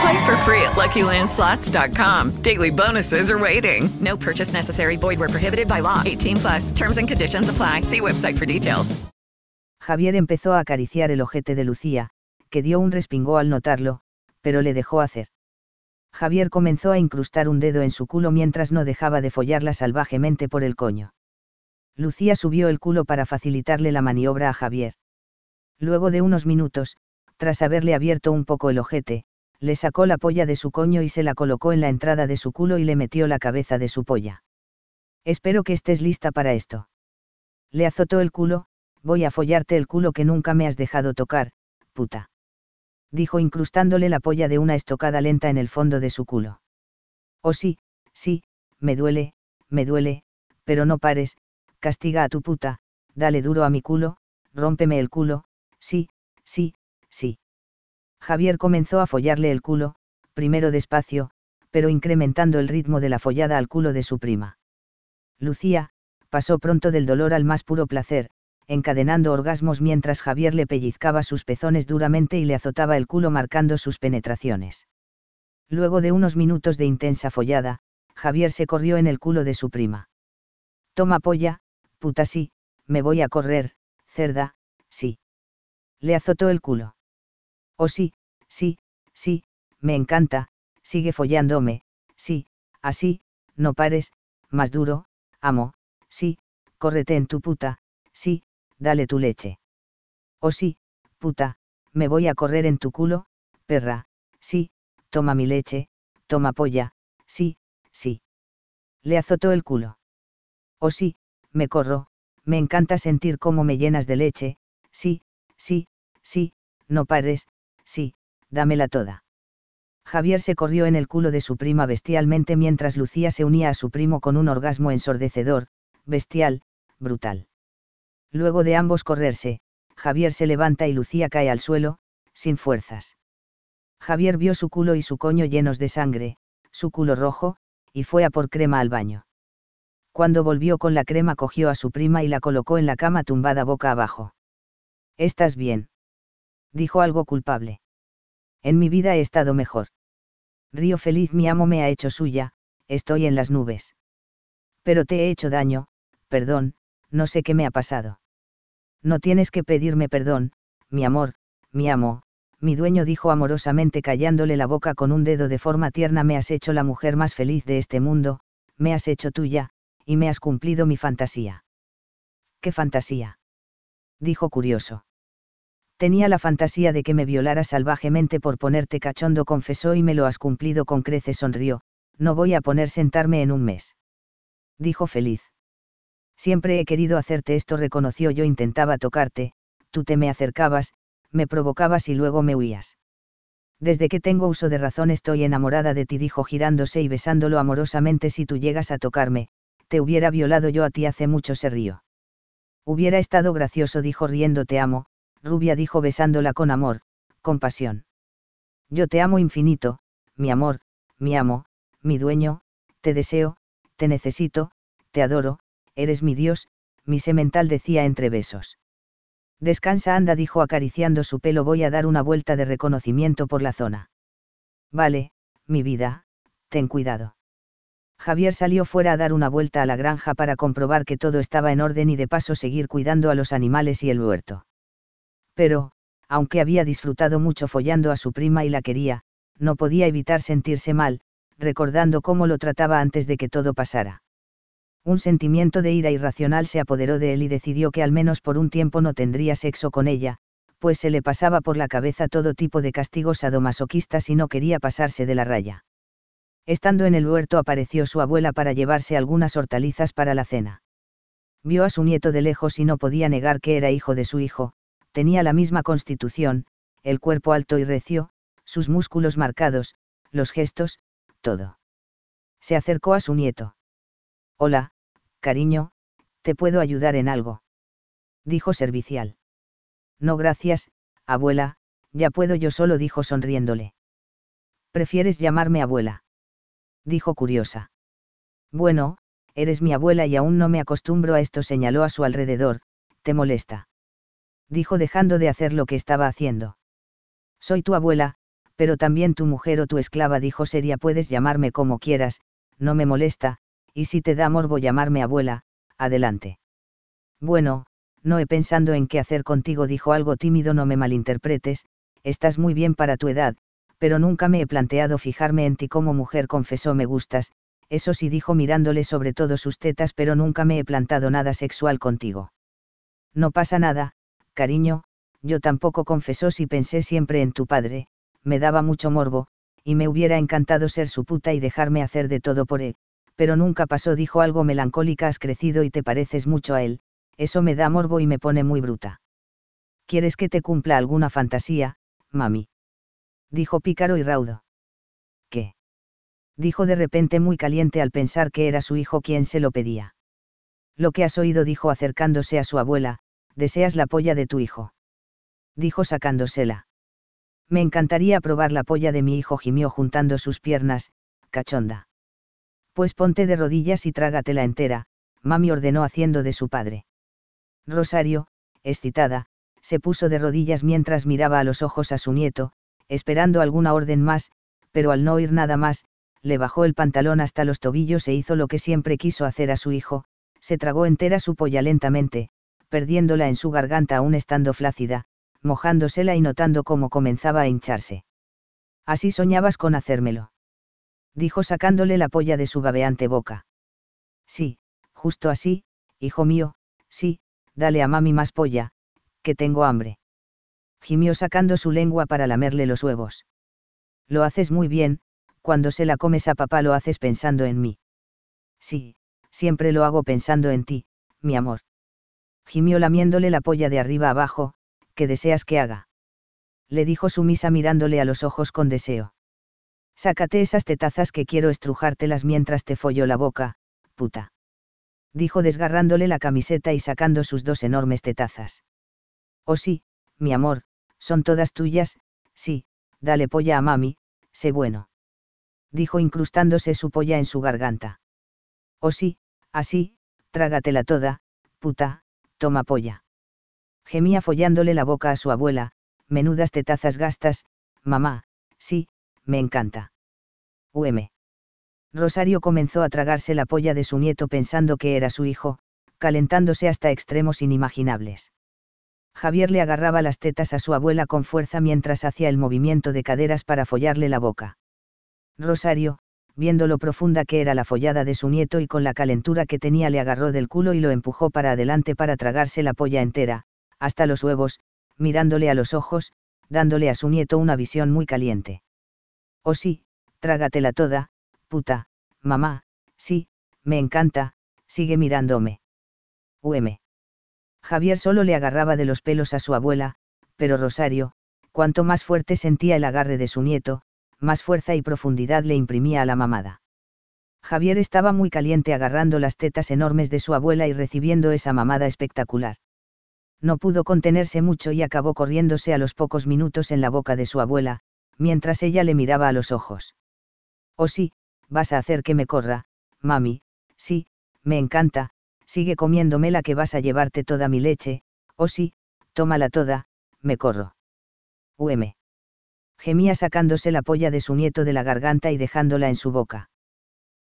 Play for free at LuckyLandSlots.com. Daily bonuses are waiting. No purchase necessary. Void where prohibited by law. 18 plus. Terms and conditions apply. See website for details. Javier empezó a acariciar el ojete de Lucía, que dio un respingó al notarlo, pero le dejó hacer. Javier comenzó a incrustar un dedo en su culo mientras no dejaba de follarla salvajemente por el coño. Lucía subió el culo para facilitarle la maniobra a Javier. Luego de unos minutos, tras haberle abierto un poco el ojete, le sacó la polla de su coño y se la colocó en la entrada de su culo y le metió la cabeza de su polla. Espero que estés lista para esto. Le azotó el culo, voy a follarte el culo que nunca me has dejado tocar, puta. Dijo incrustándole la polla de una estocada lenta en el fondo de su culo. Oh sí, sí, me duele, me duele, pero no pares, castiga a tu puta, dale duro a mi culo, rómpeme el culo, sí, sí, sí. Javier comenzó a follarle el culo, primero despacio, pero incrementando el ritmo de la follada al culo de su prima. Lucía, pasó pronto del dolor al más puro placer, encadenando orgasmos mientras Javier le pellizcaba sus pezones duramente y le azotaba el culo marcando sus penetraciones. Luego de unos minutos de intensa follada, Javier se corrió en el culo de su prima. Toma polla, puta sí, me voy a correr, cerda, sí. Le azotó el culo. Oh sí, sí, sí, me encanta, sigue follándome, sí, así, no pares, más duro, amo, sí, córrete en tu puta, sí, dale tu leche. Oh sí, puta, me voy a correr en tu culo, perra, sí, toma mi leche, toma polla, sí, sí. Le azotó el culo. Oh sí, me corro, me encanta sentir cómo me llenas de leche, sí, sí, sí, no pares, sí, dámela toda. Javier se corrió en el culo de su prima bestialmente mientras Lucía se unía a su primo con un orgasmo ensordecedor, bestial, brutal. Luego de ambos correrse, Javier se levanta y Lucía cae al suelo, sin fuerzas. Javier vio su culo y su coño llenos de sangre, su culo rojo, y fue a por crema al baño. Cuando volvió con la crema cogió a su prima y la colocó en la cama tumbada boca abajo. ¿Estás bien? Dijo algo culpable. En mi vida he estado mejor. Río feliz mi amo me ha hecho suya, estoy en las nubes. Pero te he hecho daño, perdón, no sé qué me ha pasado. No tienes que pedirme perdón, mi amor, mi amo, mi dueño dijo amorosamente callándole la boca con un dedo de forma tierna me has hecho la mujer más feliz de este mundo, me has hecho tuya, y me has cumplido mi fantasía. ¿Qué fantasía? dijo curioso. Tenía la fantasía de que me violara salvajemente por ponerte cachondo, confesó y me lo has cumplido con creces, sonrió, no voy a poner sentarme en un mes. Dijo feliz. Siempre he querido hacerte esto, reconoció yo intentaba tocarte, tú te me acercabas, me provocabas y luego me huías. Desde que tengo uso de razón estoy enamorada de ti, dijo girándose y besándolo amorosamente. Si tú llegas a tocarme, te hubiera violado yo a ti hace mucho, se rió. Hubiera estado gracioso, dijo riendo, te amo, rubia dijo besándola con amor, con pasión. Yo te amo infinito, mi amor, mi amo, mi dueño, te deseo, te necesito, te adoro, eres mi Dios, mi semental decía entre besos. Descansa, anda, dijo acariciando su pelo, voy a dar una vuelta de reconocimiento por la zona. Vale, mi vida, ten cuidado. Javier salió fuera a dar una vuelta a la granja para comprobar que todo estaba en orden y de paso seguir cuidando a los animales y el huerto. Pero, aunque había disfrutado mucho follando a su prima y la quería, no podía evitar sentirse mal, recordando cómo lo trataba antes de que todo pasara. Un sentimiento de ira irracional se apoderó de él y decidió que al menos por un tiempo no tendría sexo con ella, pues se le pasaba por la cabeza todo tipo de castigos sadomasoquistas y no quería pasarse de la raya. Estando en el huerto apareció su abuela para llevarse algunas hortalizas para la cena. Vio a su nieto de lejos y no podía negar que era hijo de su hijo, tenía la misma constitución, el cuerpo alto y recio, sus músculos marcados, los gestos, todo. Se acercó a su nieto. Hola, cariño, ¿te puedo ayudar en algo? Dijo servicial. No gracias, abuela, ya puedo yo solo, dijo sonriéndole. ¿Prefieres llamarme abuela? Dijo curiosa. Bueno, eres mi abuela y aún no me acostumbro a esto, señaló a su alrededor, ¿te molesta? Dijo dejando de hacer lo que estaba haciendo. Soy tu abuela, pero también tu mujer o tu esclava, dijo seria, puedes llamarme como quieras, no me molesta, y si te da morbo llamarme abuela, adelante. Bueno, no he pensando en qué hacer contigo, dijo algo tímido, no me malinterpretes, estás muy bien para tu edad, pero nunca me he planteado fijarme en ti como mujer, confesó me gustas, eso sí dijo mirándole sobre todo sus tetas, pero nunca me he plantado nada sexual contigo. No pasa nada, cariño, yo tampoco confesó si pensé siempre en tu padre, me daba mucho morbo, y me hubiera encantado ser su puta y dejarme hacer de todo por él, pero nunca pasó, dijo algo melancólica, has crecido y te pareces mucho a él, eso me da morbo y me pone muy bruta. ¿Quieres que te cumpla alguna fantasía, mami? Dijo pícaro y raudo. ¿Qué? Dijo de repente muy caliente al pensar que era su hijo quien se lo pedía. Lo que has oído, dijo acercándose a su abuela, deseas la polla de tu hijo. Dijo sacándosela. Me encantaría probar la polla de mi hijo, gimió juntando sus piernas, cachonda. Pues ponte de rodillas y trágatela entera, mami ordenó haciendo de su padre. Rosario, excitada, se puso de rodillas mientras miraba a los ojos a su nieto, esperando alguna orden más, pero al no oír nada más, le bajó el pantalón hasta los tobillos e hizo lo que siempre quiso hacer a su hijo, se tragó entera su polla lentamente, perdiéndola en su garganta aún estando flácida, mojándosela y notando cómo comenzaba a hincharse. Así soñabas con hacérmelo dijo sacándole la polla de su babeante boca. Sí, justo así, hijo mío, sí, dale a mami más polla, que tengo hambre. Gimió sacando su lengua para lamerle los huevos. Lo haces muy bien, cuando se la comes a papá lo haces pensando en mí. Sí, siempre lo hago pensando en ti, mi amor. Gimió lamiéndole la polla de arriba abajo, ¿qué deseas que haga? Le dijo sumisa mirándole a los ojos con deseo. Sácate esas tetazas que quiero estrujártelas mientras te follo la boca, puta. Dijo desgarrándole la camiseta y sacando sus dos enormes tetazas. Oh sí, mi amor, son todas tuyas, sí, dale polla a mami, sé bueno. Dijo incrustándose su polla en su garganta. Oh sí, así, trágatela toda, puta, toma polla. Gemía follándole la boca a su abuela, menudas tetazas gastas, mamá, sí, me encanta. UM. Rosario comenzó a tragarse la polla de su nieto pensando que era su hijo, calentándose hasta extremos inimaginables. Javier le agarraba las tetas a su abuela con fuerza mientras hacía el movimiento de caderas para follarle la boca. Rosario, viendo lo profunda que era la follada de su nieto y con la calentura que tenía le agarró del culo y lo empujó para adelante para tragarse la polla entera, hasta los huevos, mirándole a los ojos, dándole a su nieto una visión muy caliente. Oh sí, trágatela toda, puta, mamá, sí, me encanta, sigue mirándome. UM. Javier solo le agarraba de los pelos a su abuela, pero Rosario, cuanto más fuerte sentía el agarre de su nieto, más fuerza y profundidad le imprimía a la mamada. Javier estaba muy caliente agarrando las tetas enormes de su abuela y recibiendo esa mamada espectacular. No pudo contenerse mucho y acabó corriéndose a los pocos minutos en la boca de su abuela, mientras ella le miraba a los ojos. Oh sí, vas a hacer que me corra, mami, sí, me encanta, sigue comiéndome la que vas a llevarte toda mi leche, oh sí, tómala toda, me corro. UM. Gemía sacándose la polla de su nieto de la garganta y dejándola en su boca.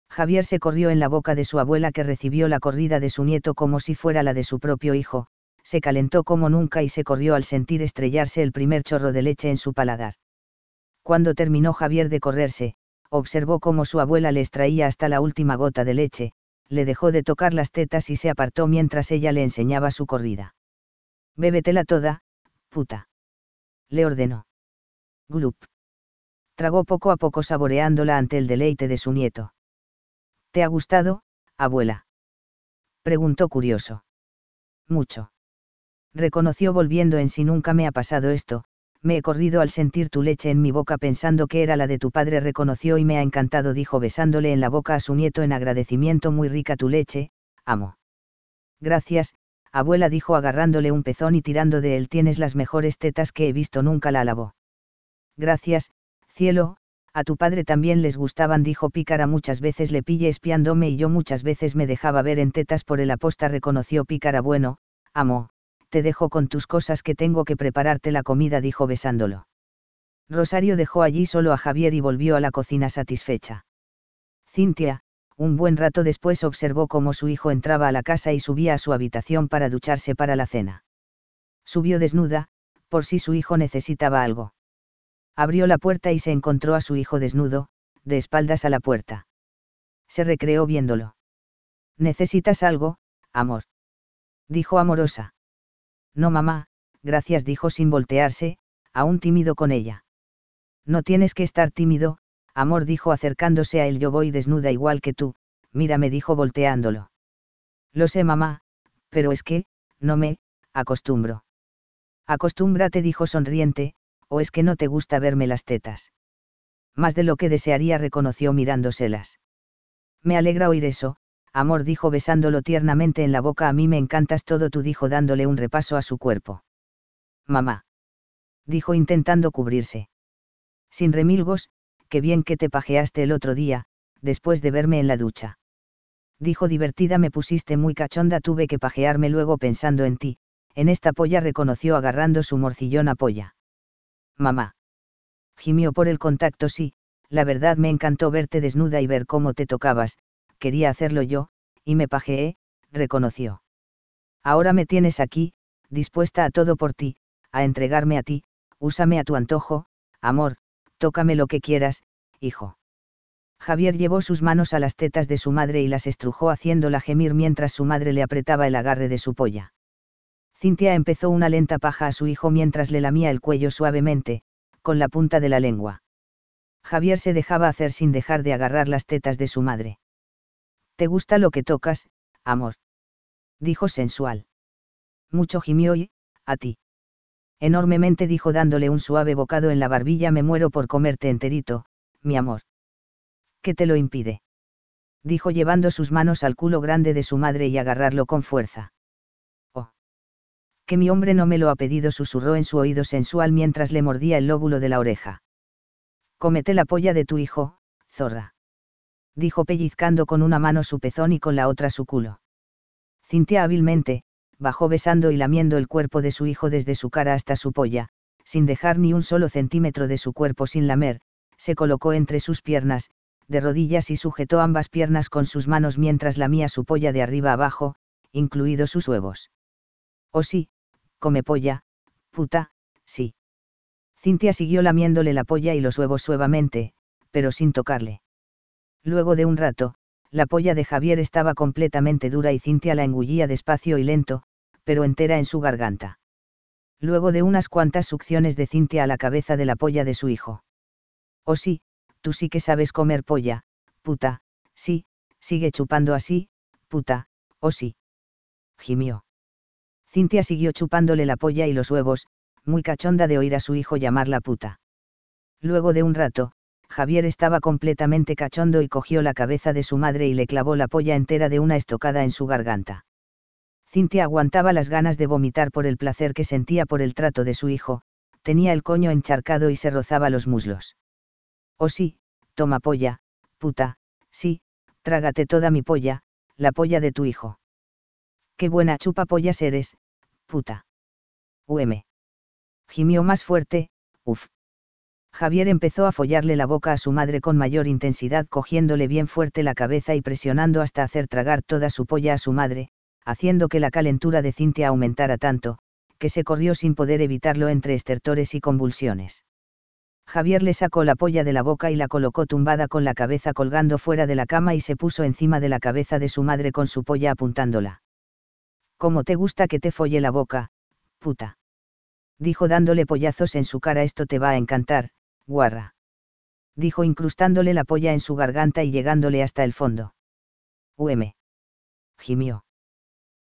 Javier se corrió en la boca de su abuela que recibió la corrida de su nieto como si fuera la de su propio hijo, se calentó como nunca y se corrió al sentir estrellarse el primer chorro de leche en su paladar. Cuando terminó Javier de correrse, observó cómo su abuela le extraía hasta la última gota de leche, le dejó de tocar las tetas y se apartó mientras ella le enseñaba su corrida. Bébetela toda, puta. Le ordenó. Glup. Tragó poco a poco saboreándola ante el deleite de su nieto. ¿Te ha gustado, abuela? Preguntó curioso. Mucho. Reconoció volviendo en sí nunca me ha pasado esto, Me he corrido al sentir tu leche en mi boca pensando que era la de tu padre, reconoció y me ha encantado, dijo besándole en la boca a su nieto en agradecimiento. Muy rica tu leche, amo. Gracias, abuela, dijo agarrándole un pezón y tirando de él. Tienes las mejores tetas que he visto, nunca la alabó. Gracias, cielo, a tu padre también les gustaban, dijo Pícara. Muchas veces le pille espiándome y yo muchas veces me dejaba ver en tetas por el aposta, reconoció Pícara. Bueno, amo, te dejo con tus cosas que tengo que prepararte la comida, dijo besándolo. Rosario dejó allí solo a Javier y volvió a la cocina satisfecha. Cintia, un buen rato después observó cómo su hijo entraba a la casa y subía a su habitación para ducharse para la cena. Subió desnuda, por si su hijo necesitaba algo. Abrió la puerta y se encontró a su hijo desnudo, de espaldas a la puerta. Se recreó viéndolo. ¿Necesitas algo, amor? Dijo amorosa. No, mamá, gracias, dijo sin voltearse, aún tímido con ella. No tienes que estar tímido, amor, dijo acercándose a él. Yo voy desnuda igual que tú, mira, me dijo volteándolo. Lo sé, mamá, pero es que, no me, acostumbro. Acostúmbrate, dijo sonriente, o es que no te gusta verme las tetas. Más de lo que desearía reconoció mirándoselas. Me alegra oír eso, amor dijo besándolo tiernamente en la boca. A mí me encantas todo tú dijo dándole un repaso a su cuerpo. Mamá. Dijo intentando cubrirse. Sin remilgos, qué bien que te pajeaste el otro día, después de verme en la ducha. Dijo divertida me pusiste muy cachonda tuve que pajearme luego pensando en ti, en esta polla reconoció agarrando su morcillón polla mamá. Gimió por el contacto sí, la verdad me encantó verte desnuda y ver cómo te tocabas, quería hacerlo yo, y me pajeé, reconoció. Ahora me tienes aquí, dispuesta a todo por ti, a entregarme a ti, úsame a tu antojo, amor, tócame lo que quieras, hijo. Javier llevó sus manos a las tetas de su madre y las estrujó haciéndola gemir mientras su madre le apretaba el agarre de su polla. Cintia empezó una lenta paja a su hijo mientras le lamía el cuello suavemente, con la punta de la lengua. Javier se dejaba hacer sin dejar de agarrar las tetas de su madre. ¿Te gusta lo que tocas, amor? dijo sensual. Mucho gimió y, a ti. Enormemente dijo dándole un suave bocado en la barbilla me muero por comerte enterito, mi amor. ¿Qué te lo impide? dijo llevando sus manos al culo grande de su madre y agarrarlo con fuerza que mi hombre no me lo ha pedido, susurró en su oído sensual mientras le mordía el lóbulo de la oreja. Cómete la polla de tu hijo, zorra. Dijo pellizcando con una mano su pezón y con la otra su culo. Cintia hábilmente, bajó besando y lamiendo el cuerpo de su hijo desde su cara hasta su polla, sin dejar ni un solo centímetro de su cuerpo sin lamer, se colocó entre sus piernas, de rodillas y sujetó ambas piernas con sus manos mientras lamía su polla de arriba abajo, incluidos sus huevos. Oh sí, come polla, puta, sí. Cintia siguió lamiéndole la polla y los huevos suavemente, pero sin tocarle. Luego de un rato, la polla de Javier estaba completamente dura y Cintia la engullía despacio y lento, pero entera en su garganta. Luego de unas cuantas succiones de Cintia a la cabeza de la polla de su hijo. Oh sí, tú sí que sabes comer polla, puta, sí, sigue chupando así, puta, oh sí. Gimió. Cintia siguió chupándole la polla y los huevos, muy cachonda de oír a su hijo llamarla puta. Luego de un rato, Javier estaba completamente cachondo y cogió la cabeza de su madre y le clavó la polla entera de una estocada en su garganta. Cintia aguantaba las ganas de vomitar por el placer que sentía por el trato de su hijo, tenía el coño encharcado y se rozaba los muslos. Oh sí, toma polla, puta, sí, trágate toda mi polla, la polla de tu hijo. Qué buena chupa pollas eres, puta. UM. Gimió más fuerte, uf. Javier empezó a follarle la boca a su madre con mayor intensidad, cogiéndole bien fuerte la cabeza y presionando hasta hacer tragar toda su polla a su madre, haciendo que la calentura de Cintia aumentara tanto, que se corrió sin poder evitarlo entre estertores y convulsiones. Javier le sacó la polla de la boca y la colocó tumbada con la cabeza colgando fuera de la cama y se puso encima de la cabeza de su madre con su polla apuntándola. ¿Cómo te gusta que te folle la boca, puta? Dijo dándole pollazos en su cara, esto te va a encantar, guarra. Dijo incrustándole la polla en su garganta y llegándole hasta el fondo. UM. Gimió.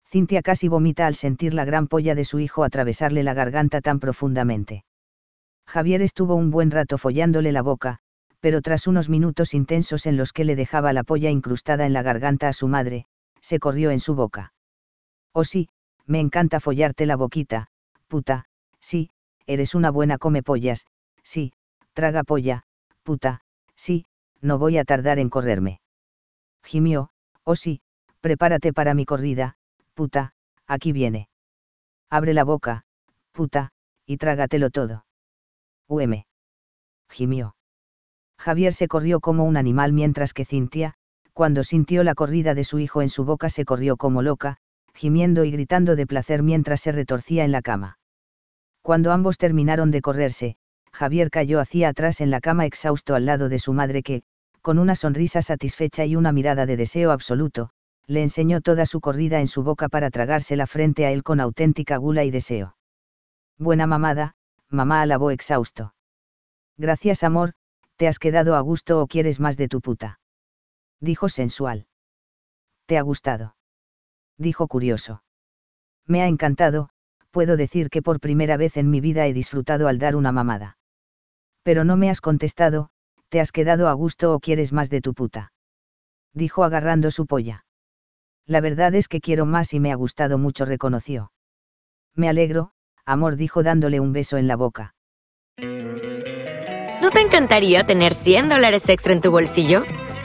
Cintia casi vomita al sentir la gran polla de su hijo atravesarle la garganta tan profundamente. Javier estuvo un buen rato follándole la boca, pero tras unos minutos intensos en los que le dejaba la polla incrustada en la garganta a su madre, se corrió en su boca. Oh sí, me encanta follarte la boquita, puta, sí, eres una buena come pollas, sí, traga polla, puta, sí, no voy a tardar en correrme. Gimió, oh sí, prepárate para mi corrida, puta, aquí viene. Abre la boca, puta, y trágatelo todo. UM. Gimió. Javier se corrió como un animal mientras que Cintia, cuando sintió la corrida de su hijo en su boca, se corrió como loca, gimiendo y gritando de placer mientras se retorcía en la cama. Cuando ambos terminaron de correrse, Javier cayó hacia atrás en la cama exhausto al lado de su madre que, con una sonrisa satisfecha y una mirada de deseo absoluto, le enseñó toda su corrida en su boca para tragársela frente a él con auténtica gula y deseo. Buena mamada, mamá alabó exhausto. Gracias amor, ¿te has quedado a gusto o quieres más de tu puta? Dijo sensual. ¿Te ha gustado? Dijo curioso. Me ha encantado, puedo decir que por primera vez en mi vida he disfrutado al dar una mamada. Pero no me has contestado, ¿te has quedado a gusto o quieres más de tu puta? Dijo agarrando su polla. La verdad es que quiero más y me ha gustado mucho, reconoció. Me alegro, amor, dijo dándole un beso en la boca. ¿No te encantaría tener 100 dólares extra en tu bolsillo?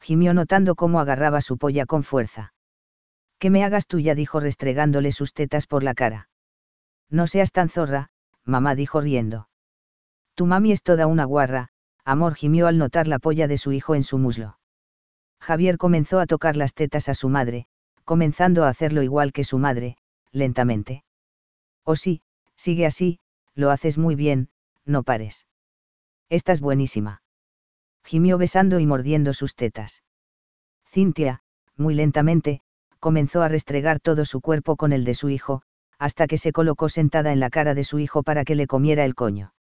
Gimió notando cómo agarraba su polla con fuerza. Que me hagas tuya, dijo restregándole sus tetas por la cara. No seas tan zorra, mamá dijo riendo. Tu mami es toda una guarra, amor gimió al notar la polla de su hijo en su muslo. Javier comenzó a tocar las tetas a su madre, comenzando a hacerlo igual que su madre, lentamente. Oh sí, sigue así, lo haces muy bien, no pares. Estás buenísima gimió besando y mordiendo sus tetas. Cintia, muy lentamente, comenzó a restregar todo su cuerpo con el de su hijo, hasta que se colocó sentada en la cara de su hijo para que le comiera el coño.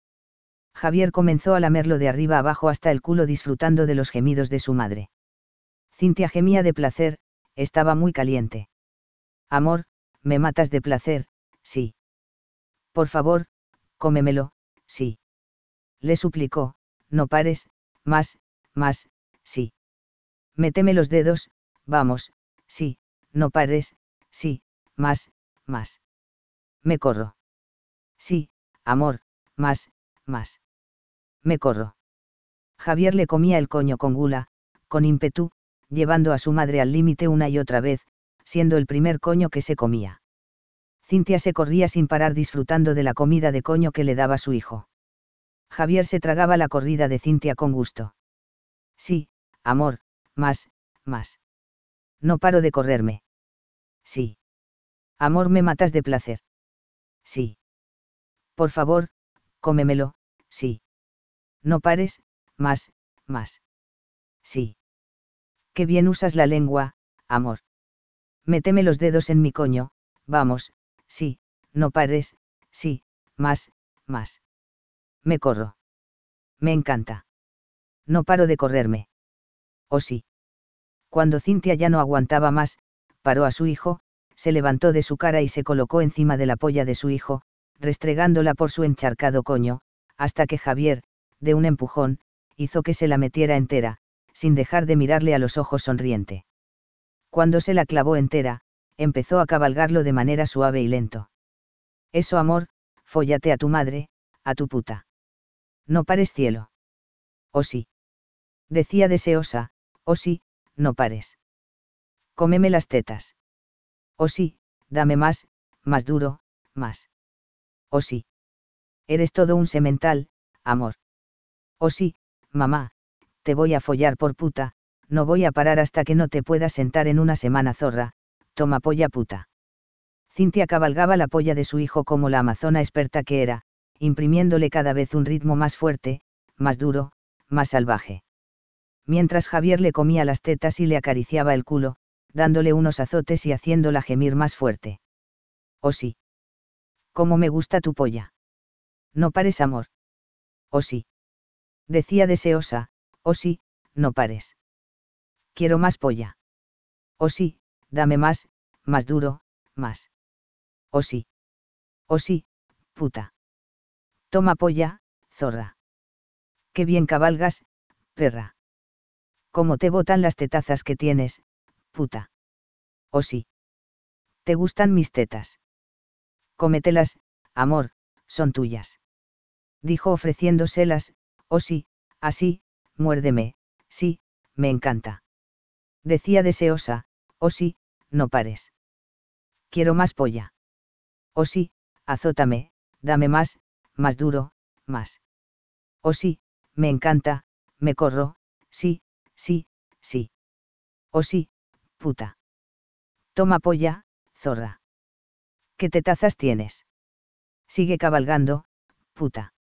Javier comenzó a lamerlo de arriba abajo hasta el culo disfrutando de los gemidos de su madre. Cintia gemía de placer, estaba muy caliente. Amor, me matas de placer, sí. Por favor, cómemelo, sí. Le suplicó, no pares, más, más, sí. Méteme los dedos, vamos, sí, no pares, sí, más, más. Me corro. Sí, amor, más, más. Me corro. Javier le comía el coño con gula, con ímpetu, llevando a su madre al límite una y otra vez, siendo el primer coño que se comía. Cintia se corría sin parar disfrutando de la comida de coño que le daba su hijo. Javier se tragaba la corrida de Cintia con gusto. Sí, amor, más, más. No paro de correrme. Sí. Amor, me matas de placer. Sí. Por favor, cómemelo, sí. No pares, más, más. Sí. Qué bien usas la lengua, amor. Méteme los dedos en mi coño, vamos, sí, no pares, sí, más, más. Me corro. Me encanta. No paro de correrme. ¿O sí? Cuando Cintia ya no aguantaba más, paró a su hijo, se levantó de su cara y se colocó encima de la polla de su hijo, restregándola por su encharcado coño, hasta que Javier, de un empujón, hizo que se la metiera entera, sin dejar de mirarle a los ojos sonriente. Cuando se la clavó entera, empezó a cabalgarlo de manera suave y lento. Eso amor, fóllate a tu madre, a tu puta. No pares cielo. ¿O sí? Decía deseosa, ¿o sí, no pares. Cómeme las tetas. ¿O sí, dame más, más duro, más. ¿O sí? Eres todo un semental, amor. ¿O sí, mamá, te voy a follar por puta, no voy a parar hasta que no te puedas sentar en una semana zorra, toma polla puta. Cintia cabalgaba la polla de su hijo como la amazona experta que era, imprimiéndole cada vez un ritmo más fuerte, más duro, más salvaje. Mientras Javier le comía las tetas y le acariciaba el culo, dándole unos azotes y haciéndola gemir más fuerte. Oh sí. ¿Cómo me gusta tu polla? No pares, amor. Oh sí. Decía deseosa, oh sí, no pares. Quiero más polla. Oh sí, dame más, más duro, más. Oh sí. Oh sí, puta. Toma polla, zorra. Qué bien cabalgas, perra. Cómo te botan las tetazas que tienes, puta. Oh sí. ¿Te gustan mis tetas? Cómetelas, amor, son tuyas. Dijo ofreciéndoselas, oh sí, así, muérdeme, sí, me encanta. Decía deseosa, oh sí, no pares. Quiero más polla. Oh sí, azótame, dame más, más duro, más. Oh sí, me encanta, me corro, sí, sí, sí. Oh sí, puta. Toma polla, zorra. ¿Qué tetazas tienes? Sigue cabalgando, puta.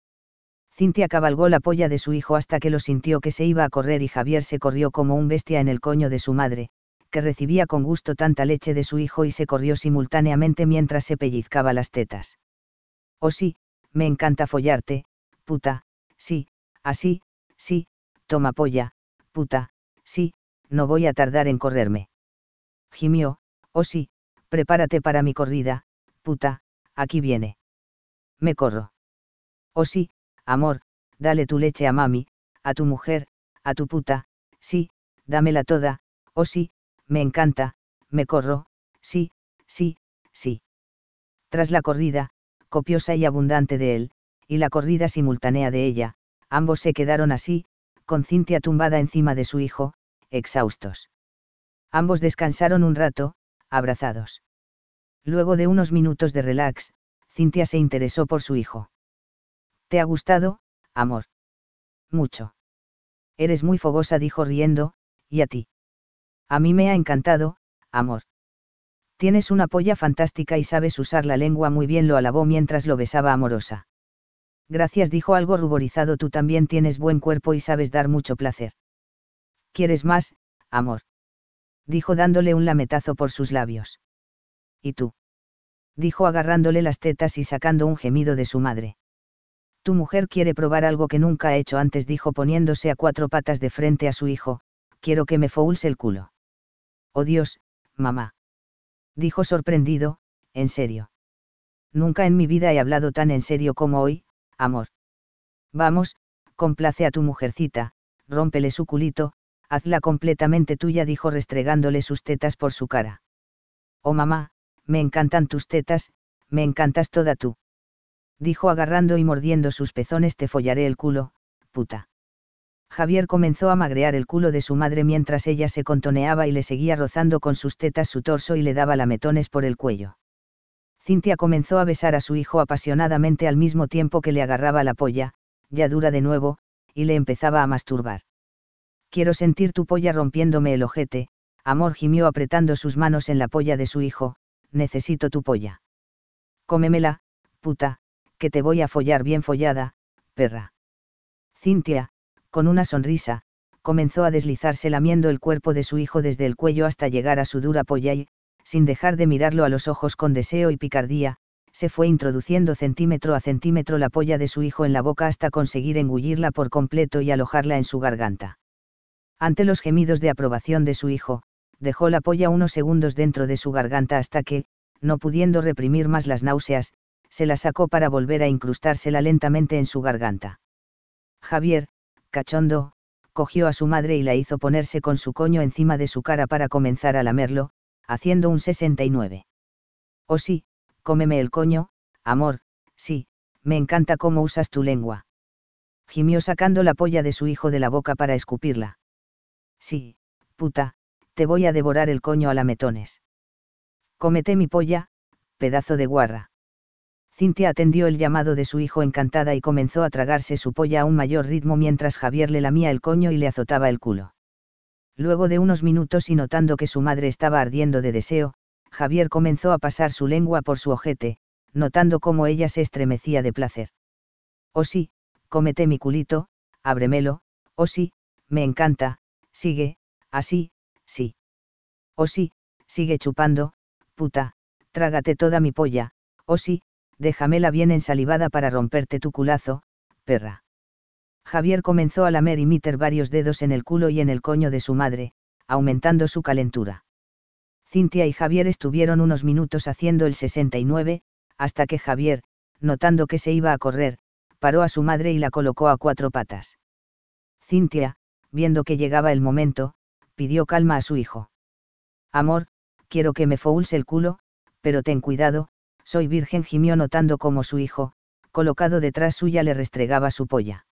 Cintia cabalgó la polla de su hijo hasta que lo sintió que se iba a correr y Javier se corrió como un bestia en el coño de su madre, que recibía con gusto tanta leche de su hijo y se corrió simultáneamente mientras se pellizcaba las tetas. Oh sí, me encanta follarte, puta, sí, así, sí, toma polla, puta, sí, no voy a tardar en correrme. Gimió, oh sí, prepárate para mi corrida, puta, aquí viene. Me corro. Oh sí, amor, dale tu leche a mami, a tu mujer, a tu puta, sí, dámela toda, oh sí, me encanta, me corro, sí, sí, sí. Tras la corrida, copiosa y abundante de él, y la corrida simultánea de ella, ambos se quedaron así, con Cintia tumbada encima de su hijo, exhaustos. Ambos descansaron un rato, abrazados. Luego de unos minutos de relax, Cintia se interesó por su hijo. ¿Te ha gustado, amor? Mucho. Eres muy fogosa, dijo riendo, ¿y a ti? A mí me ha encantado, amor. Tienes una polla fantástica y sabes usar la lengua muy bien, lo alabó mientras lo besaba amorosa. Gracias, dijo algo ruborizado, tú también tienes buen cuerpo y sabes dar mucho placer. ¿Quieres más, amor? Dijo dándole un lametazo por sus labios. ¿Y tú? Dijo agarrándole las tetas y sacando un gemido de su madre. Tu mujer quiere probar algo que nunca ha hecho antes, dijo poniéndose a cuatro patas de frente a su hijo, quiero que me foulse el culo. Oh Dios, mamá. Dijo sorprendido, en serio. Nunca en mi vida he hablado tan en serio como hoy, amor. Vamos, complace a tu mujercita, rómpele su culito, hazla completamente tuya, dijo restregándole sus tetas por su cara. Oh mamá, me encantan tus tetas, me encantas toda tú. Dijo agarrando y mordiendo sus pezones, te follaré el culo, puta. Javier comenzó a magrear el culo de su madre mientras ella se contoneaba y le seguía rozando con sus tetas su torso y le daba lametones por el cuello. Cintia comenzó a besar a su hijo apasionadamente al mismo tiempo que le agarraba la polla, ya dura de nuevo, y le empezaba a masturbar. Quiero sentir tu polla rompiéndome el ojete, amor gimió apretando sus manos en la polla de su hijo, necesito tu polla. Cómemela, puta, que te voy a follar bien follada, perra. Cintia, con una sonrisa, comenzó a deslizarse lamiendo el cuerpo de su hijo desde el cuello hasta llegar a su dura polla y, sin dejar de mirarlo a los ojos con deseo y picardía, se fue introduciendo centímetro a centímetro la polla de su hijo en la boca hasta conseguir engullirla por completo y alojarla en su garganta. Ante los gemidos de aprobación de su hijo, dejó la polla unos segundos dentro de su garganta hasta que, no pudiendo reprimir más las náuseas, se la sacó para volver a incrustársela lentamente en su garganta. Javier, cachondo, cogió a su madre y la hizo ponerse con su coño encima de su cara para comenzar a lamerlo, haciendo un 69. Oh sí, cómeme el coño, amor, sí, me encanta cómo usas tu lengua. Gimió sacando la polla de su hijo de la boca para escupirla. Sí, puta, te voy a devorar el coño a lametones. Cómete mi polla, pedazo de guarra. Cintia atendió el llamado de su hijo encantada y comenzó a tragarse su polla a un mayor ritmo mientras Javier le lamía el coño y le azotaba el culo. Luego de unos minutos y notando que su madre estaba ardiendo de deseo, Javier comenzó a pasar su lengua por su ojete, notando cómo ella se estremecía de placer. Oh sí, cómete mi culito, ábremelo, oh sí, me encanta, Sigue, así, sí. O sí, sigue chupando, puta, trágate toda mi polla, o sí, déjamela bien ensalivada para romperte tu culazo, perra. Javier comenzó a lamer y meter varios dedos en el culo y en el coño de su madre, aumentando su calentura. Cintia y Javier estuvieron unos minutos haciendo el 69, hasta que Javier, notando que se iba a correr, paró a su madre y la colocó a cuatro patas. Cintia, viendo que llegaba el momento, pidió calma a su hijo. Amor, quiero que me fouls el culo, pero ten cuidado, soy virgen gimió notando como su hijo, colocado detrás suya le restregaba su polla.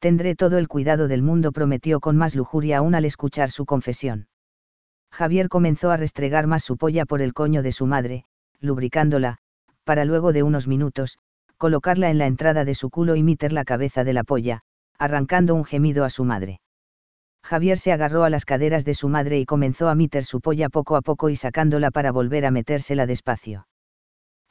Tendré todo el cuidado del mundo prometió con más lujuria aún al escuchar su confesión. Javier comenzó a restregar más su polla por el coño de su madre, lubricándola, para luego de unos minutos, colocarla en la entrada de su culo y meter la cabeza de la polla, arrancando un gemido a su madre. Javier se agarró a las caderas de su madre y comenzó a meter su polla poco a poco y sacándola para volver a metérsela despacio.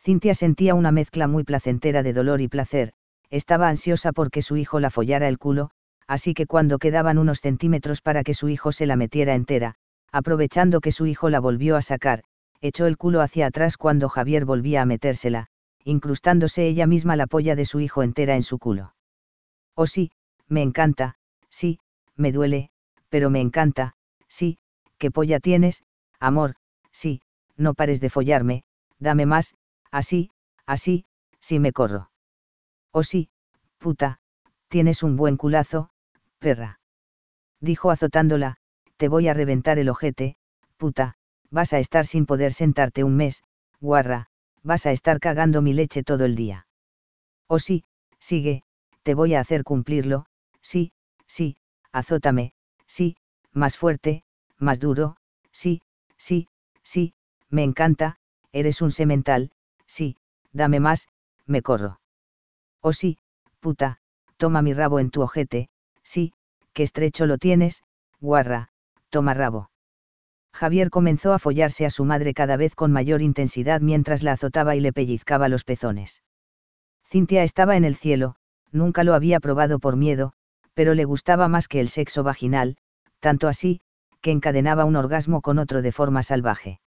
Cintia sentía una mezcla muy placentera de dolor y placer, estaba ansiosa porque su hijo la follara el culo, así que cuando quedaban unos centímetros para que su hijo se la metiera entera, aprovechando que su hijo la volvió a sacar, echó el culo hacia atrás cuando Javier volvía a metérsela, incrustándose ella misma la polla de su hijo entera en su culo. Oh sí, me encanta, sí, me duele, pero me encanta, sí, ¿qué polla tienes, amor? Sí, no pares de follarme, dame más, así, así, sí me corro. Oh sí, puta, tienes un buen culazo, perra. Dijo azotándola, te voy a reventar el ojete, puta, vas a estar sin poder sentarte un mes, guarra, vas a estar cagando mi leche todo el día. Oh sí, sigue, te voy a hacer cumplirlo, sí, sí, azótame, sí, más fuerte, más duro, sí, sí, sí, me encanta, eres un semental, sí, dame más, me corro. Oh sí, puta, toma mi rabo en tu ojete, sí, que estrecho lo tienes, guarra, toma rabo. Javier comenzó a follarse a su madre cada vez con mayor intensidad mientras la azotaba y le pellizcaba los pezones. Cintia estaba en el cielo, nunca lo había probado por miedo, pero le gustaba más que el sexo vaginal, tanto así, que encadenaba un orgasmo con otro de forma salvaje.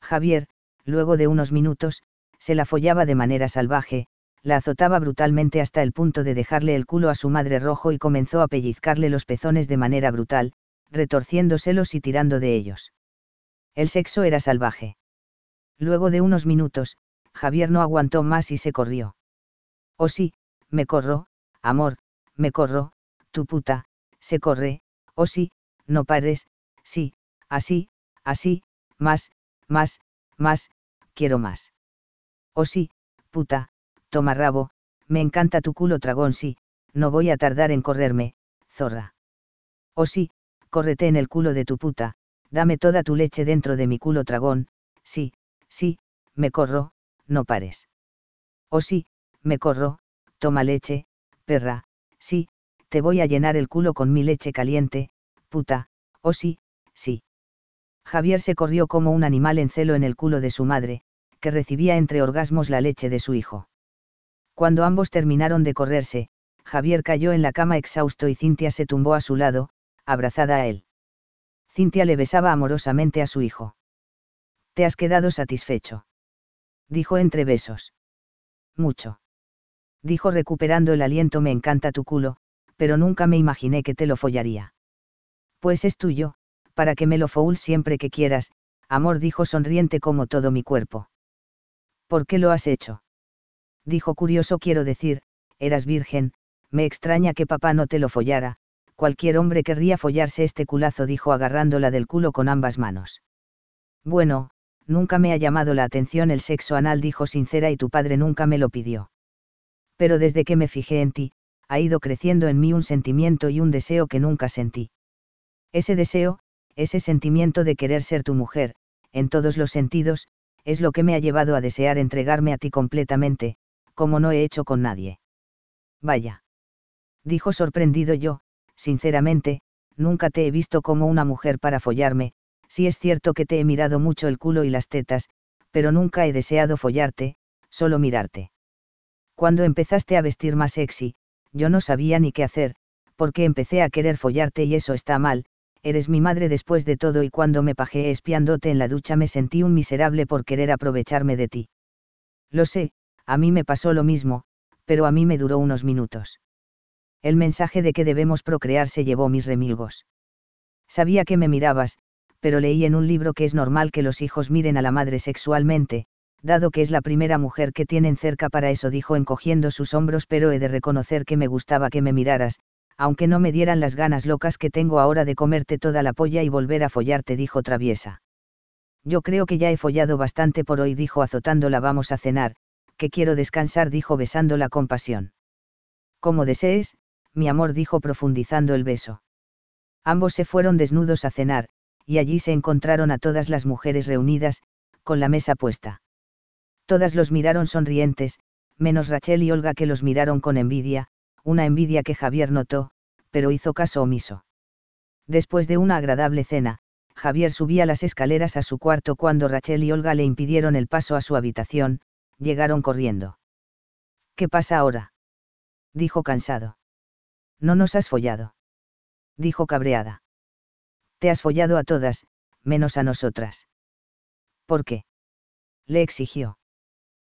Javier, luego de unos minutos, se la follaba de manera salvaje, la azotaba brutalmente hasta el punto de dejarle el culo a su madre rojo y comenzó a pellizcarle los pezones de manera brutal, retorciéndoselos y tirando de ellos. El sexo era salvaje. Luego de unos minutos, Javier no aguantó más y se corrió. Oh sí, me corro, amor, me corro, tu puta, se corre, oh sí, no pares, sí, así, así, más, más, más, quiero más. Oh sí, puta, toma rabo, me encanta tu culo tragón sí, no voy a tardar en correrme, zorra. Oh sí, córrete en el culo de tu puta, dame toda tu leche dentro de mi culo tragón, sí, sí, me corro, no pares. Oh sí, me corro, toma leche, perra, sí, te voy a llenar el culo con mi leche caliente, puta, oh sí, sí. Javier se corrió como un animal en celo en el culo de su madre, que recibía entre orgasmos la leche de su hijo. Cuando ambos terminaron de correrse, Javier cayó en la cama exhausto y Cintia se tumbó a su lado, abrazada a él. Cintia le besaba amorosamente a su hijo. ¿Te has quedado satisfecho? Dijo entre besos. Mucho dijo recuperando el aliento me encanta tu culo, pero nunca me imaginé que te lo follaría. Pues es tuyo, para que me lo foul siempre que quieras, amor dijo sonriente como todo mi cuerpo. ¿Por qué lo has hecho? Dijo curioso quiero decir, eras virgen, me extraña que papá no te lo follara, cualquier hombre querría follarse este culazo dijo agarrándola del culo con ambas manos. Bueno, nunca me ha llamado la atención el sexo anal dijo sincera y tu padre nunca me lo pidió pero desde que me fijé en ti, ha ido creciendo en mí un sentimiento y un deseo que nunca sentí. Ese deseo, ese sentimiento de querer ser tu mujer, en todos los sentidos, es lo que me ha llevado a desear entregarme a ti completamente, como no he hecho con nadie. Vaya. Dijo sorprendido yo, sinceramente, nunca te he visto como una mujer para follarme, si es cierto que te he mirado mucho el culo y las tetas, pero nunca he deseado follarte, solo mirarte. Cuando empezaste a vestir más sexy, yo no sabía ni qué hacer, porque empecé a querer follarte y eso está mal, Eres mi madre después de todo y cuando me pajeé espiándote en la ducha me sentí un miserable por querer aprovecharme de ti. Lo sé, a mí me pasó lo mismo, pero a mí me duró unos minutos. El mensaje de que debemos procrear se llevó mis remilgos. Sabía que me mirabas, pero leí en un libro que es normal que los hijos miren a la madre sexualmente, dado que es la primera mujer que tienen cerca para eso dijo encogiendo sus hombros pero he de reconocer que me gustaba que me miraras, aunque no me dieran las ganas locas que tengo ahora de comerte toda la polla y volver a follarte dijo traviesa. Yo creo que ya he follado bastante por hoy dijo azotándola vamos a cenar, que quiero descansar dijo besándola con pasión. Como desees, mi amor dijo profundizando el beso. Ambos se fueron desnudos a cenar, y allí se encontraron a todas las mujeres reunidas, con la mesa puesta. Todas los miraron sonrientes, menos Rachel y Olga que los miraron con envidia, una envidia que Javier notó, pero hizo caso omiso. Después de una agradable cena, Javier subía las escaleras a su cuarto cuando Rachel y Olga le impidieron el paso a su habitación, llegaron corriendo. ¿Qué pasa ahora? dijo cansado. No nos has follado. Dijo cabreada. Te has follado a todas, menos a nosotras. ¿Por qué? Le exigió.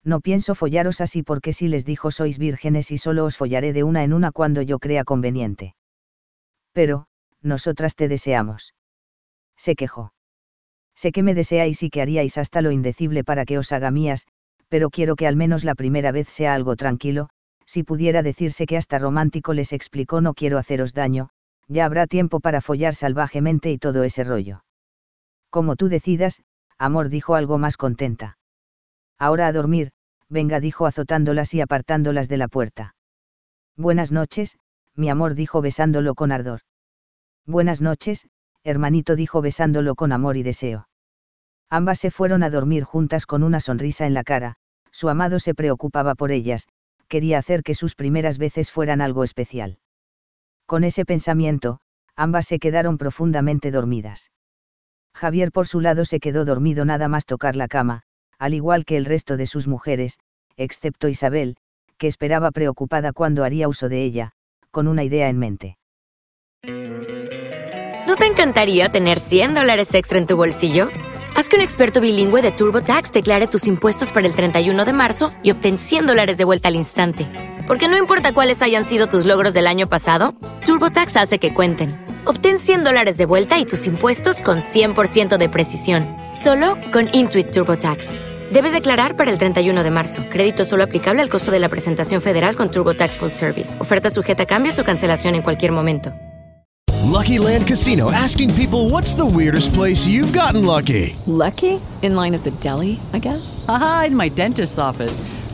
No pienso follaros así porque si les dijo sois vírgenes y solo os follaré de una en una cuando yo crea conveniente. Pero, nosotras te deseamos. Se quejó. Sé que me deseáis y que haríais hasta lo indecible para que os haga mías, pero quiero que al menos la primera vez sea algo tranquilo, si pudiera decirse que hasta romántico les explicó no quiero haceros daño, ya habrá tiempo para follar salvajemente y todo ese rollo. Como tú decidas, amor dijo algo más contenta. Ahora a dormir, venga dijo azotándolas y apartándolas de la puerta. Buenas noches, mi amor dijo besándolo con ardor. Buenas noches, hermanito dijo besándolo con amor y deseo. Ambas se fueron a dormir juntas con una sonrisa en la cara, su amado se preocupaba por ellas, quería hacer que sus primeras veces fueran algo especial. Con ese pensamiento, ambas se quedaron profundamente dormidas. Javier por su lado se quedó dormido nada más tocar la cama, al igual que el resto de sus mujeres, excepto Isabel, que esperaba preocupada cuando haría uso de ella, con una idea en mente. ¿No te encantaría tener 100 dólares extra en tu bolsillo? Haz que un experto bilingüe de TurboTax declare tus impuestos para el 31 de marzo y obtén 100 dólares de vuelta al instante. Porque no importa cuáles hayan sido tus logros del año pasado, TurboTax hace que cuenten. Obtén 100 dólares de vuelta y tus impuestos con 100% de precisión, solo con Intuit TurboTax. Debes declarar para el 31 de marzo. Crédito solo aplicable al costo de la presentación federal con TurboTax Full Service. Oferta sujeta a cambios o cancelación en cualquier momento. Lucky Land Casino asking people what's the weirdest place you've gotten lucky? Lucky? In line at the deli, I guess? Aha, in my dentist's office.